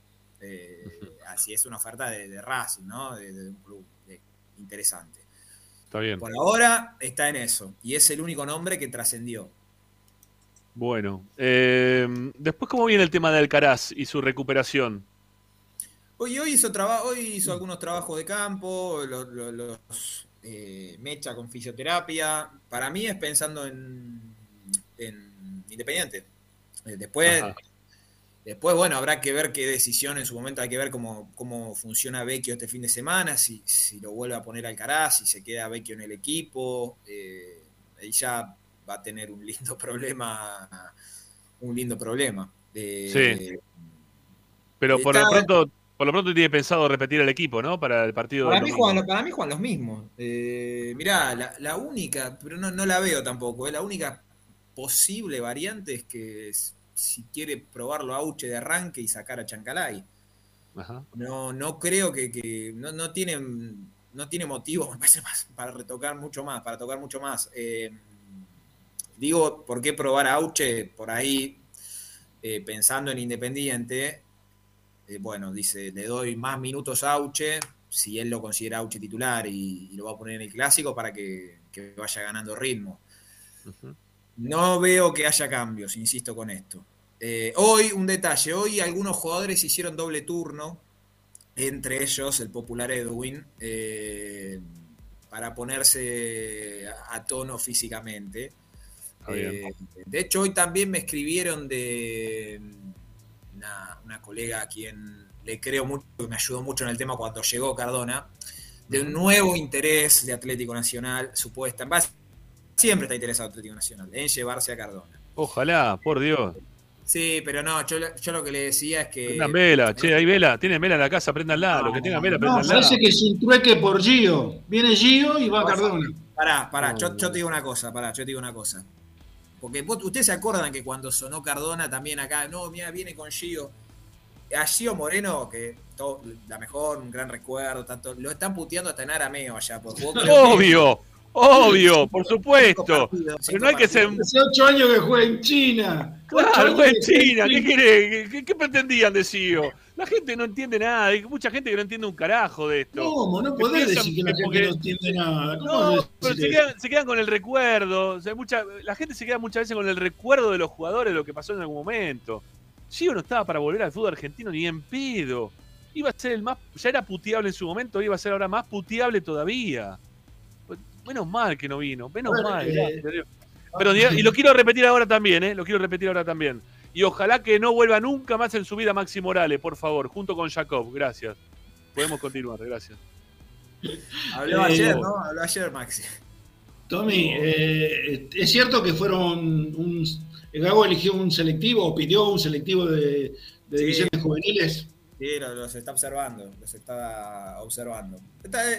Eh, así es una oferta de, de Racing, ¿no? De, de un club interesante. Está bien. Por ahora está en eso. Y es el único nombre que trascendió. Bueno, eh, después, ¿cómo viene el tema de Alcaraz y su recuperación? Hoy, hoy hizo hoy hizo algunos trabajos de campo, lo- lo- los eh, mecha con fisioterapia. Para mí es pensando en, en Independiente. Después, Ajá. Después, bueno, habrá que ver qué decisión en su momento, hay que ver cómo, cómo funciona Vecchio este fin de semana, si, si lo vuelve a poner Alcaraz, si se queda Vecchio en el equipo. Eh, ahí ya va a tener un lindo problema, un lindo problema. Eh, Sí. Pero por lo pronto, por lo pronto tiene pensado repetir el equipo, ¿no? Para el partido Para del mí, juegan, para mí juegan los mismos. Eh, mirá, la, la única, pero no, no la veo tampoco, eh, la única posible variante es que s- si quiere probarlo Auche de arranque y sacar a Chancalay. Ajá. No, no creo que, que- no, no tiene no tiene motivo, me parece más, para retocar mucho más, para tocar mucho más. Eh, digo, ¿por qué probar a Auche? Por ahí, eh, pensando en Independiente, eh, bueno, dice, le doy más minutos a Auche, si él lo considera Auche titular y, y lo va a poner en el clásico para que, que vaya ganando ritmo. No veo que haya cambios, insisto con esto. Eh, hoy, un detalle, hoy algunos jugadores hicieron doble turno, entre ellos el popular Edwin, eh, para ponerse a tono físicamente. Bien. Eh, de hecho, hoy también me escribieron de una, una colega a quien le creo mucho, que me ayudó mucho en el tema cuando llegó Cardona, de un nuevo interés de Atlético Nacional, supuesta, en base, siempre está interesado Atlético Nacional, en llevarse a Cardona. Ojalá, por Dios. Sí, pero no, yo, yo lo que le decía es que... Prendan vela, che, hay vela, tienen vela en la casa, prendanla, lo que tengan vela, No, prendanla. parece que es un trueque por Gio. Viene Gio y va Cardona. Pará, pará, yo, yo te digo una cosa, pará, yo te digo una cosa. Porque vos- ustedes se acuerdan que cuando sonó Cardona también acá, no, mira, viene con Gio. A Gio Moreno, que todo- la mejor, un gran recuerdo, tanto, lo están puteando hasta en arameo allá. Por vos que- Obvio, por supuesto. Pero no hay que ser. Hace ocho años que juega en China. Claro, fue en juega China, ¿qué, quiere? ¿Qué, qué pretendían de CEO? La gente no entiende nada, hay mucha gente que no entiende un carajo de esto. ¿Cómo? No podés decir que la gente porque- no entiende nada. ¿Cómo No, pero se quedan, se quedan con el recuerdo. o sea, mucha, la gente se queda muchas veces con el recuerdo de los jugadores, de lo que pasó en algún momento. Gio no estaba para volver al fútbol argentino ni en pedo. Iba a ser el más. Ya era puteable en su momento, iba a ser ahora más puteable todavía. Menos mal que no vino, menos Bueno, mal. eh. Pero, y lo quiero repetir ahora también, ¿eh? Lo quiero repetir ahora también. Y ojalá que no vuelva nunca más en su vida Maxi Morales, por favor, junto con Jacob. Gracias. Podemos continuar, gracias. Habló Eh, ayer, ¿no? Habló ayer, Maxi. Tommy, eh, es cierto que fueron un. Gago eligió un selectivo o pidió un selectivo de, de Sí. divisiones juveniles. Sí, lo- los, está observando, los está observando. Está, eh,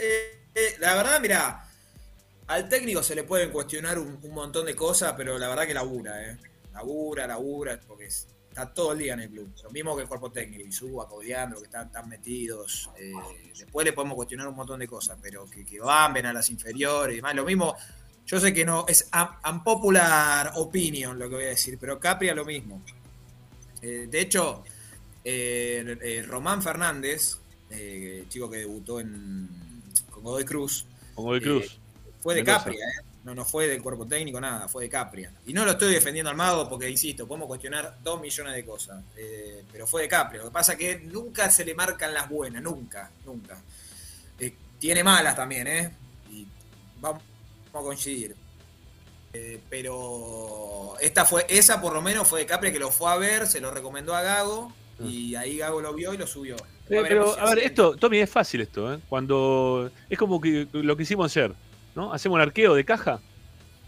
eh, la verdad, mira, al técnico se le pueden cuestionar un, un montón de cosas, pero la verdad que labura, ¿eh? Labura, labura, porque es- está todo el día en el club. Lo mismo que el cuerpo técnico, y suba, Codiandro, que están tan metidos. eh, después le podemos cuestionar un montón de cosas, pero que, que van, ven a las inferiores y demás. Lo mismo, yo sé que no, es un unpopular opinion lo que voy a decir, pero Capria lo mismo. Eh, de hecho, eh, eh, Román Fernández, chico que debutó en, con Godoy Cruz, Con Godoy Cruz. Fue de Mendoza. Capria, ¿eh? No, no fue del cuerpo técnico, nada, fue de Capria. Y no lo estoy defendiendo al mago porque, insisto, podemos cuestionar dos millones de cosas. eh, pero fue de Capria. Lo que pasa es que nunca se le marcan las buenas, nunca, nunca. Eh, tiene malas también, ¿eh? Y vamos, vamos a coincidir. Eh, pero esta fue, esa por lo menos fue de Capria que lo fue a ver, se lo recomendó a Gago y ahí Gago lo vio y lo subió. Eh, pero, a ver, hace- esto, Tommy, es fácil esto, ¿eh? Cuando. Es como que lo que hicimos ayer, ¿no? Hacemos un arqueo de caja.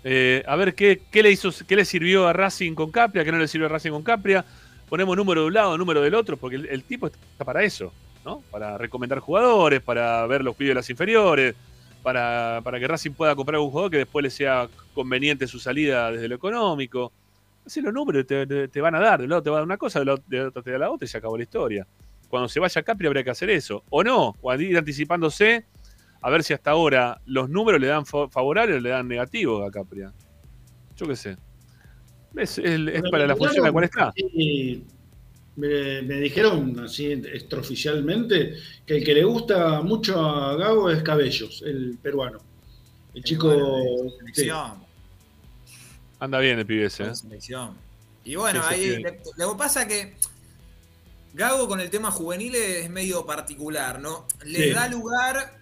eh, a ver qué, qué le hizo, qué le sirvió a Racing con Capria, qué no le sirvió a Racing con Capria. Ponemos número de un lado, número del otro, porque el, tipo está para eso, ¿no? Para recomendar jugadores, para ver los pibes de las inferiores, para, para que Racing pueda comprar un jugador que después le sea conveniente su salida desde lo económico. Así los números te, te- van a dar, de un lado te va a dar una cosa, del otro, te da la otra y se acabó la historia. Cuando se vaya Capri habría que hacer eso. O no, o ir anticipándose a ver si hasta ahora los números le dan fa- favorables o le dan negativos a Capria. Yo qué sé. Es, es- es Bueno, para la función a la cual está. Me, me dijeron así extraoficialmente que el que le gusta mucho a Gago es Cabellos, el peruano. El chico. bueno, sí. selección. Anda bien el pibe ese, ¿eh? selección. Y bueno, Sí, ahí le- lo que pasa que Gago con el tema juvenil es medio particular, ¿no? Sí. da lugar,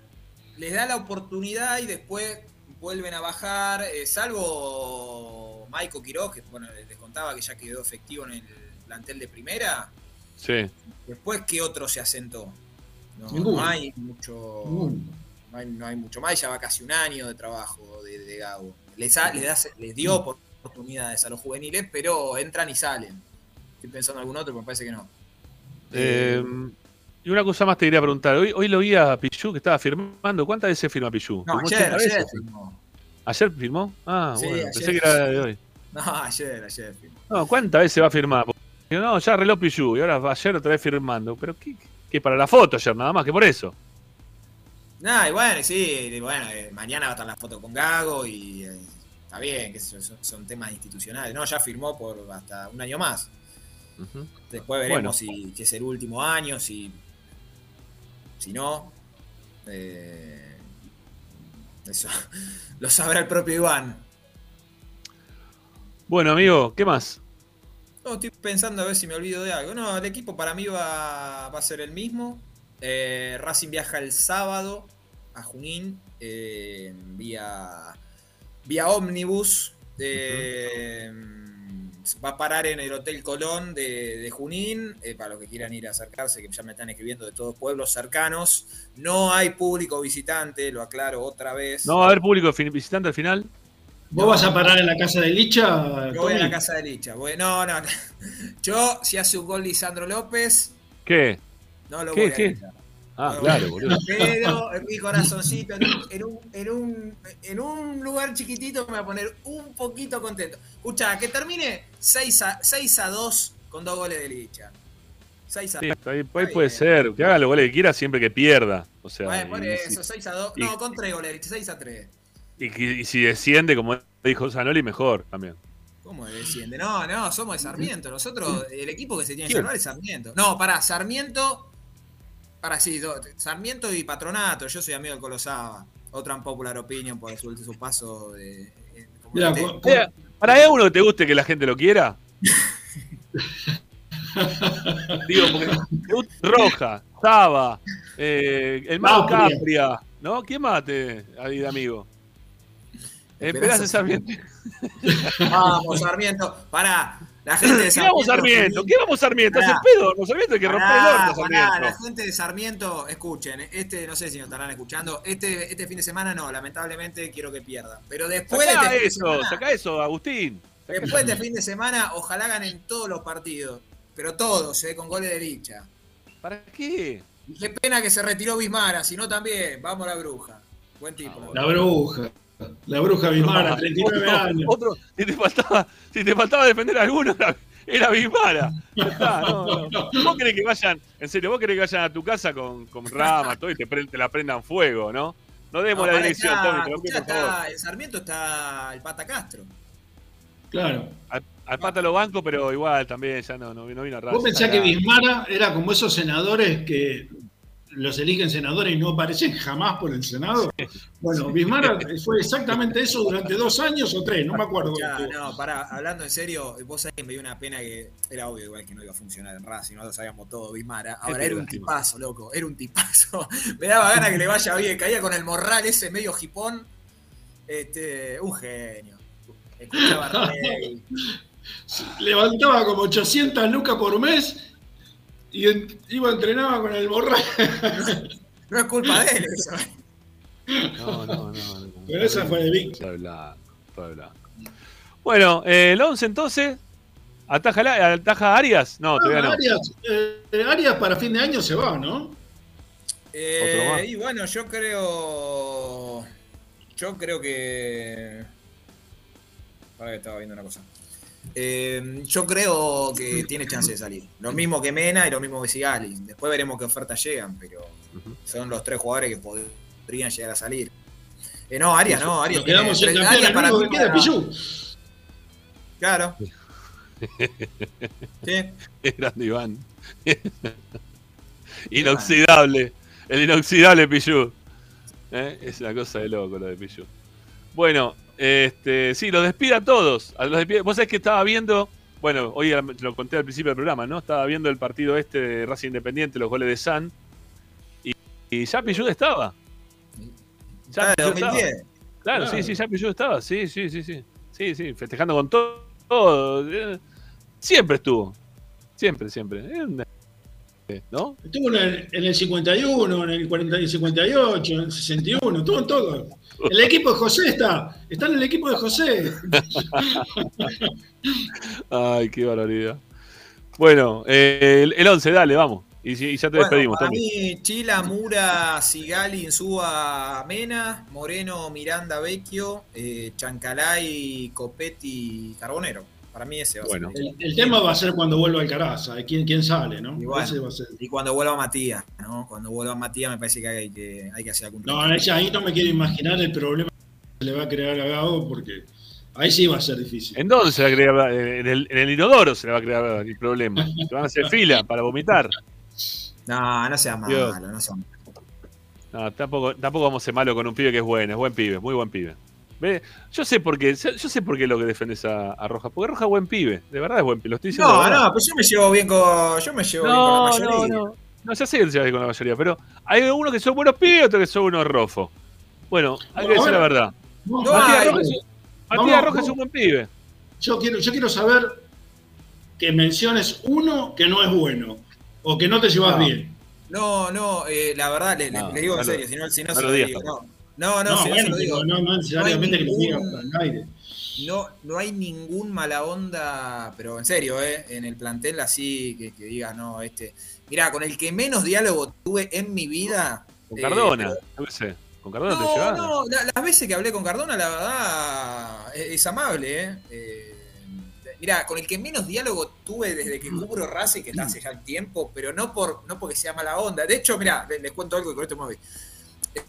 les da la oportunidad y después vuelven a bajar, eh, salvo Maico Quiroz, que bueno, les contaba que ya quedó efectivo en el plantel de primera. Sí. Después, ¿qué otro se asentó? No, hay mucho. No hay, no hay mucho más, ya va casi un año de trabajo de, de Gago. Les, ha- les, da- les dio oportunidades a los juveniles, pero entran y salen. Estoy pensando en algún otro, pero me parece que no. Eh, y una cosa más te quería preguntar. Hoy, hoy lo vi a Pichu que estaba firmando. ¿Cuántas veces firma Pichu? No, ¿Firmó ayer, 80 ayer firmó. ¿Ayer firmó? Ah, Sí, bueno, pensé que era de hoy. No, ayer, ayer firmó. No, ¿cuántas veces va a firmar? Porque, No, ya arregló Pichu y ahora va ayer otra vez firmando. Pero ¿qué, qué para la foto ayer, nada más que por eso. Nah, y bueno, sí, y bueno, eh, mañana va a estar la foto con Gago y eh, está bien, que son, son temas institucionales. No, ya firmó por hasta un año más. Después veremos Bueno. si, si es el último año, si, si no. eh, eso lo sabrá el propio Iván. Bueno, amigo, ¿qué más? No, estoy pensando a ver si me olvido de algo. No, el equipo para mí va, va a ser el mismo. Eh, Racing viaja el sábado a Junín eh, vía, vía ómnibus. Va a parar en el Hotel Colón de, de Junín. eh, para los que quieran ir a acercarse, que ya me están escribiendo de todos pueblos cercanos. No hay público visitante, lo aclaro otra vez. ¿No va a haber público visitante al final? ¿Vos vas a parar en la casa de Licha? Yo voy a la casa de Licha. voy- no, no, no. Yo, si hace un gol Lisandro López, ¿Qué? no lo ¿Qué? voy a ¿Qué? gritar. Ah, claro, boludo. Pero en mi corazoncito, en un, en, un, en, un, en un lugar chiquitito, me voy a poner un poquito contento. Escucha, que termine 6 a, 6 a 2 con dos goles de Licha. 6 a Sí, 2. ahí, ahí puede ser. Que haga los goles que quiera siempre que pierda. O sea, Bueno, por eso, 6 a 2. y- No, con 3 goles de Licha, 6 a 3. y- y- si desciende, como dijo Zanoli, mejor también. ¿Cómo desciende? No, no, somos de Sarmiento. Nosotros, el equipo que se tiene que salvar es Sarmiento. No, para Sarmiento. Para sí, do- Sarmiento y Patronato. Yo soy amigo del Colosaba. Otra popular opinion por su, su paso de. con- con- Eh, ¿Para hay uno que te guste que la gente lo quiera? Digo, porque Roja, Saba, eh, el Mago Capria. Capria, ¿no? ¿Quién más te, ahí de amigo? Esperanza Sarmiento. Vamos, Sarmiento. Pará. La gente de ¿Qué Sarmiento. vamos Sarmiento? ¿Qué vamos Sarmiento? Hace Pará. pedo, no Sarmiento hay que romper el horno, Sarmiento. la gente de Sarmiento, escuchen, este no sé si nos estarán escuchando, este, este fin de semana no, lamentablemente quiero que pierda. Pero después de Sacá este fin de eso, semana, sacá eso, Agustín. Sacá después de eso. este fin de semana, ojalá ganen todos los partidos. Pero todos, eh, con goles de dicha. ¿Para qué? Y Qué pena que se retiró Bismara, si no también, vamos a la bruja. Buen tipo. La bruja. La bruja Bismara, 39 Otro- años. Otro, si te faltaba, si te faltaba defender a alguno, era, era Bismara. No, no. ¿Vos querés que vayan, en serio, vos querés que vayan a tu casa con, con rama, todo y te, pre- te la prendan fuego, ¿no? No demos No, la dirección, está- Tommy, te en Sarmiento está el Pata Castro. Claro. Al, al pata lo banco, pero igual también ya no, no, no vino a raza. ¿Vos pensás que Bismara era como esos senadores que los eligen senadores y no aparecen jamás por el Senado? Bueno, Bismara fue exactamente eso durante dos años o tres, no me acuerdo. Ya, no, pará, hablando en serio, vos sabés que me dio una pena que era obvio igual que no iba a funcionar en Racing, no lo sabíamos todo, Bismara. Ahora Qué era un tipazo, loco, era un tipazo. me daba ganas que le vaya bien, caía con el morral ese medio jipón. Este, un genio. Escuchaba Rey. Levantaba como 800 lucas por mes y en- iba a entrenar con el borracho. No es culpa de él eso. No, no, no. no. Pero esa fue de blanco. Bueno, eh, el 11 entonces. ¿Ataja, la- ¿Ataja Arias? No, todavía no. Arias, eh, Arias para fin de año se va, ¿no? Eh, y bueno, yo creo. Yo creo que. Para que estaba viendo una cosa. Eh, yo creo que tiene chance de salir. Lo mismo que Mena y lo mismo que Sigali. Después veremos qué ofertas llegan, pero son los tres jugadores que podrían llegar a salir. Eh, no, Arias no, Arias Nos quedamos tiene- Arias para que queda para- es Pichu. Claro. Sí. Grande Iván. inoxidable. El inoxidable Pichu. ¿Eh? Es una cosa de loco lo de Pichu. Bueno, este, sí, los despide a todos. A los despide- Vos sabés que estaba viendo, bueno, hoy lo conté al principio del programa, ¿no? Estaba viendo el partido este de Racing Independiente, los goles de San. Y, y ya estaba. Ya Ah, estaba. 2010. Claro, Claro. sí, sí, ya Pichu estaba. Sí, sí, sí, sí. Sí, sí, festejando con todo. todo. Eh, Siempre estuvo. Siempre, siempre. ¿No? Estuvo en el, en el 51, en el 40 y 58, en el 61, estuvo en todo. El equipo de José está, está en el equipo de José. Ay, qué barbaridad. Bueno, eh, el, el 11, dale, vamos. Y, ya te Bueno, despedimos, para mí, Chila, Mura, Sigali, Insúa, Mena, Moreno, Miranda, Vecchio, eh, Chancalay, Copetti, Carbonero. Para mí ese va a Bueno. ser. El, el tema va a ser cuando vuelva Alcaraz, quién, quién sale, ¿no? Y, bueno, Ese va a ser. y cuando vuelva Matías, ¿no? Cuando vuelva Matías me parece que hay que, hay que hacer algún No, ahí ahí no me quiero imaginar el problema que se le va a crear a Gago porque ahí sí va a ser difícil. ¿En dónde se va a crear? En el, en el inodoro se le va a crear el problema. Se van a hacer fila para vomitar. No, no sea malo, Dios. no sea malo. No, tampoco, tampoco vamos a ser malos con un pibe que es bueno, es buen pibe, muy buen pibe. Ve, Yo sé por qué, yo sé por qué lo que defendes a, a Rojas. Porque Rojas es buen pibe. De verdad es buen pibe. Lo estoy diciendo. No, no, pues yo me llevo bien con, yo me llevo bien con la mayoría. no, no. No, ya sé que te llevas bien con la mayoría, pero hay unos que son buenos pibes y otros que son unos rofos. Bueno, hay que Bueno, decir la verdad. No, Matías Rojas es un buen pibe. Yo quiero, yo quiero saber que menciones uno que no es bueno o que no te llevas No. bien. No, no, eh, la verdad, le, le- No, le digo en serio, si no, si no se lo digo. No, no, no, No, si no bueno, lo digo. no, no necesariamente que lo digas ningún- al aire. No, no hay ningún mala onda, pero en serio, ¿eh? en el plantel así que, que diga, no, este. Mirá, con el que menos diálogo tuve en mi vida. Con eh, Cardona, qué sé. Con Cardona te No, llevas. no, la- las veces que hablé con Cardona, la verdad, es, es amable, ¿eh? Eh, Mirá, con el que menos diálogo tuve desde que cubro Racing, que está hace ya tiempo, pero no por no porque sea mala onda. De hecho, mirá, les, les cuento algo y con esto me voy.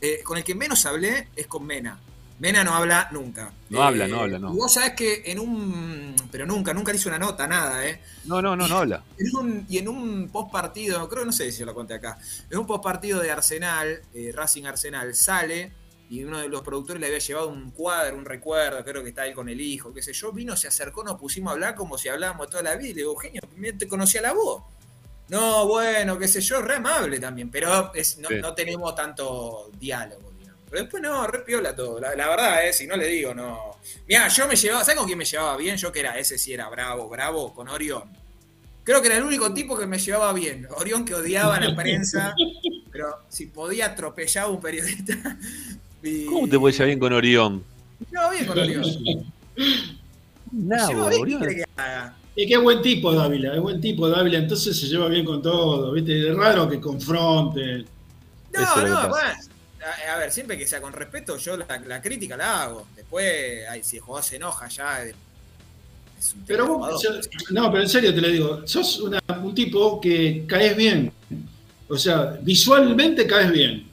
Eh, con el que menos hablé es con Mena. Mena no habla nunca. No habla, no habla, no. Y vos sabés que en un. Pero nunca, nunca le hizo una nota, nada, ¿eh? No, no, no, no habla. En un- y en un post partido, creo que no sé si yo lo conté acá, en un post partido de Arsenal, eh, Racing Arsenal, sale y uno de los productores le había llevado un cuadro, un recuerdo, creo que está ahí con el hijo, qué sé yo, vino, se acercó, nos pusimos a hablar como si hablábamos toda la vida. Y le digo, primero te conocía la voz. No, bueno, qué sé yo, re amable también, pero es- no, Sí. no tenemos tanto diálogo, digamos. Pero después no, re piola todo. La, la verdad, eh, si no le digo, no. Mira, yo me llevaba, ¿sabes con quién me llevaba bien? Yo que era, ese sí era bravo, bravo, con Orión. Creo que era el único tipo que me llevaba bien. Orión que odiaba a la prensa, pero si podía atropellar a un periodista. y- ¿Cómo te puedes llevar bien con Orión? Me llevaba bien con Orión. ¿qué Orión. quiere que haga? Y qué buen tipo Dávila, es buen tipo Dávila, entonces se lleva bien con todo, ¿viste? Es raro que confronte. No, no, bueno. A, a ver, siempre que sea con respeto, yo la, la crítica la hago. Después, ay, si el jugador se enoja ya. Es es un tema Pero vos, yo- no, pero en serio te lo digo, sos una- un tipo que caes bien. O sea, visualmente caes bien.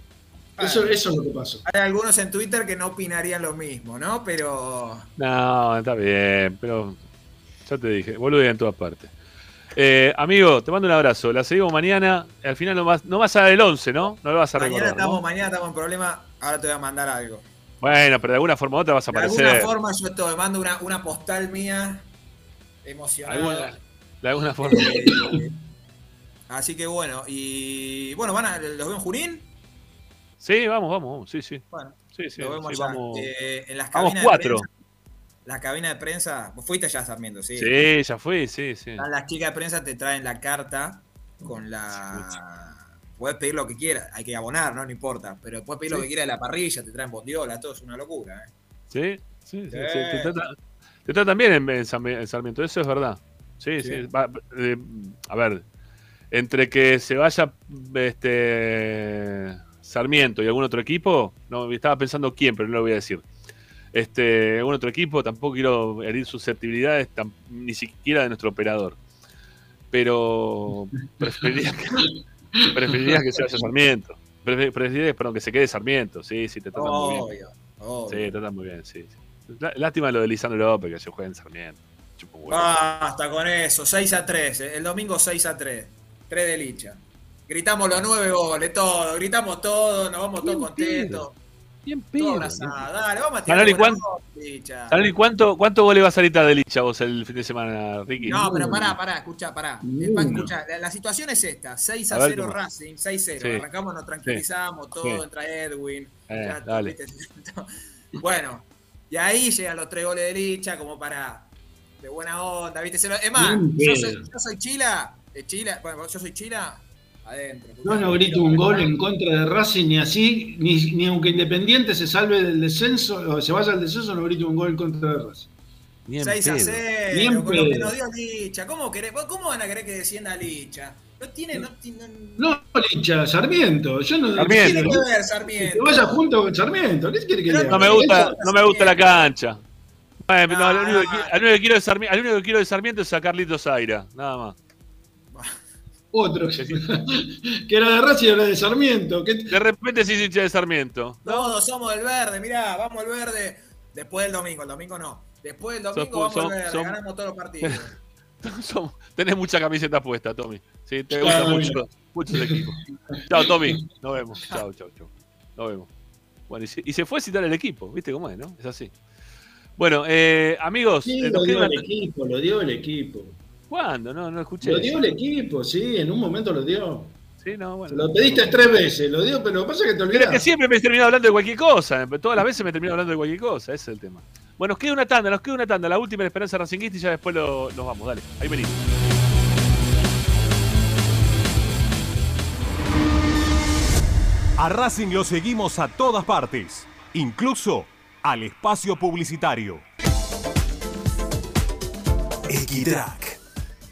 Eso, eso es lo que pasa. Hay algunos en Twitter que no opinarían lo mismo, ¿no? Pero. No, está bien, pero ya te dije, boludo en todas partes. Eh, amigo, te mando un abrazo. La seguimos mañana. Al final no vas, no vas a dar el 11, ¿no? No lo vas a Mañana recordar. ¿no? estamos, mañana estamos en problema. Ahora te voy a mandar algo. Bueno, pero de alguna forma u otra vas a De aparecer. alguna forma yo estoy, mando una, una postal mía emocionada. Alguna- de alguna forma. Eh, así que bueno, y bueno, van a, ¿los veo en Junín? Sí, vamos, vamos, vamos. Sí, sí. Bueno, Sí, sí, Lo vemos sí, vamos. Eh, en las Vamos cabinas cuatro. De prensa, las cabinas de prensa. Vos fuiste ya, Sarmiento, sí. Sí, ya fui, sí, sí. Están Las chicas de prensa te traen la carta con la. Puedes pedir lo que quieras, hay que abonar, ¿no? No importa. Pero puedes pedir lo que quieras de la parrilla, te traen bondiola, todo es una locura, ¿eh? Sí, sí, sí. Te, trata- te tratan bien en, en Sarmi- en Sarmiento, eso es verdad. Sí, sí. Sí. va- eh, a ver, entre que se vaya este Sarmiento y algún otro equipo, no estaba pensando quién, pero no lo voy a decir. Este, algún otro equipo, tampoco quiero herir susceptibilidades, ni siquiera de nuestro operador. Pero preferiría que, preferiría que se vaya Sarmiento. Prefe- Preferiría, perdón, que se quede Sarmiento. Sí, sí, te tratan muy bien. Obvio. Sí, te tratan muy bien, sí. sí. Lá- Lástima lo de Lisandro López, que se juega en Sarmiento. Basta con eso, 6 a 3, eh. el domingo 6 a 3, 3 de licha. Gritamos los 9 goles, todo, gritamos todo, nos vamos todos contentos. Bien Todo abrazado, dale, vamos a tirar buena ¿cuánto-. Sanoli, ¿cuánto, ¿Cuánto goles vas a salir de Licha vos el fin de semana, Ricky? No, pero pará, pará, escuchá, pará. Eh, pa- escuchá, la, la situación es esta: 6 a, A ver 0 cómo. Racing, 6-0. Sí. Arrancamos, nos tranquilizamos, todo, Sí. entra Edwin. Eh, ya, dale. bueno, y ahí llegan los tres goles de Licha, como para. de buena onda, ¿viste? Es más, yo soy, yo soy Chila, de Chila, bueno, yo soy Chila, adentro. No, no grito un gol en contra de Racing ni así, ni, ni aunque Independiente se salve del descenso o se vaya al descenso, no grito un gol en contra de Racing. Bien 6 a pedo. 0, Bien con lo que nos dio Licha. ¿Cómo, querés, vos ¿Cómo van a querer que descienda Licha? No tiene, no tiene. No, Licha, Sarmiento. Yo no Sarmiento. ¿Qué tiene que ver, Que Sarmiento? vaya junto con Sarmiento. ¿Qué quiere que le haga? No me gusta, no me gusta la cancha. Bueno, no, No, único que no. qui- al único que quiero de Sarmiento, al único que quiero de Sarmiento es a Carlitos Zaira, nada más. Otro. que era de Racing y ahora de Sarmiento. ¿Qué- De repente sí hincha de Sarmiento. Todos somos del verde, mirá, vamos al verde. Después del domingo, el domingo no. Después del domingo vamos al verde, ganamos todos los partidos. Tenés mucha camiseta puesta, Tommy. Sí, te Claro, gusta mucho, mucho el equipo. Chao, Tommy. Nos vemos. Chao, chao, chao. Nos vemos. Bueno, y se, y se fue a citar el equipo. ¿Viste cómo es, no? Es así. Bueno, eh, amigos, Sí, eh, lo dio el equipo, lo dio el equipo. ¿Cuándo? No, no escuché. Lo dio el equipo, sí, en un momento lo dio. Sí, no, bueno. Lo pediste tres veces, lo dio, pero lo que pasa es que te Pero olvidaste. que siempre me he terminado hablando de cualquier cosa. Todas las veces me termino hablando de cualquier cosa. Ese es el tema. Bueno, nos queda una tanda, nos queda una tanda. La última de Esperanza Racinguista y ya después lo- nos vamos. Dale, ahí venimos. A Racing lo seguimos a todas partes, incluso al espacio publicitario. Equitrack,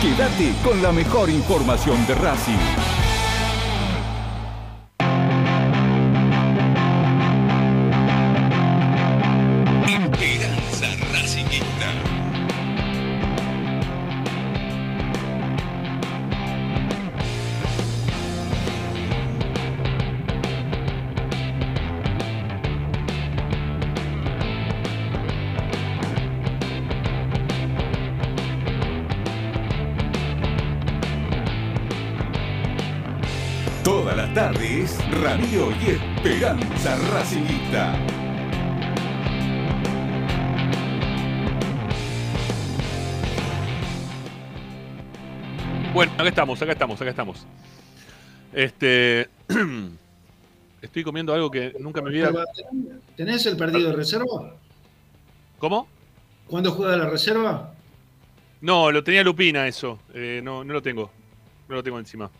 Quédate con la mejor información de Racing. Radio y Esperanza Racingista. Bueno, acá estamos, acá estamos, acá estamos. Este. Estoy comiendo algo que nunca me había. ¿Tenés el partido de reserva? ¿Cómo? ¿Cuándo juega la reserva? No, lo tenía Lupina eso. Eh, no, no lo tengo. No lo tengo encima.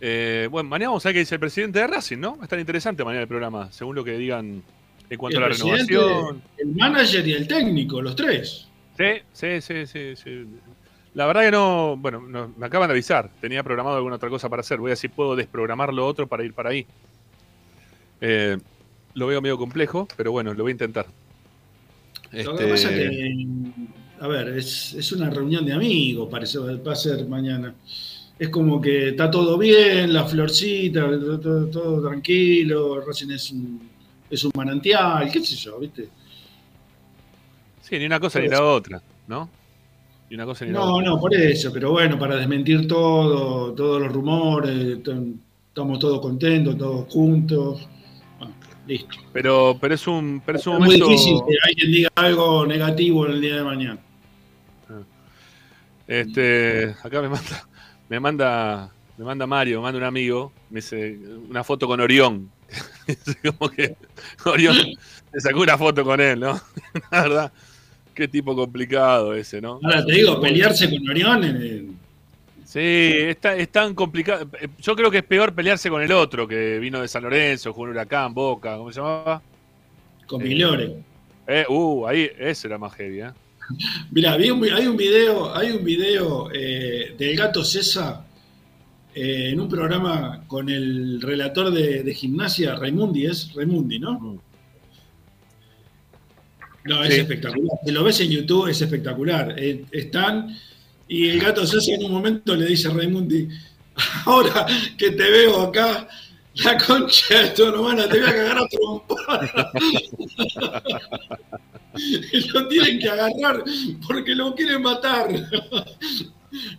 Eh, bueno, mañana vamos a ver qué dice el presidente de Racing, ¿no? Va a estar interesante mañana el programa, según lo que digan en cuanto el a la renovación. El manager y el técnico, los tres. Sí, sí, sí, sí, sí. La verdad que no, bueno, no- me acaban de avisar. Tenía programado alguna otra cosa para hacer. Voy a ver si puedo desprogramar lo otro para ir para ahí. Eh, lo veo medio complejo, pero bueno, lo voy a intentar. Lo que Este, pasa que, a ver, es, es una reunión de amigos, parece, va a ser mañana. Es como que está todo bien, la florcita, todo, todo- todo tranquilo, Racing es un, es un manantial, qué sé yo, ¿viste? Sí, ni una cosa ni la otra, ¿no? Ni una cosa ni la No, otra. no, por eso, pero bueno, para desmentir todo, todos los rumores, estamos todos contentos, todos juntos. Bueno, listo. Pero, pero es un, pero es un Es muy difícil que alguien diga algo negativo en el día de mañana. Este, acá me manda, me manda, me manda Mario, me manda un amigo, me dice una foto con Orión. Como que Orión le sacó una foto con él, ¿no? La verdad, qué tipo complicado ese, ¿no? Ahora te digo, pelearse con Orión eh, Sí, está, es tan complicado. Eh, Yo creo que es peor pelearse con el otro que vino de San Lorenzo, jugó en Huracán, Boca, ¿cómo se llamaba? con Eh, Migliore. Eh, uh, ahí, ese era más heavy, ¿eh? Mira, hay un video, hay un video eh, del gato César eh, en un programa con el relator de, de gimnasia, Raimundi, es Raimundi, ¿no? No, es Sí. espectacular. Si lo ves en YouTube, es espectacular. Eh, están, y el gato César en un momento le dice a Raimundi, ahora que te veo acá, la concha de tu hermana, te voy a cagar a trompada. lo tienen que agarrar porque lo quieren matar.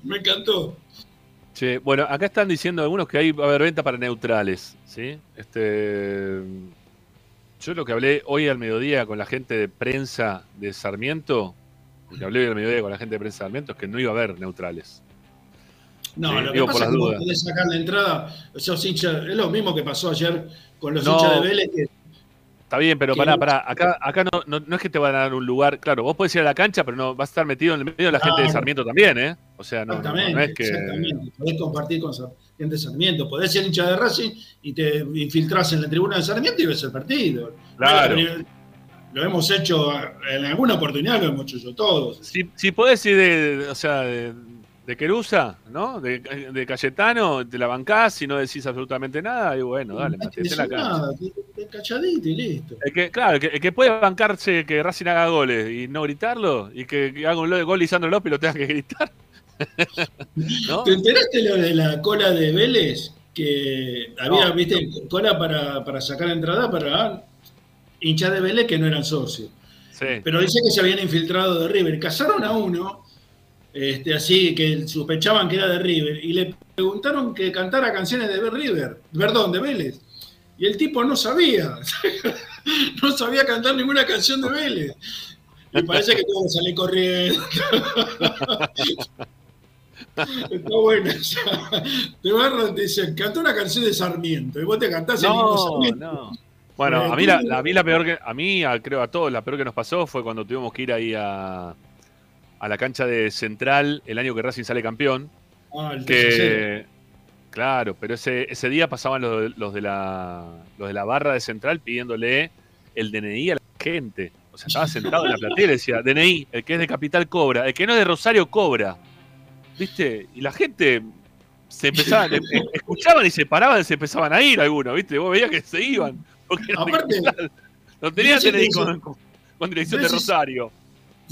Me encantó. Che, bueno, acá están diciendo algunos que hay va a haber venta para neutrales, ¿sí? Este, yo lo que hablé hoy al mediodía con la gente de prensa de Sarmiento, lo que hablé hoy al mediodía con la gente de prensa de Sarmiento es que no iba a haber neutrales. No, Sí, lo que pasa es que podés sacar la entrada, esos hinchas, es lo mismo que pasó ayer con los No. hinchas de Vélez, que Está bien, pero Que pará, pará. Acá, acá no, no, no es que te van a dar un lugar. Claro, vos podés ir a la cancha, pero no vas a estar metido en el medio de la gente de. Sarmiento también, ¿eh? O sea, no, exactamente, no es que. exactamente. Podés compartir con gente de Sarmiento, podés ser hincha de Racing y te infiltrás en la tribuna de Sarmiento y ves el partido. Claro. Lo, hemos hecho, en alguna oportunidad lo hemos hecho todos. Si, si podés ir de- o sea, de, de Querusa, ¿no? De, de Cayetano, te la bancás y no decís absolutamente nada, y bueno, dale, No la nada, calladito y listo. El que, claro, el que, el que puede bancarse que Racing haga goles y no gritarlo, y que, que haga un lo- gol Lisandro López y lo tenga que gritar. ¿No? ¿Te enteraste lo de la cola de Vélez? Que había, No. viste, cola para, para sacar entrada para hinchas de Vélez que no eran socios. Sí. Pero dice que se habían infiltrado de River. Cazaron a uno, este, así que sospechaban que era de River, y le preguntaron que cantara canciones de River, perdón, de Vélez. Y el tipo no sabía, no sabía cantar ninguna canción de Vélez. Y parece que que salir corriendo. Está buena. Te agarran y te dicen, canta una canción de Sarmiento. Y vos te cantás el himno No, Sarmiento. no. Bueno, Eh, a mí, la, a mí la peor que, a mí, a- creo a todos, la peor que nos pasó fue cuando tuvimos que ir ahí a, a la cancha de Central el año que Racing sale campeón. Ah, el que claro, pero ese, ese día pasaban los, los de la los de la barra de Central pidiéndole el DNI a la gente. O sea, estaba sentado en la platea y decía, DNI, el que es de Capital cobra, el que no es de Rosario cobra. ¿Viste? Y la gente se empezaban, e- e- escuchaban y se paraban y se empezaban a ir algunos, ¿viste? Vos veías que se iban. Porque Aparte, no tenían DNI con, con- dirección de Rosario.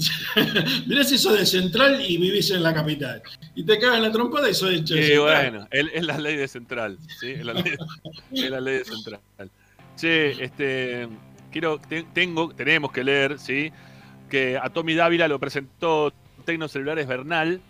Mirá si sos de Central y vivís en la capital. Y te cagan la trompada y sos de Sí, Central. bueno, es, la ley de Central, ¿sí? Es la ley, es la ley de Central. Che, este, quiero, te- tengo, tenemos que leer, ¿sí? Que a Tommy Dávila lo presentó Tecnocelulares Bernal,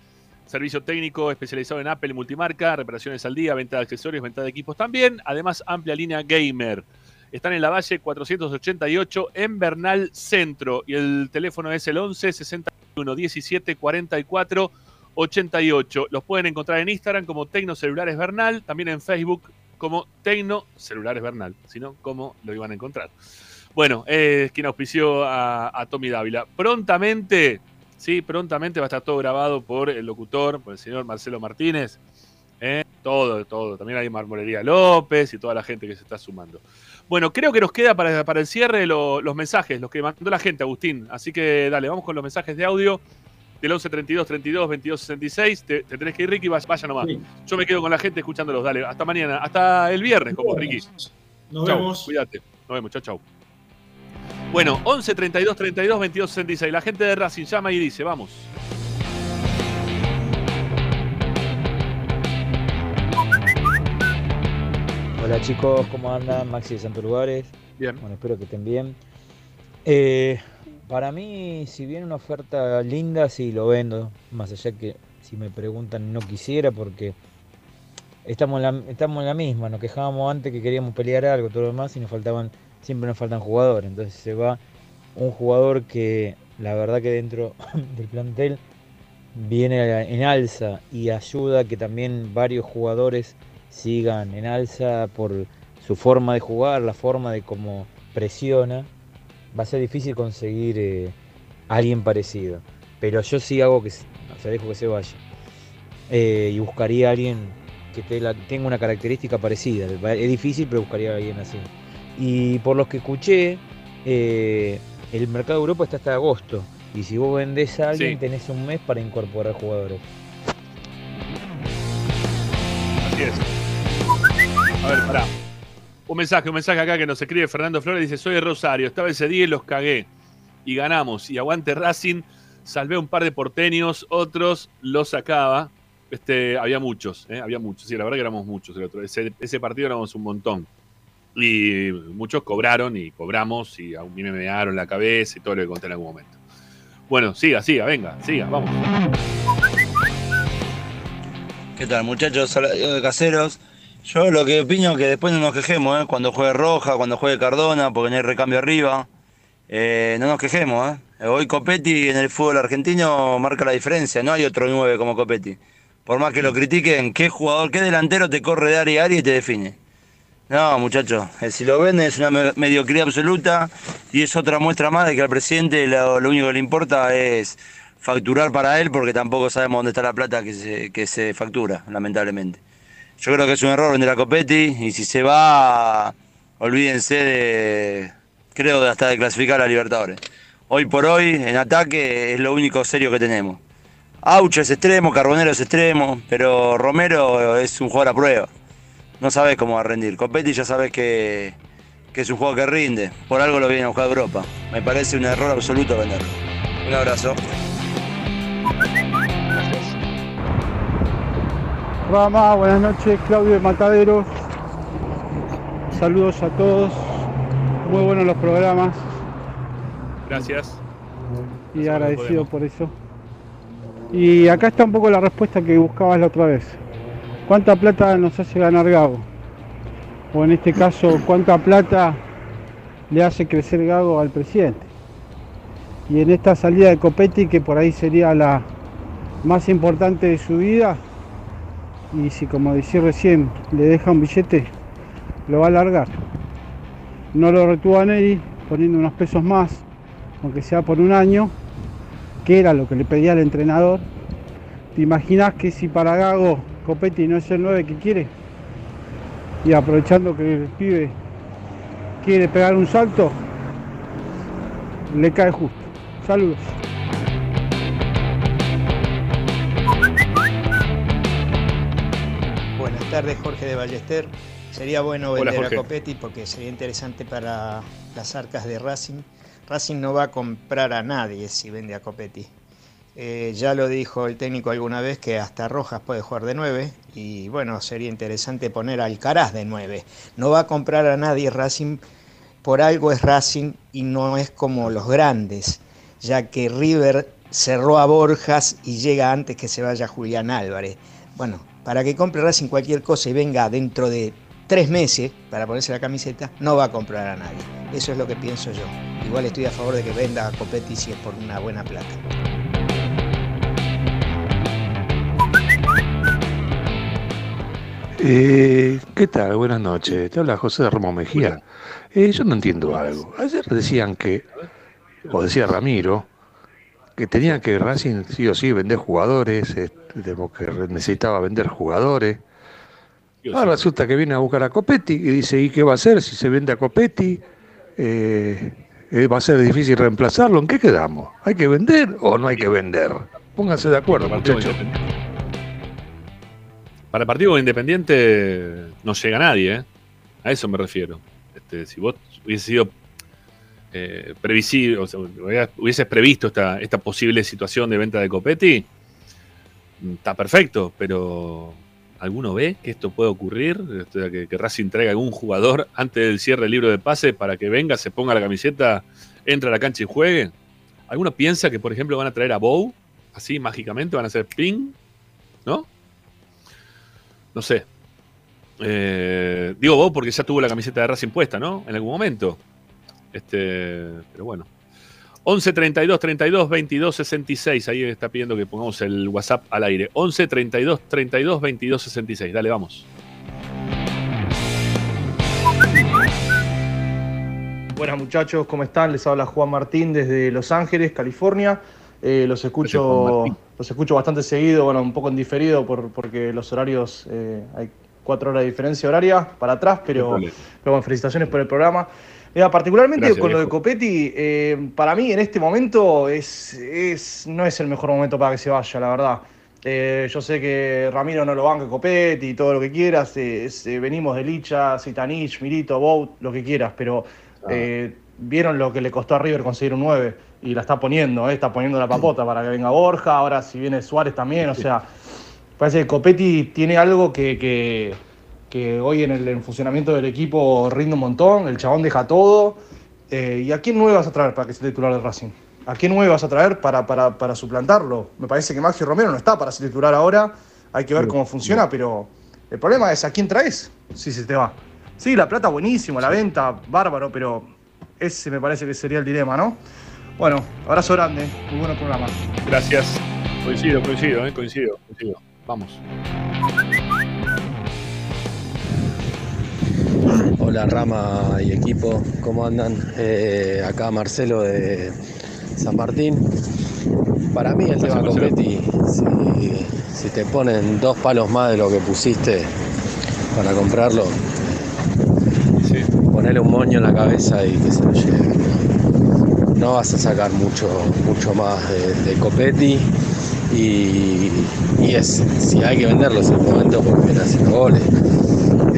servicio técnico especializado en Apple y multimarca, reparaciones al día, venta de accesorios, venta de equipos también, además amplia línea gamer. Están en la Valle 488 en Bernal Centro y el teléfono es el 11 61 17 44 88. Los pueden encontrar en Instagram como Tecno Celulares Bernal, también en Facebook como Tecno Celulares Bernal, si no, ¿cómo lo iban a encontrar? Bueno, es quien auspició a, a Tommy Dávila. Prontamente, sí, prontamente va a estar todo grabado por el locutor, por el señor Marcelo Martínez. ¿eh? Todo, todo. También hay Marmolería López y toda la gente que se está sumando. Bueno, creo que nos queda para, para el cierre lo- los mensajes, los que mandó la gente, Agustín. Así que dale, vamos con los mensajes de audio del 11 32 32 22 66. Te, te tenés que ir, Ricky, vaya, vaya nomás. Yo me quedo con la gente escuchándolos. Dale, hasta mañana, hasta el viernes, como Ricky. Nos Chau, vemos. Cuídate. Nos vemos, chau, chau. Bueno, 11 32 32 22 66. La gente de Racing llama y dice, vamos. Hola chicos, ¿cómo andan? Maxi de Santos Lugares. Bien. Bueno, espero que estén bien. Eh, para mí, si viene una oferta linda, sí lo vendo. Más allá que si me preguntan no quisiera porque estamos en la, estamos en la misma. Nos quejábamos antes que queríamos pelear algo, todo lo demás, y nos faltaban, siempre nos faltan jugadores. Entonces se va un jugador que la verdad que dentro del plantel viene en alza y ayuda a que también varios jugadores sigan en alza por su forma de jugar, la forma de cómo presiona. Va a ser difícil conseguir eh, alguien parecido. Pero yo sí hago que, o sea, dejo que se vaya. Eh, y buscaría a alguien que te la- tenga una característica parecida. Es difícil, pero buscaría a alguien así. Y por los que escuché, eh, el mercado de Europa está hasta agosto. Y si vos vendés a alguien, Sí. tenés un mes para incorporar jugadores. Así es. Ver, pará. Un mensaje, un mensaje acá que nos escribe Fernando Flores. Dice, soy de Rosario, estaba ese día y los cagué. Y ganamos. Y aguante Racing. Salvé un par de porteños, otros los sacaba. Este, había muchos, ¿eh? había muchos. Sí, la verdad que éramos muchos. Ese, partido éramos un montón. Y muchos cobraron y cobramos y a mí me mearon la cabeza y todo lo que conté en algún momento. Bueno, siga, siga, venga, siga, vamos. ¿Qué tal, muchachos? Saladillo de caseros. Yo lo que opino es que después no nos quejemos, ¿eh? Cuando juegue Roja, cuando juegue Cardona, porque no hay recambio arriba. Eh, no nos quejemos, ¿eh? Hoy Copetti en el fútbol argentino marca la diferencia, no hay otro 9 como Copetti. Por más que lo critiquen, ¿qué jugador, qué delantero te corre de área a área y te define? No, muchachos, eh, si lo venden es una me- mediocridad absoluta y es otra muestra más de que al presidente lo, único que le importa es facturar para él porque tampoco sabemos dónde está la plata que se factura, lamentablemente. Yo creo que es un error vender a Copetti y si se va, olvídense de, creo, hasta de clasificar a Libertadores. Hoy por hoy, en ataque, es lo único serio que tenemos. Aucho es extremo, Carbonero es extremo, pero Romero es un jugador a prueba. No sabes cómo va a rendir. Copetti ya sabes que, que es un juego que rinde. Por algo lo viene a buscar Europa. Me parece un error absoluto venderlo. Un abrazo. Rama, buenas noches, Claudio de Mataderos. Saludos a todos. Muy buenos los programas Gracias. y agradecido por eso. Y acá está un poco la respuesta que buscabas la otra vez. ¿Cuánta plata nos hace ganar Gago? O en este caso, ¿cuánta plata le hace crecer Gago al presidente? Y en esta salida de Copetti, que por ahí sería la más importante de su vida, y si como decía recién le deja un billete, lo va a largar. No lo retuvo Neri poniendo unos pesos más, aunque sea por un año, que era lo que le pedía el entrenador. ¿Te imaginas que si para Gago Copetti no es el 9 que quiere? Y aprovechando que el pibe quiere pegar un salto, le cae justo. Saludos. Tardes, Jorge de Ballester. Sería bueno vender a Copetti porque sería interesante para las arcas de Racing. Racing no va a comprar a nadie si vende a Copetti. Eh, ya lo dijo el técnico alguna vez que hasta Rojas puede jugar de 9 y bueno, sería interesante poner a Alcaraz de 9. No va a comprar a nadie Racing, por algo es Racing y no es como los grandes, ya que River cerró a Borjas y llega antes que se vaya Julián Álvarez. Bueno, para que compre Racing cualquier cosa y venga dentro de tres meses para ponerse la camiseta, no va a comprar a nadie. Eso es lo que pienso yo. Igual estoy a favor de que venda a Copetti si es por una buena plata. Eh, ¿Qué tal? Buenas noches. Te habla José de Ramos Mejía. Eh, yo no entiendo algo. Ayer decían que, o decía Ramiro, que tenía que Racing sí o sí vender jugadores, eh, de- que necesitaba vender jugadores. Ahora resulta que viene a buscar a Copetti y dice, ¿y qué va a hacer si se vende a Copetti? Eh, eh, ¿Va a ser difícil reemplazarlo? ¿En qué quedamos? ¿Hay que vender o no hay que vender? Pónganse de acuerdo, muchachos. Para el partido independiente no llega nadie, ¿eh? A eso me refiero. Este, si vos hubiese sido eh, previsible, o sea, hubieses previsto esta, esta posible situación de venta de Copetti, está perfecto, pero ¿alguno ve que esto puede ocurrir? Que, que Racing traiga algún jugador antes del cierre del libro de pase para que venga, se ponga la camiseta, entre a la cancha y juegue. ¿Alguno piensa que, por ejemplo, van a traer a Bow? Así, mágicamente, van a hacer ping, ¿no? No sé. Eh, digo Bow porque ya tuvo la camiseta de Racing puesta, ¿no? En algún momento. Este, pero bueno. 11 32 32 22 66. Ahí está pidiendo que pongamos el WhatsApp al aire. 11 32 32 22 66. Dale, vamos. Buenas muchachos, ¿cómo están? Les habla Juan Martín desde Los Ángeles, California. Eh, los escucho los escucho bastante seguido, bueno, un poco en diferido por, porque los horarios, eh, hay cuatro horas de diferencia horaria para atrás, pero, pero bueno, felicitaciones por el programa. Mira, particularmente Gracias, con lo de. Copetti, eh, para mí en este momento es, es, no es el mejor momento para que se vaya, la verdad. Eh, yo sé que Ramiro no lo banca Copetti y todo lo que quieras. eh, eh, venimos de Licha, Zitanich, Milito, Bout, lo que quieras, pero eh, vieron lo que le costó a River conseguir un 9 y la está poniendo, está poniendo la papota para que venga Borja. Ahora, si viene Suárez también, o sea, parece que Copetti tiene algo que, que, que hoy en el en funcionamiento del equipo rinde un montón. El chabón deja todo. Eh, ¿Y a quién nueve vas a traer para que sea titular de Racing? ¿A quién nueve vas a traer para, para, para suplantarlo? Me parece que Maxi Romero no está para ser titular ahora. Hay que ver cómo funciona, pero el problema es a quién traes si se te va. Sí, la plata buenísimo, la venta, bárbaro, pero ese me parece que sería el dilema, ¿no? Bueno, abrazo grande, muy buen programa. Gracias. Coincido, coincido, eh, coincido, coincido. Vamos. Hola Rama y equipo, ¿cómo andan? Eh, acá Marcelo de San Martín. Para mí el tema Copetti, si, si te ponen dos palos más de lo que pusiste para comprarlo, ponele un moño en la cabeza y que se lo lleve. No vas a sacar mucho, mucho más de, de Copetti y, y es, si hay que venderlo es el momento porque viene haciendo goles.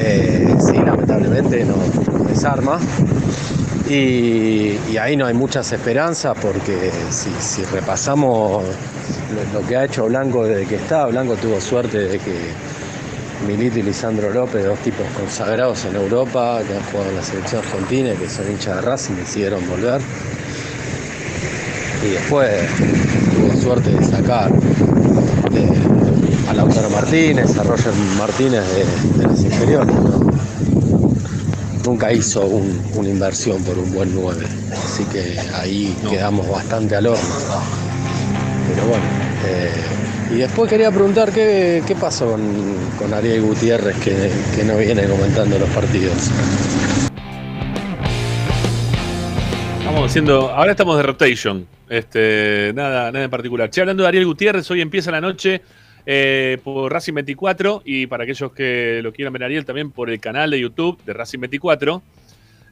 Eh, sí, lamentablemente no, no desarma. Y, ahí no hay muchas esperanzas porque si, repasamos lo, que ha hecho Blanco desde que está, Blanco tuvo suerte de que Milito y Lisandro López, dos tipos consagrados en Europa, que han jugado en la selección argentina y que son hinchas de Racing, decidieron volver. Y después tuvo suerte de sacar Lautaro Martínez, a Roger Martínez de, de las inferiores. ¿no? Nunca hizo un- una inversión por un buen 9, así que ahí quedamos bastante al horno. Pero bueno, eh, y después quería preguntar qué, qué pasó con, con Ariel Gutiérrez que, que no viene comentando los partidos. Estamos haciendo. Ahora estamos de rotation. Este, nada, nada en particular. Che, hablando de Ariel Gutiérrez, hoy empieza la noche eh, por Racing 24 y para aquellos que lo quieran ver Ariel también por el canal de YouTube de Racing 24.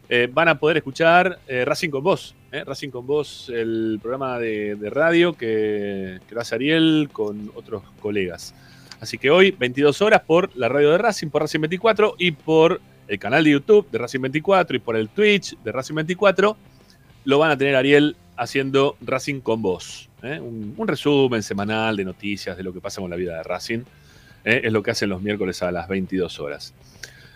eh, van a poder escuchar eh, Racing con eh, Racing con Voz, el programa de, radio que, que lo hace Ariel con otros colegas. Así que hoy, 22 horas, por la radio de Racing, por Racing 24 y por el canal de YouTube de Racing 24 y por el Twitch de Racing 24, lo van a tener Ariel haciendo Racing con Voz. ¿Eh? Un, resumen semanal de noticias de lo que pasa con la vida de Racing. ¿eh? Es lo que hacen los miércoles a las 22 horas.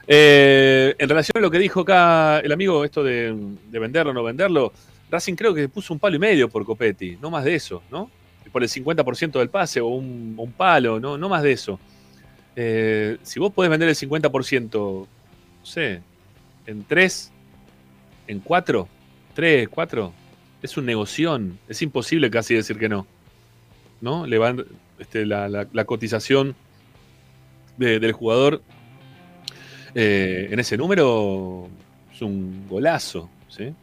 Eh, en relación a lo que dijo acá el amigo, esto de, de venderlo o no venderlo, Racing creo que puso un palo y medio por Copetti, no más de eso, ¿no? Por el 50% del pase o un, palo, ¿no? no más de eso. Si vos podés vender el 50%, no sé, en 3, en 4, 3, 4, es un negoción. Es imposible casi decir que no. ¿No? Le van este, la, la- la cotización de- del jugador eh, en ese número es un golazo. ¿sí?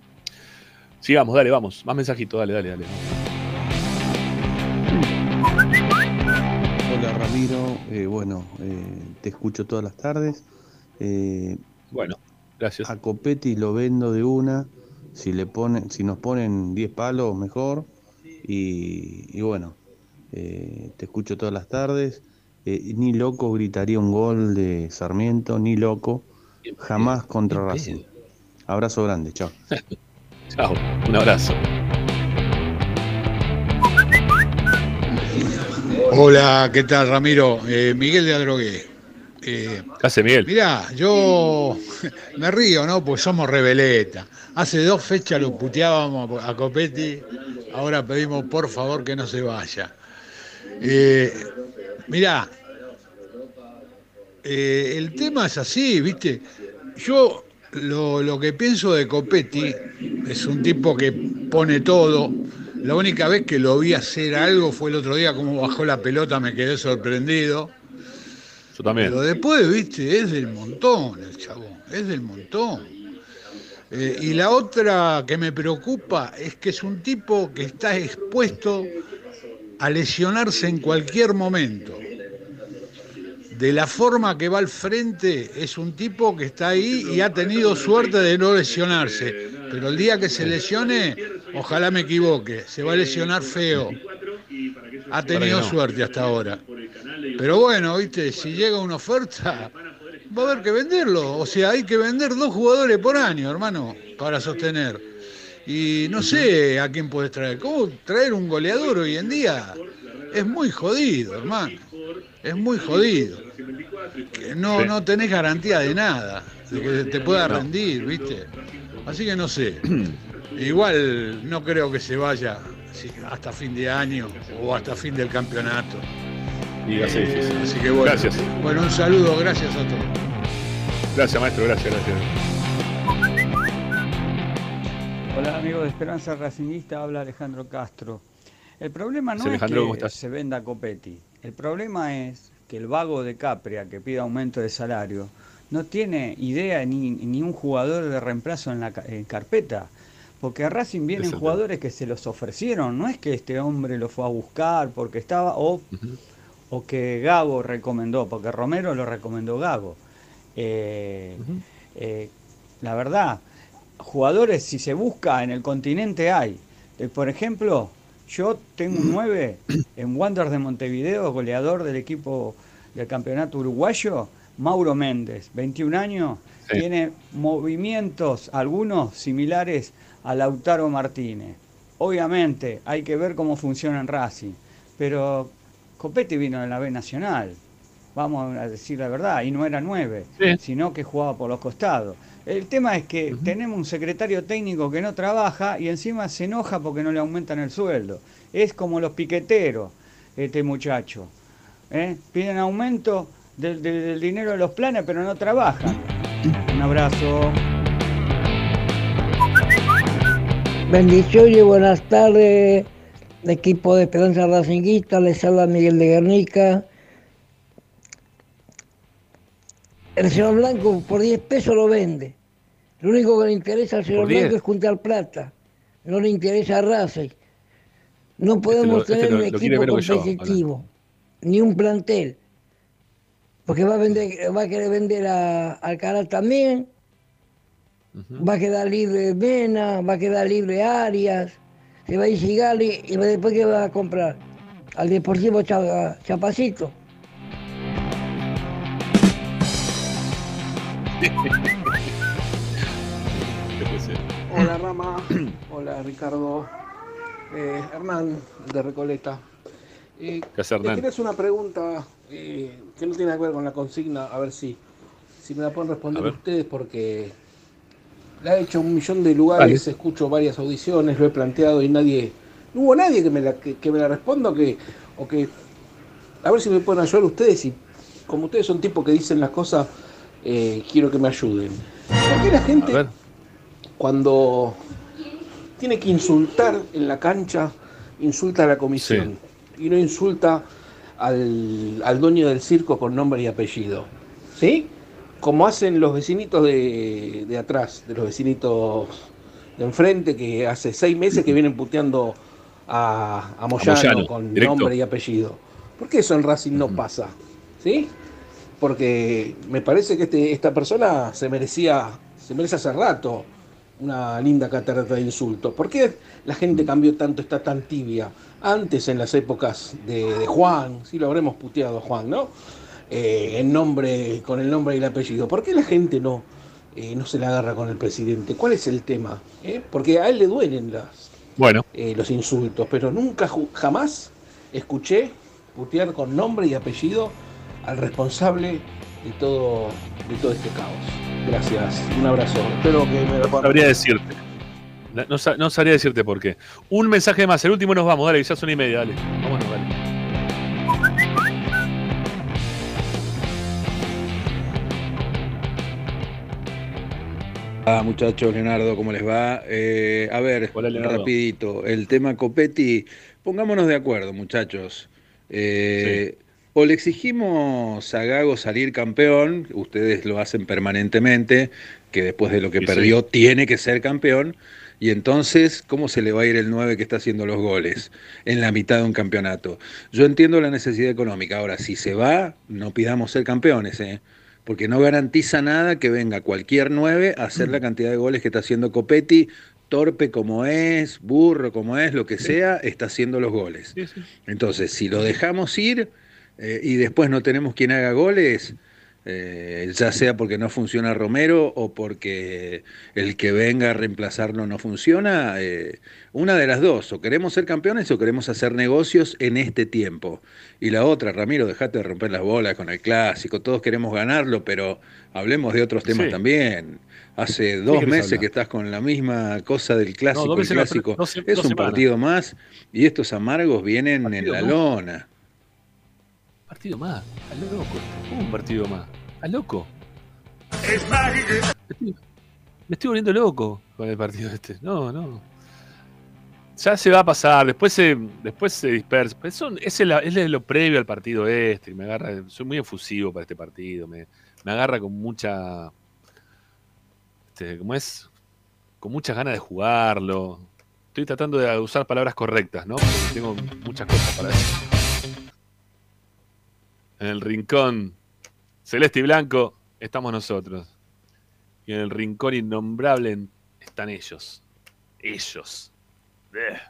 Sigamos, dale, vamos. Más mensajitos, dale, dale, dale. Hola Ramiro, Eh, bueno, eh, te escucho todas las tardes. Bueno, gracias. A Copetti lo vendo de una, si le ponen, si nos ponen 10 palos mejor. Y, y bueno, eh, te escucho todas las tardes. Eh, ni loco gritaría un gol de Sarmiento, ni loco, jamás contra Racing. Abrazo grande, chao. Chao, un abrazo. Hola, ¿qué tal, Ramiro? Eh, Miguel de Adrogué. Eh, ¿Qué hace, Miguel? mirá, yo me río, ¿no? Pues somos rebeleta. Hace dos fechas lo puteábamos a Copetti, ahora pedimos por favor que no se vaya. Eh, mirá, eh, el tema es así, ¿viste? Yo lo, lo que pienso de Copetti es un tipo que pone todo. La única vez que lo vi hacer algo fue el otro día, como bajó la pelota, me quedé sorprendido. Yo también. Pero después, viste, es del montón el chabón, es del montón. Eh, y la otra que me preocupa es que es un tipo que está expuesto a lesionarse en cualquier momento. De la forma que va al frente, es un tipo que está ahí y ha tenido suerte de no lesionarse. Pero el día que se lesione, ojalá me equivoque, se va a lesionar feo. Ha tenido no. suerte hasta ahora. Pero bueno, viste, si llega una oferta, va a haber que venderlo. O sea, hay que vender dos jugadores por año, hermano, para sostener. Y no sé a quién puedes traer. ¿Cómo traer un goleador hoy en día? Es muy jodido, hermano. Es muy jodido. Que no, no tenés garantía de nada, de que te pueda rendir, ¿viste? Así que no sé. Igual no creo que se vaya hasta fin de año o hasta fin del campeonato. Y así, sí, sí. Así que bueno. Gracias. Bueno, un saludo, gracias a todos. Gracias, maestro, gracias, gracias. Hola amigos de Esperanza Racingista, habla Alejandro Castro. El problema no Sí, es Alejandro, ¿cómo que se venda Copetti. El problema es que el vago de Capria que pide aumento de salario no tiene idea ni, ni un jugador de reemplazo en la en carpeta. Porque a Racing vienen jugadores que se los ofrecieron, no es que este hombre lo fue a buscar porque estaba, o, o que Gago recomendó, porque Romero lo recomendó Gago. Eh, eh, la verdad, jugadores si se busca en el continente hay. Eh, por ejemplo, yo tengo un 9 en Wander de Montevideo, goleador del equipo del campeonato uruguayo, Mauro Méndez, 21 años, Sí. tiene movimientos, algunos similares a Lautaro Martínez. Obviamente hay que ver cómo funciona en Racing, pero Copetti vino de la B Nacional, vamos a decir la verdad, y no era 9, sino que jugaba por los costados. El tema es que tenemos un secretario técnico que no trabaja y encima se enoja porque no le aumentan el sueldo. Es como los piqueteros, este muchacho. ¿eh? Piden aumento del, del- del dinero de los planes, pero no trabajan. Un abrazo. Bendiciones y buenas tardes, equipo de Esperanza Racinguista, les habla Miguel de Guernica. El señor Blanco por 10 pesos lo vende. Lo único que le interesa al señor ¿Por 10? Blanco es juntar plata. No le interesa a Racing. No podemos este tener lo- un lo equipo yo, competitivo, ni un plantel. Porque va a, vender, va a querer vender a Alcaraz también. Va a quedar libre Mena, va a quedar libre Arias, va a ir Sigali y después ¿qué va a comprar? Al Deportivo Cha- Chapacito. Hola Rama, hola Ricardo, Eh, Hernán de Recoleta. Eh, ¿Qué hace, Hernán? hacer una pregunta eh, que no tiene que ver con la consigna, a ver si, si me la pueden responder ustedes porque la he hecho en un millón de lugares, Dale. escucho varias audiciones, lo he planteado y nadie, no hubo nadie que me la, que, que me la responda o que, o que, a ver si me pueden ayudar ustedes y como ustedes son tipos que dicen las cosas, eh, quiero que me ayuden. ¿Por qué la gente cuando tiene que insultar en la cancha, insulta a la comisión y no insulta al, al dueño del circo con nombre y apellido. ¿Sí? Como hacen los vecinitos de, de atrás, de los vecinitos de enfrente, que hace seis meses que vienen puteando a, a Moyano, Moyano, con directo. nombre y apellido. ¿Por qué eso en Racing no pasa? ¿Sí? Porque me parece que este- esta persona se merecía, se merece hace rato una linda catarata de insultos. ¿Por qué la gente cambió tanto, está tan tibia? Antes, en las épocas de, de Juan, sí lo habremos puteado a Juan, ¿no? Eh, en nombre, con el nombre y el apellido. ¿Por qué la gente no, eh, no se la agarra con el presidente. ¿Cuál es el tema? ¿Eh? Porque a él le duelen las, Bueno, los insultos, pero nunca, jamás escuché putear con nombre y apellido al responsable de todo, de todo este caos. Gracias, un abrazo. Espero que me no sabría decirte. No, no sa- no sabría decirte por qué. Un mensaje más, el último nos vamos, dale, ya son y media, dale. Ah, muchachos, Leonardo, ¿cómo les va? Eh, a ver, rapidito, el tema Copetti, pongámonos de acuerdo, muchachos. Eh, O le exigimos a Gago salir campeón, ustedes lo hacen permanentemente, que después de lo que Sí, perdió tiene que ser campeón, y entonces, ¿cómo se le va a ir el 9 que está haciendo los goles en la mitad de un campeonato? Yo entiendo la necesidad económica, ahora, si se va, no pidamos ser campeones, ¿eh? Porque no garantiza nada que venga cualquier 9 a hacer la cantidad de goles que está haciendo Copetti, torpe como es, burro como es, lo que sea, está haciendo los goles. Entonces, si lo dejamos ir eh, y después no tenemos quien haga goles, eh, ya sea porque no funciona Romero o porque el que venga a reemplazarlo no funciona, eh, una de las dos, o queremos ser campeones o queremos hacer negocios en este tiempo. Y la otra, Ramiro, dejate de romper las bolas con el clásico, todos queremos ganarlo, pero hablemos de otros temas Sí. también. Hace dos meses hablar? que estás con la misma cosa del clásico. el no, clásico es un partido más y estos amargos vienen en la lona. Partido más, a loco. ¿Cómo un partido más? ¿A loco? Me estoy, me estoy volviendo loco con el partido este. No, no. Ya se va a pasar, después se, después se dispersa. Eso, es, el- es lo previo al partido este. Me agarra, soy muy efusivo para este partido. Me, me agarra con mucha. Este, ¿Cómo es? Con muchas ganas de jugarlo. Estoy tratando de usar palabras correctas, ¿no? Porque tengo muchas cosas para decir. En el rincón celeste y blanco estamos nosotros. Y en el rincón innombrable están ellos. Ellos. Bleh.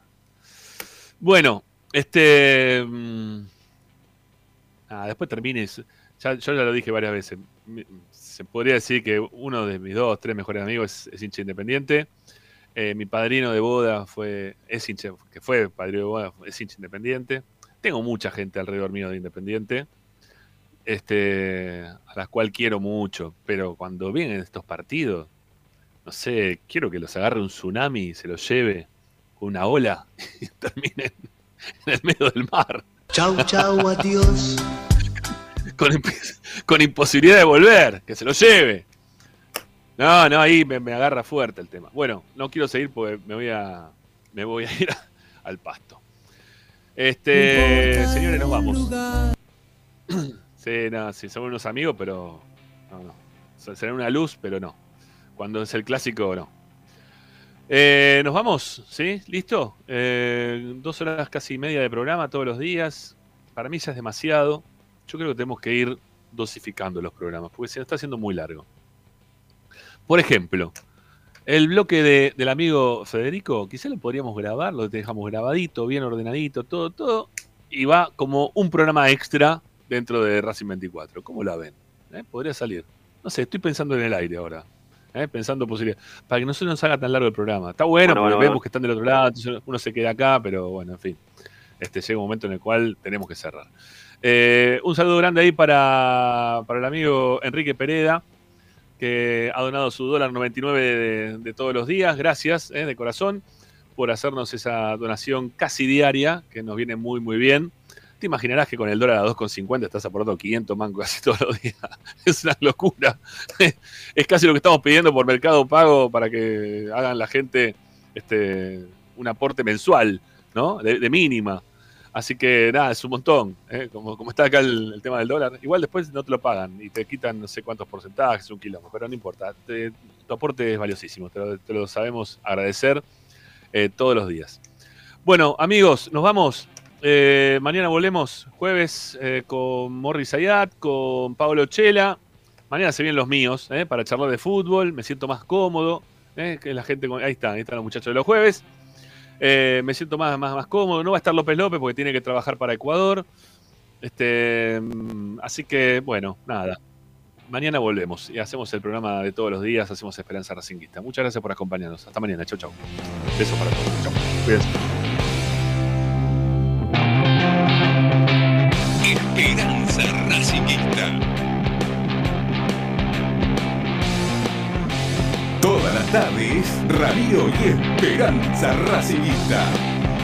Bueno, este. ah, después termines. Ya, yo ya lo dije varias veces. Se podría decir que uno de mis dos, tres mejores amigos es, es hincha independiente. Eh, mi padrino de boda fue, es hincha, que fue padrino de boda, es hincha independiente. Tengo mucha gente alrededor mío de independiente este, a las cual quiero mucho, pero cuando vienen estos partidos, no sé, quiero que los agarre un tsunami y se los lleve con una ola y terminen en el medio del mar. Chau, chau, adiós. Con, imp- con imposibilidad de volver, que se lo lleve. No, no, ahí me, me agarra fuerte el tema. Bueno, no quiero seguir porque me voy a, me voy a ir a- al pasto. Este, señores, nos vamos. Sí, no, sí, somos unos amigos, pero no, no. Se- Será una luz, pero no. Cuando es el clásico, no. Eh, nos vamos, ¿sí? ¿Listo? Eh, dos horas casi media de programa todos los días. Para mí ya es demasiado. Yo creo que tenemos que ir dosificando los programas, porque se está haciendo muy largo. Por ejemplo, el bloque de- del amigo Federico, quizá lo podríamos grabar, lo dejamos grabadito, bien ordenadito, todo, todo, y va como un programa extra dentro de Racing 24. ¿Cómo la ven? ¿Eh? Podría salir. No sé, estoy pensando en el aire ahora. ¿eh? Pensando posibilidades. Para que no se nos haga tan largo el programa. Está bueno, Bueno, porque bueno, vemos bueno. que están del otro lado, entonces uno se queda acá, pero bueno, en fin. Este llega un momento en el cual tenemos que cerrar. Eh, un saludo grande ahí para, para el amigo Enrique Pereda, que ha donado su dólar 99 de, de todos los días. Gracias, eh, de corazón, por hacernos esa donación casi diaria, que nos viene muy, muy bien. Te imaginarás que con el dólar a 2,50 estás aportando 500 mangos casi todos los días. Es una locura. Es casi lo que estamos pidiendo por Mercado Pago para que hagan la gente este, un aporte mensual, ¿no? De, mínima. Así que nada, es un montón. ¿eh? Como, como está acá el, tema del dólar. Igual después no te lo pagan y te quitan no sé cuántos porcentajes, un kilómetro, pero no importa. Tu aporte es valiosísimo, te lo, te lo sabemos agradecer eh, todos los días. Bueno, amigos, nos vamos. Eh, mañana volvemos jueves eh, con Morris Ayat, con Pablo Chela. Mañana se vienen los míos eh, para charlar de fútbol. Me siento más cómodo. que la gente, ahí están, ahí están los muchachos de los jueves. Me siento más, más, más cómodo. No va a estar López López porque tiene que trabajar para Ecuador. Este, mm, así que, bueno, nada. mañana volvemos y hacemos el programa de todos los días, hacemos Esperanza Racinguista. Muchas gracias por acompañarnos. Hasta mañana. Chau, chau. Besos para todos. Chau. Radio y Esperanza Racingista.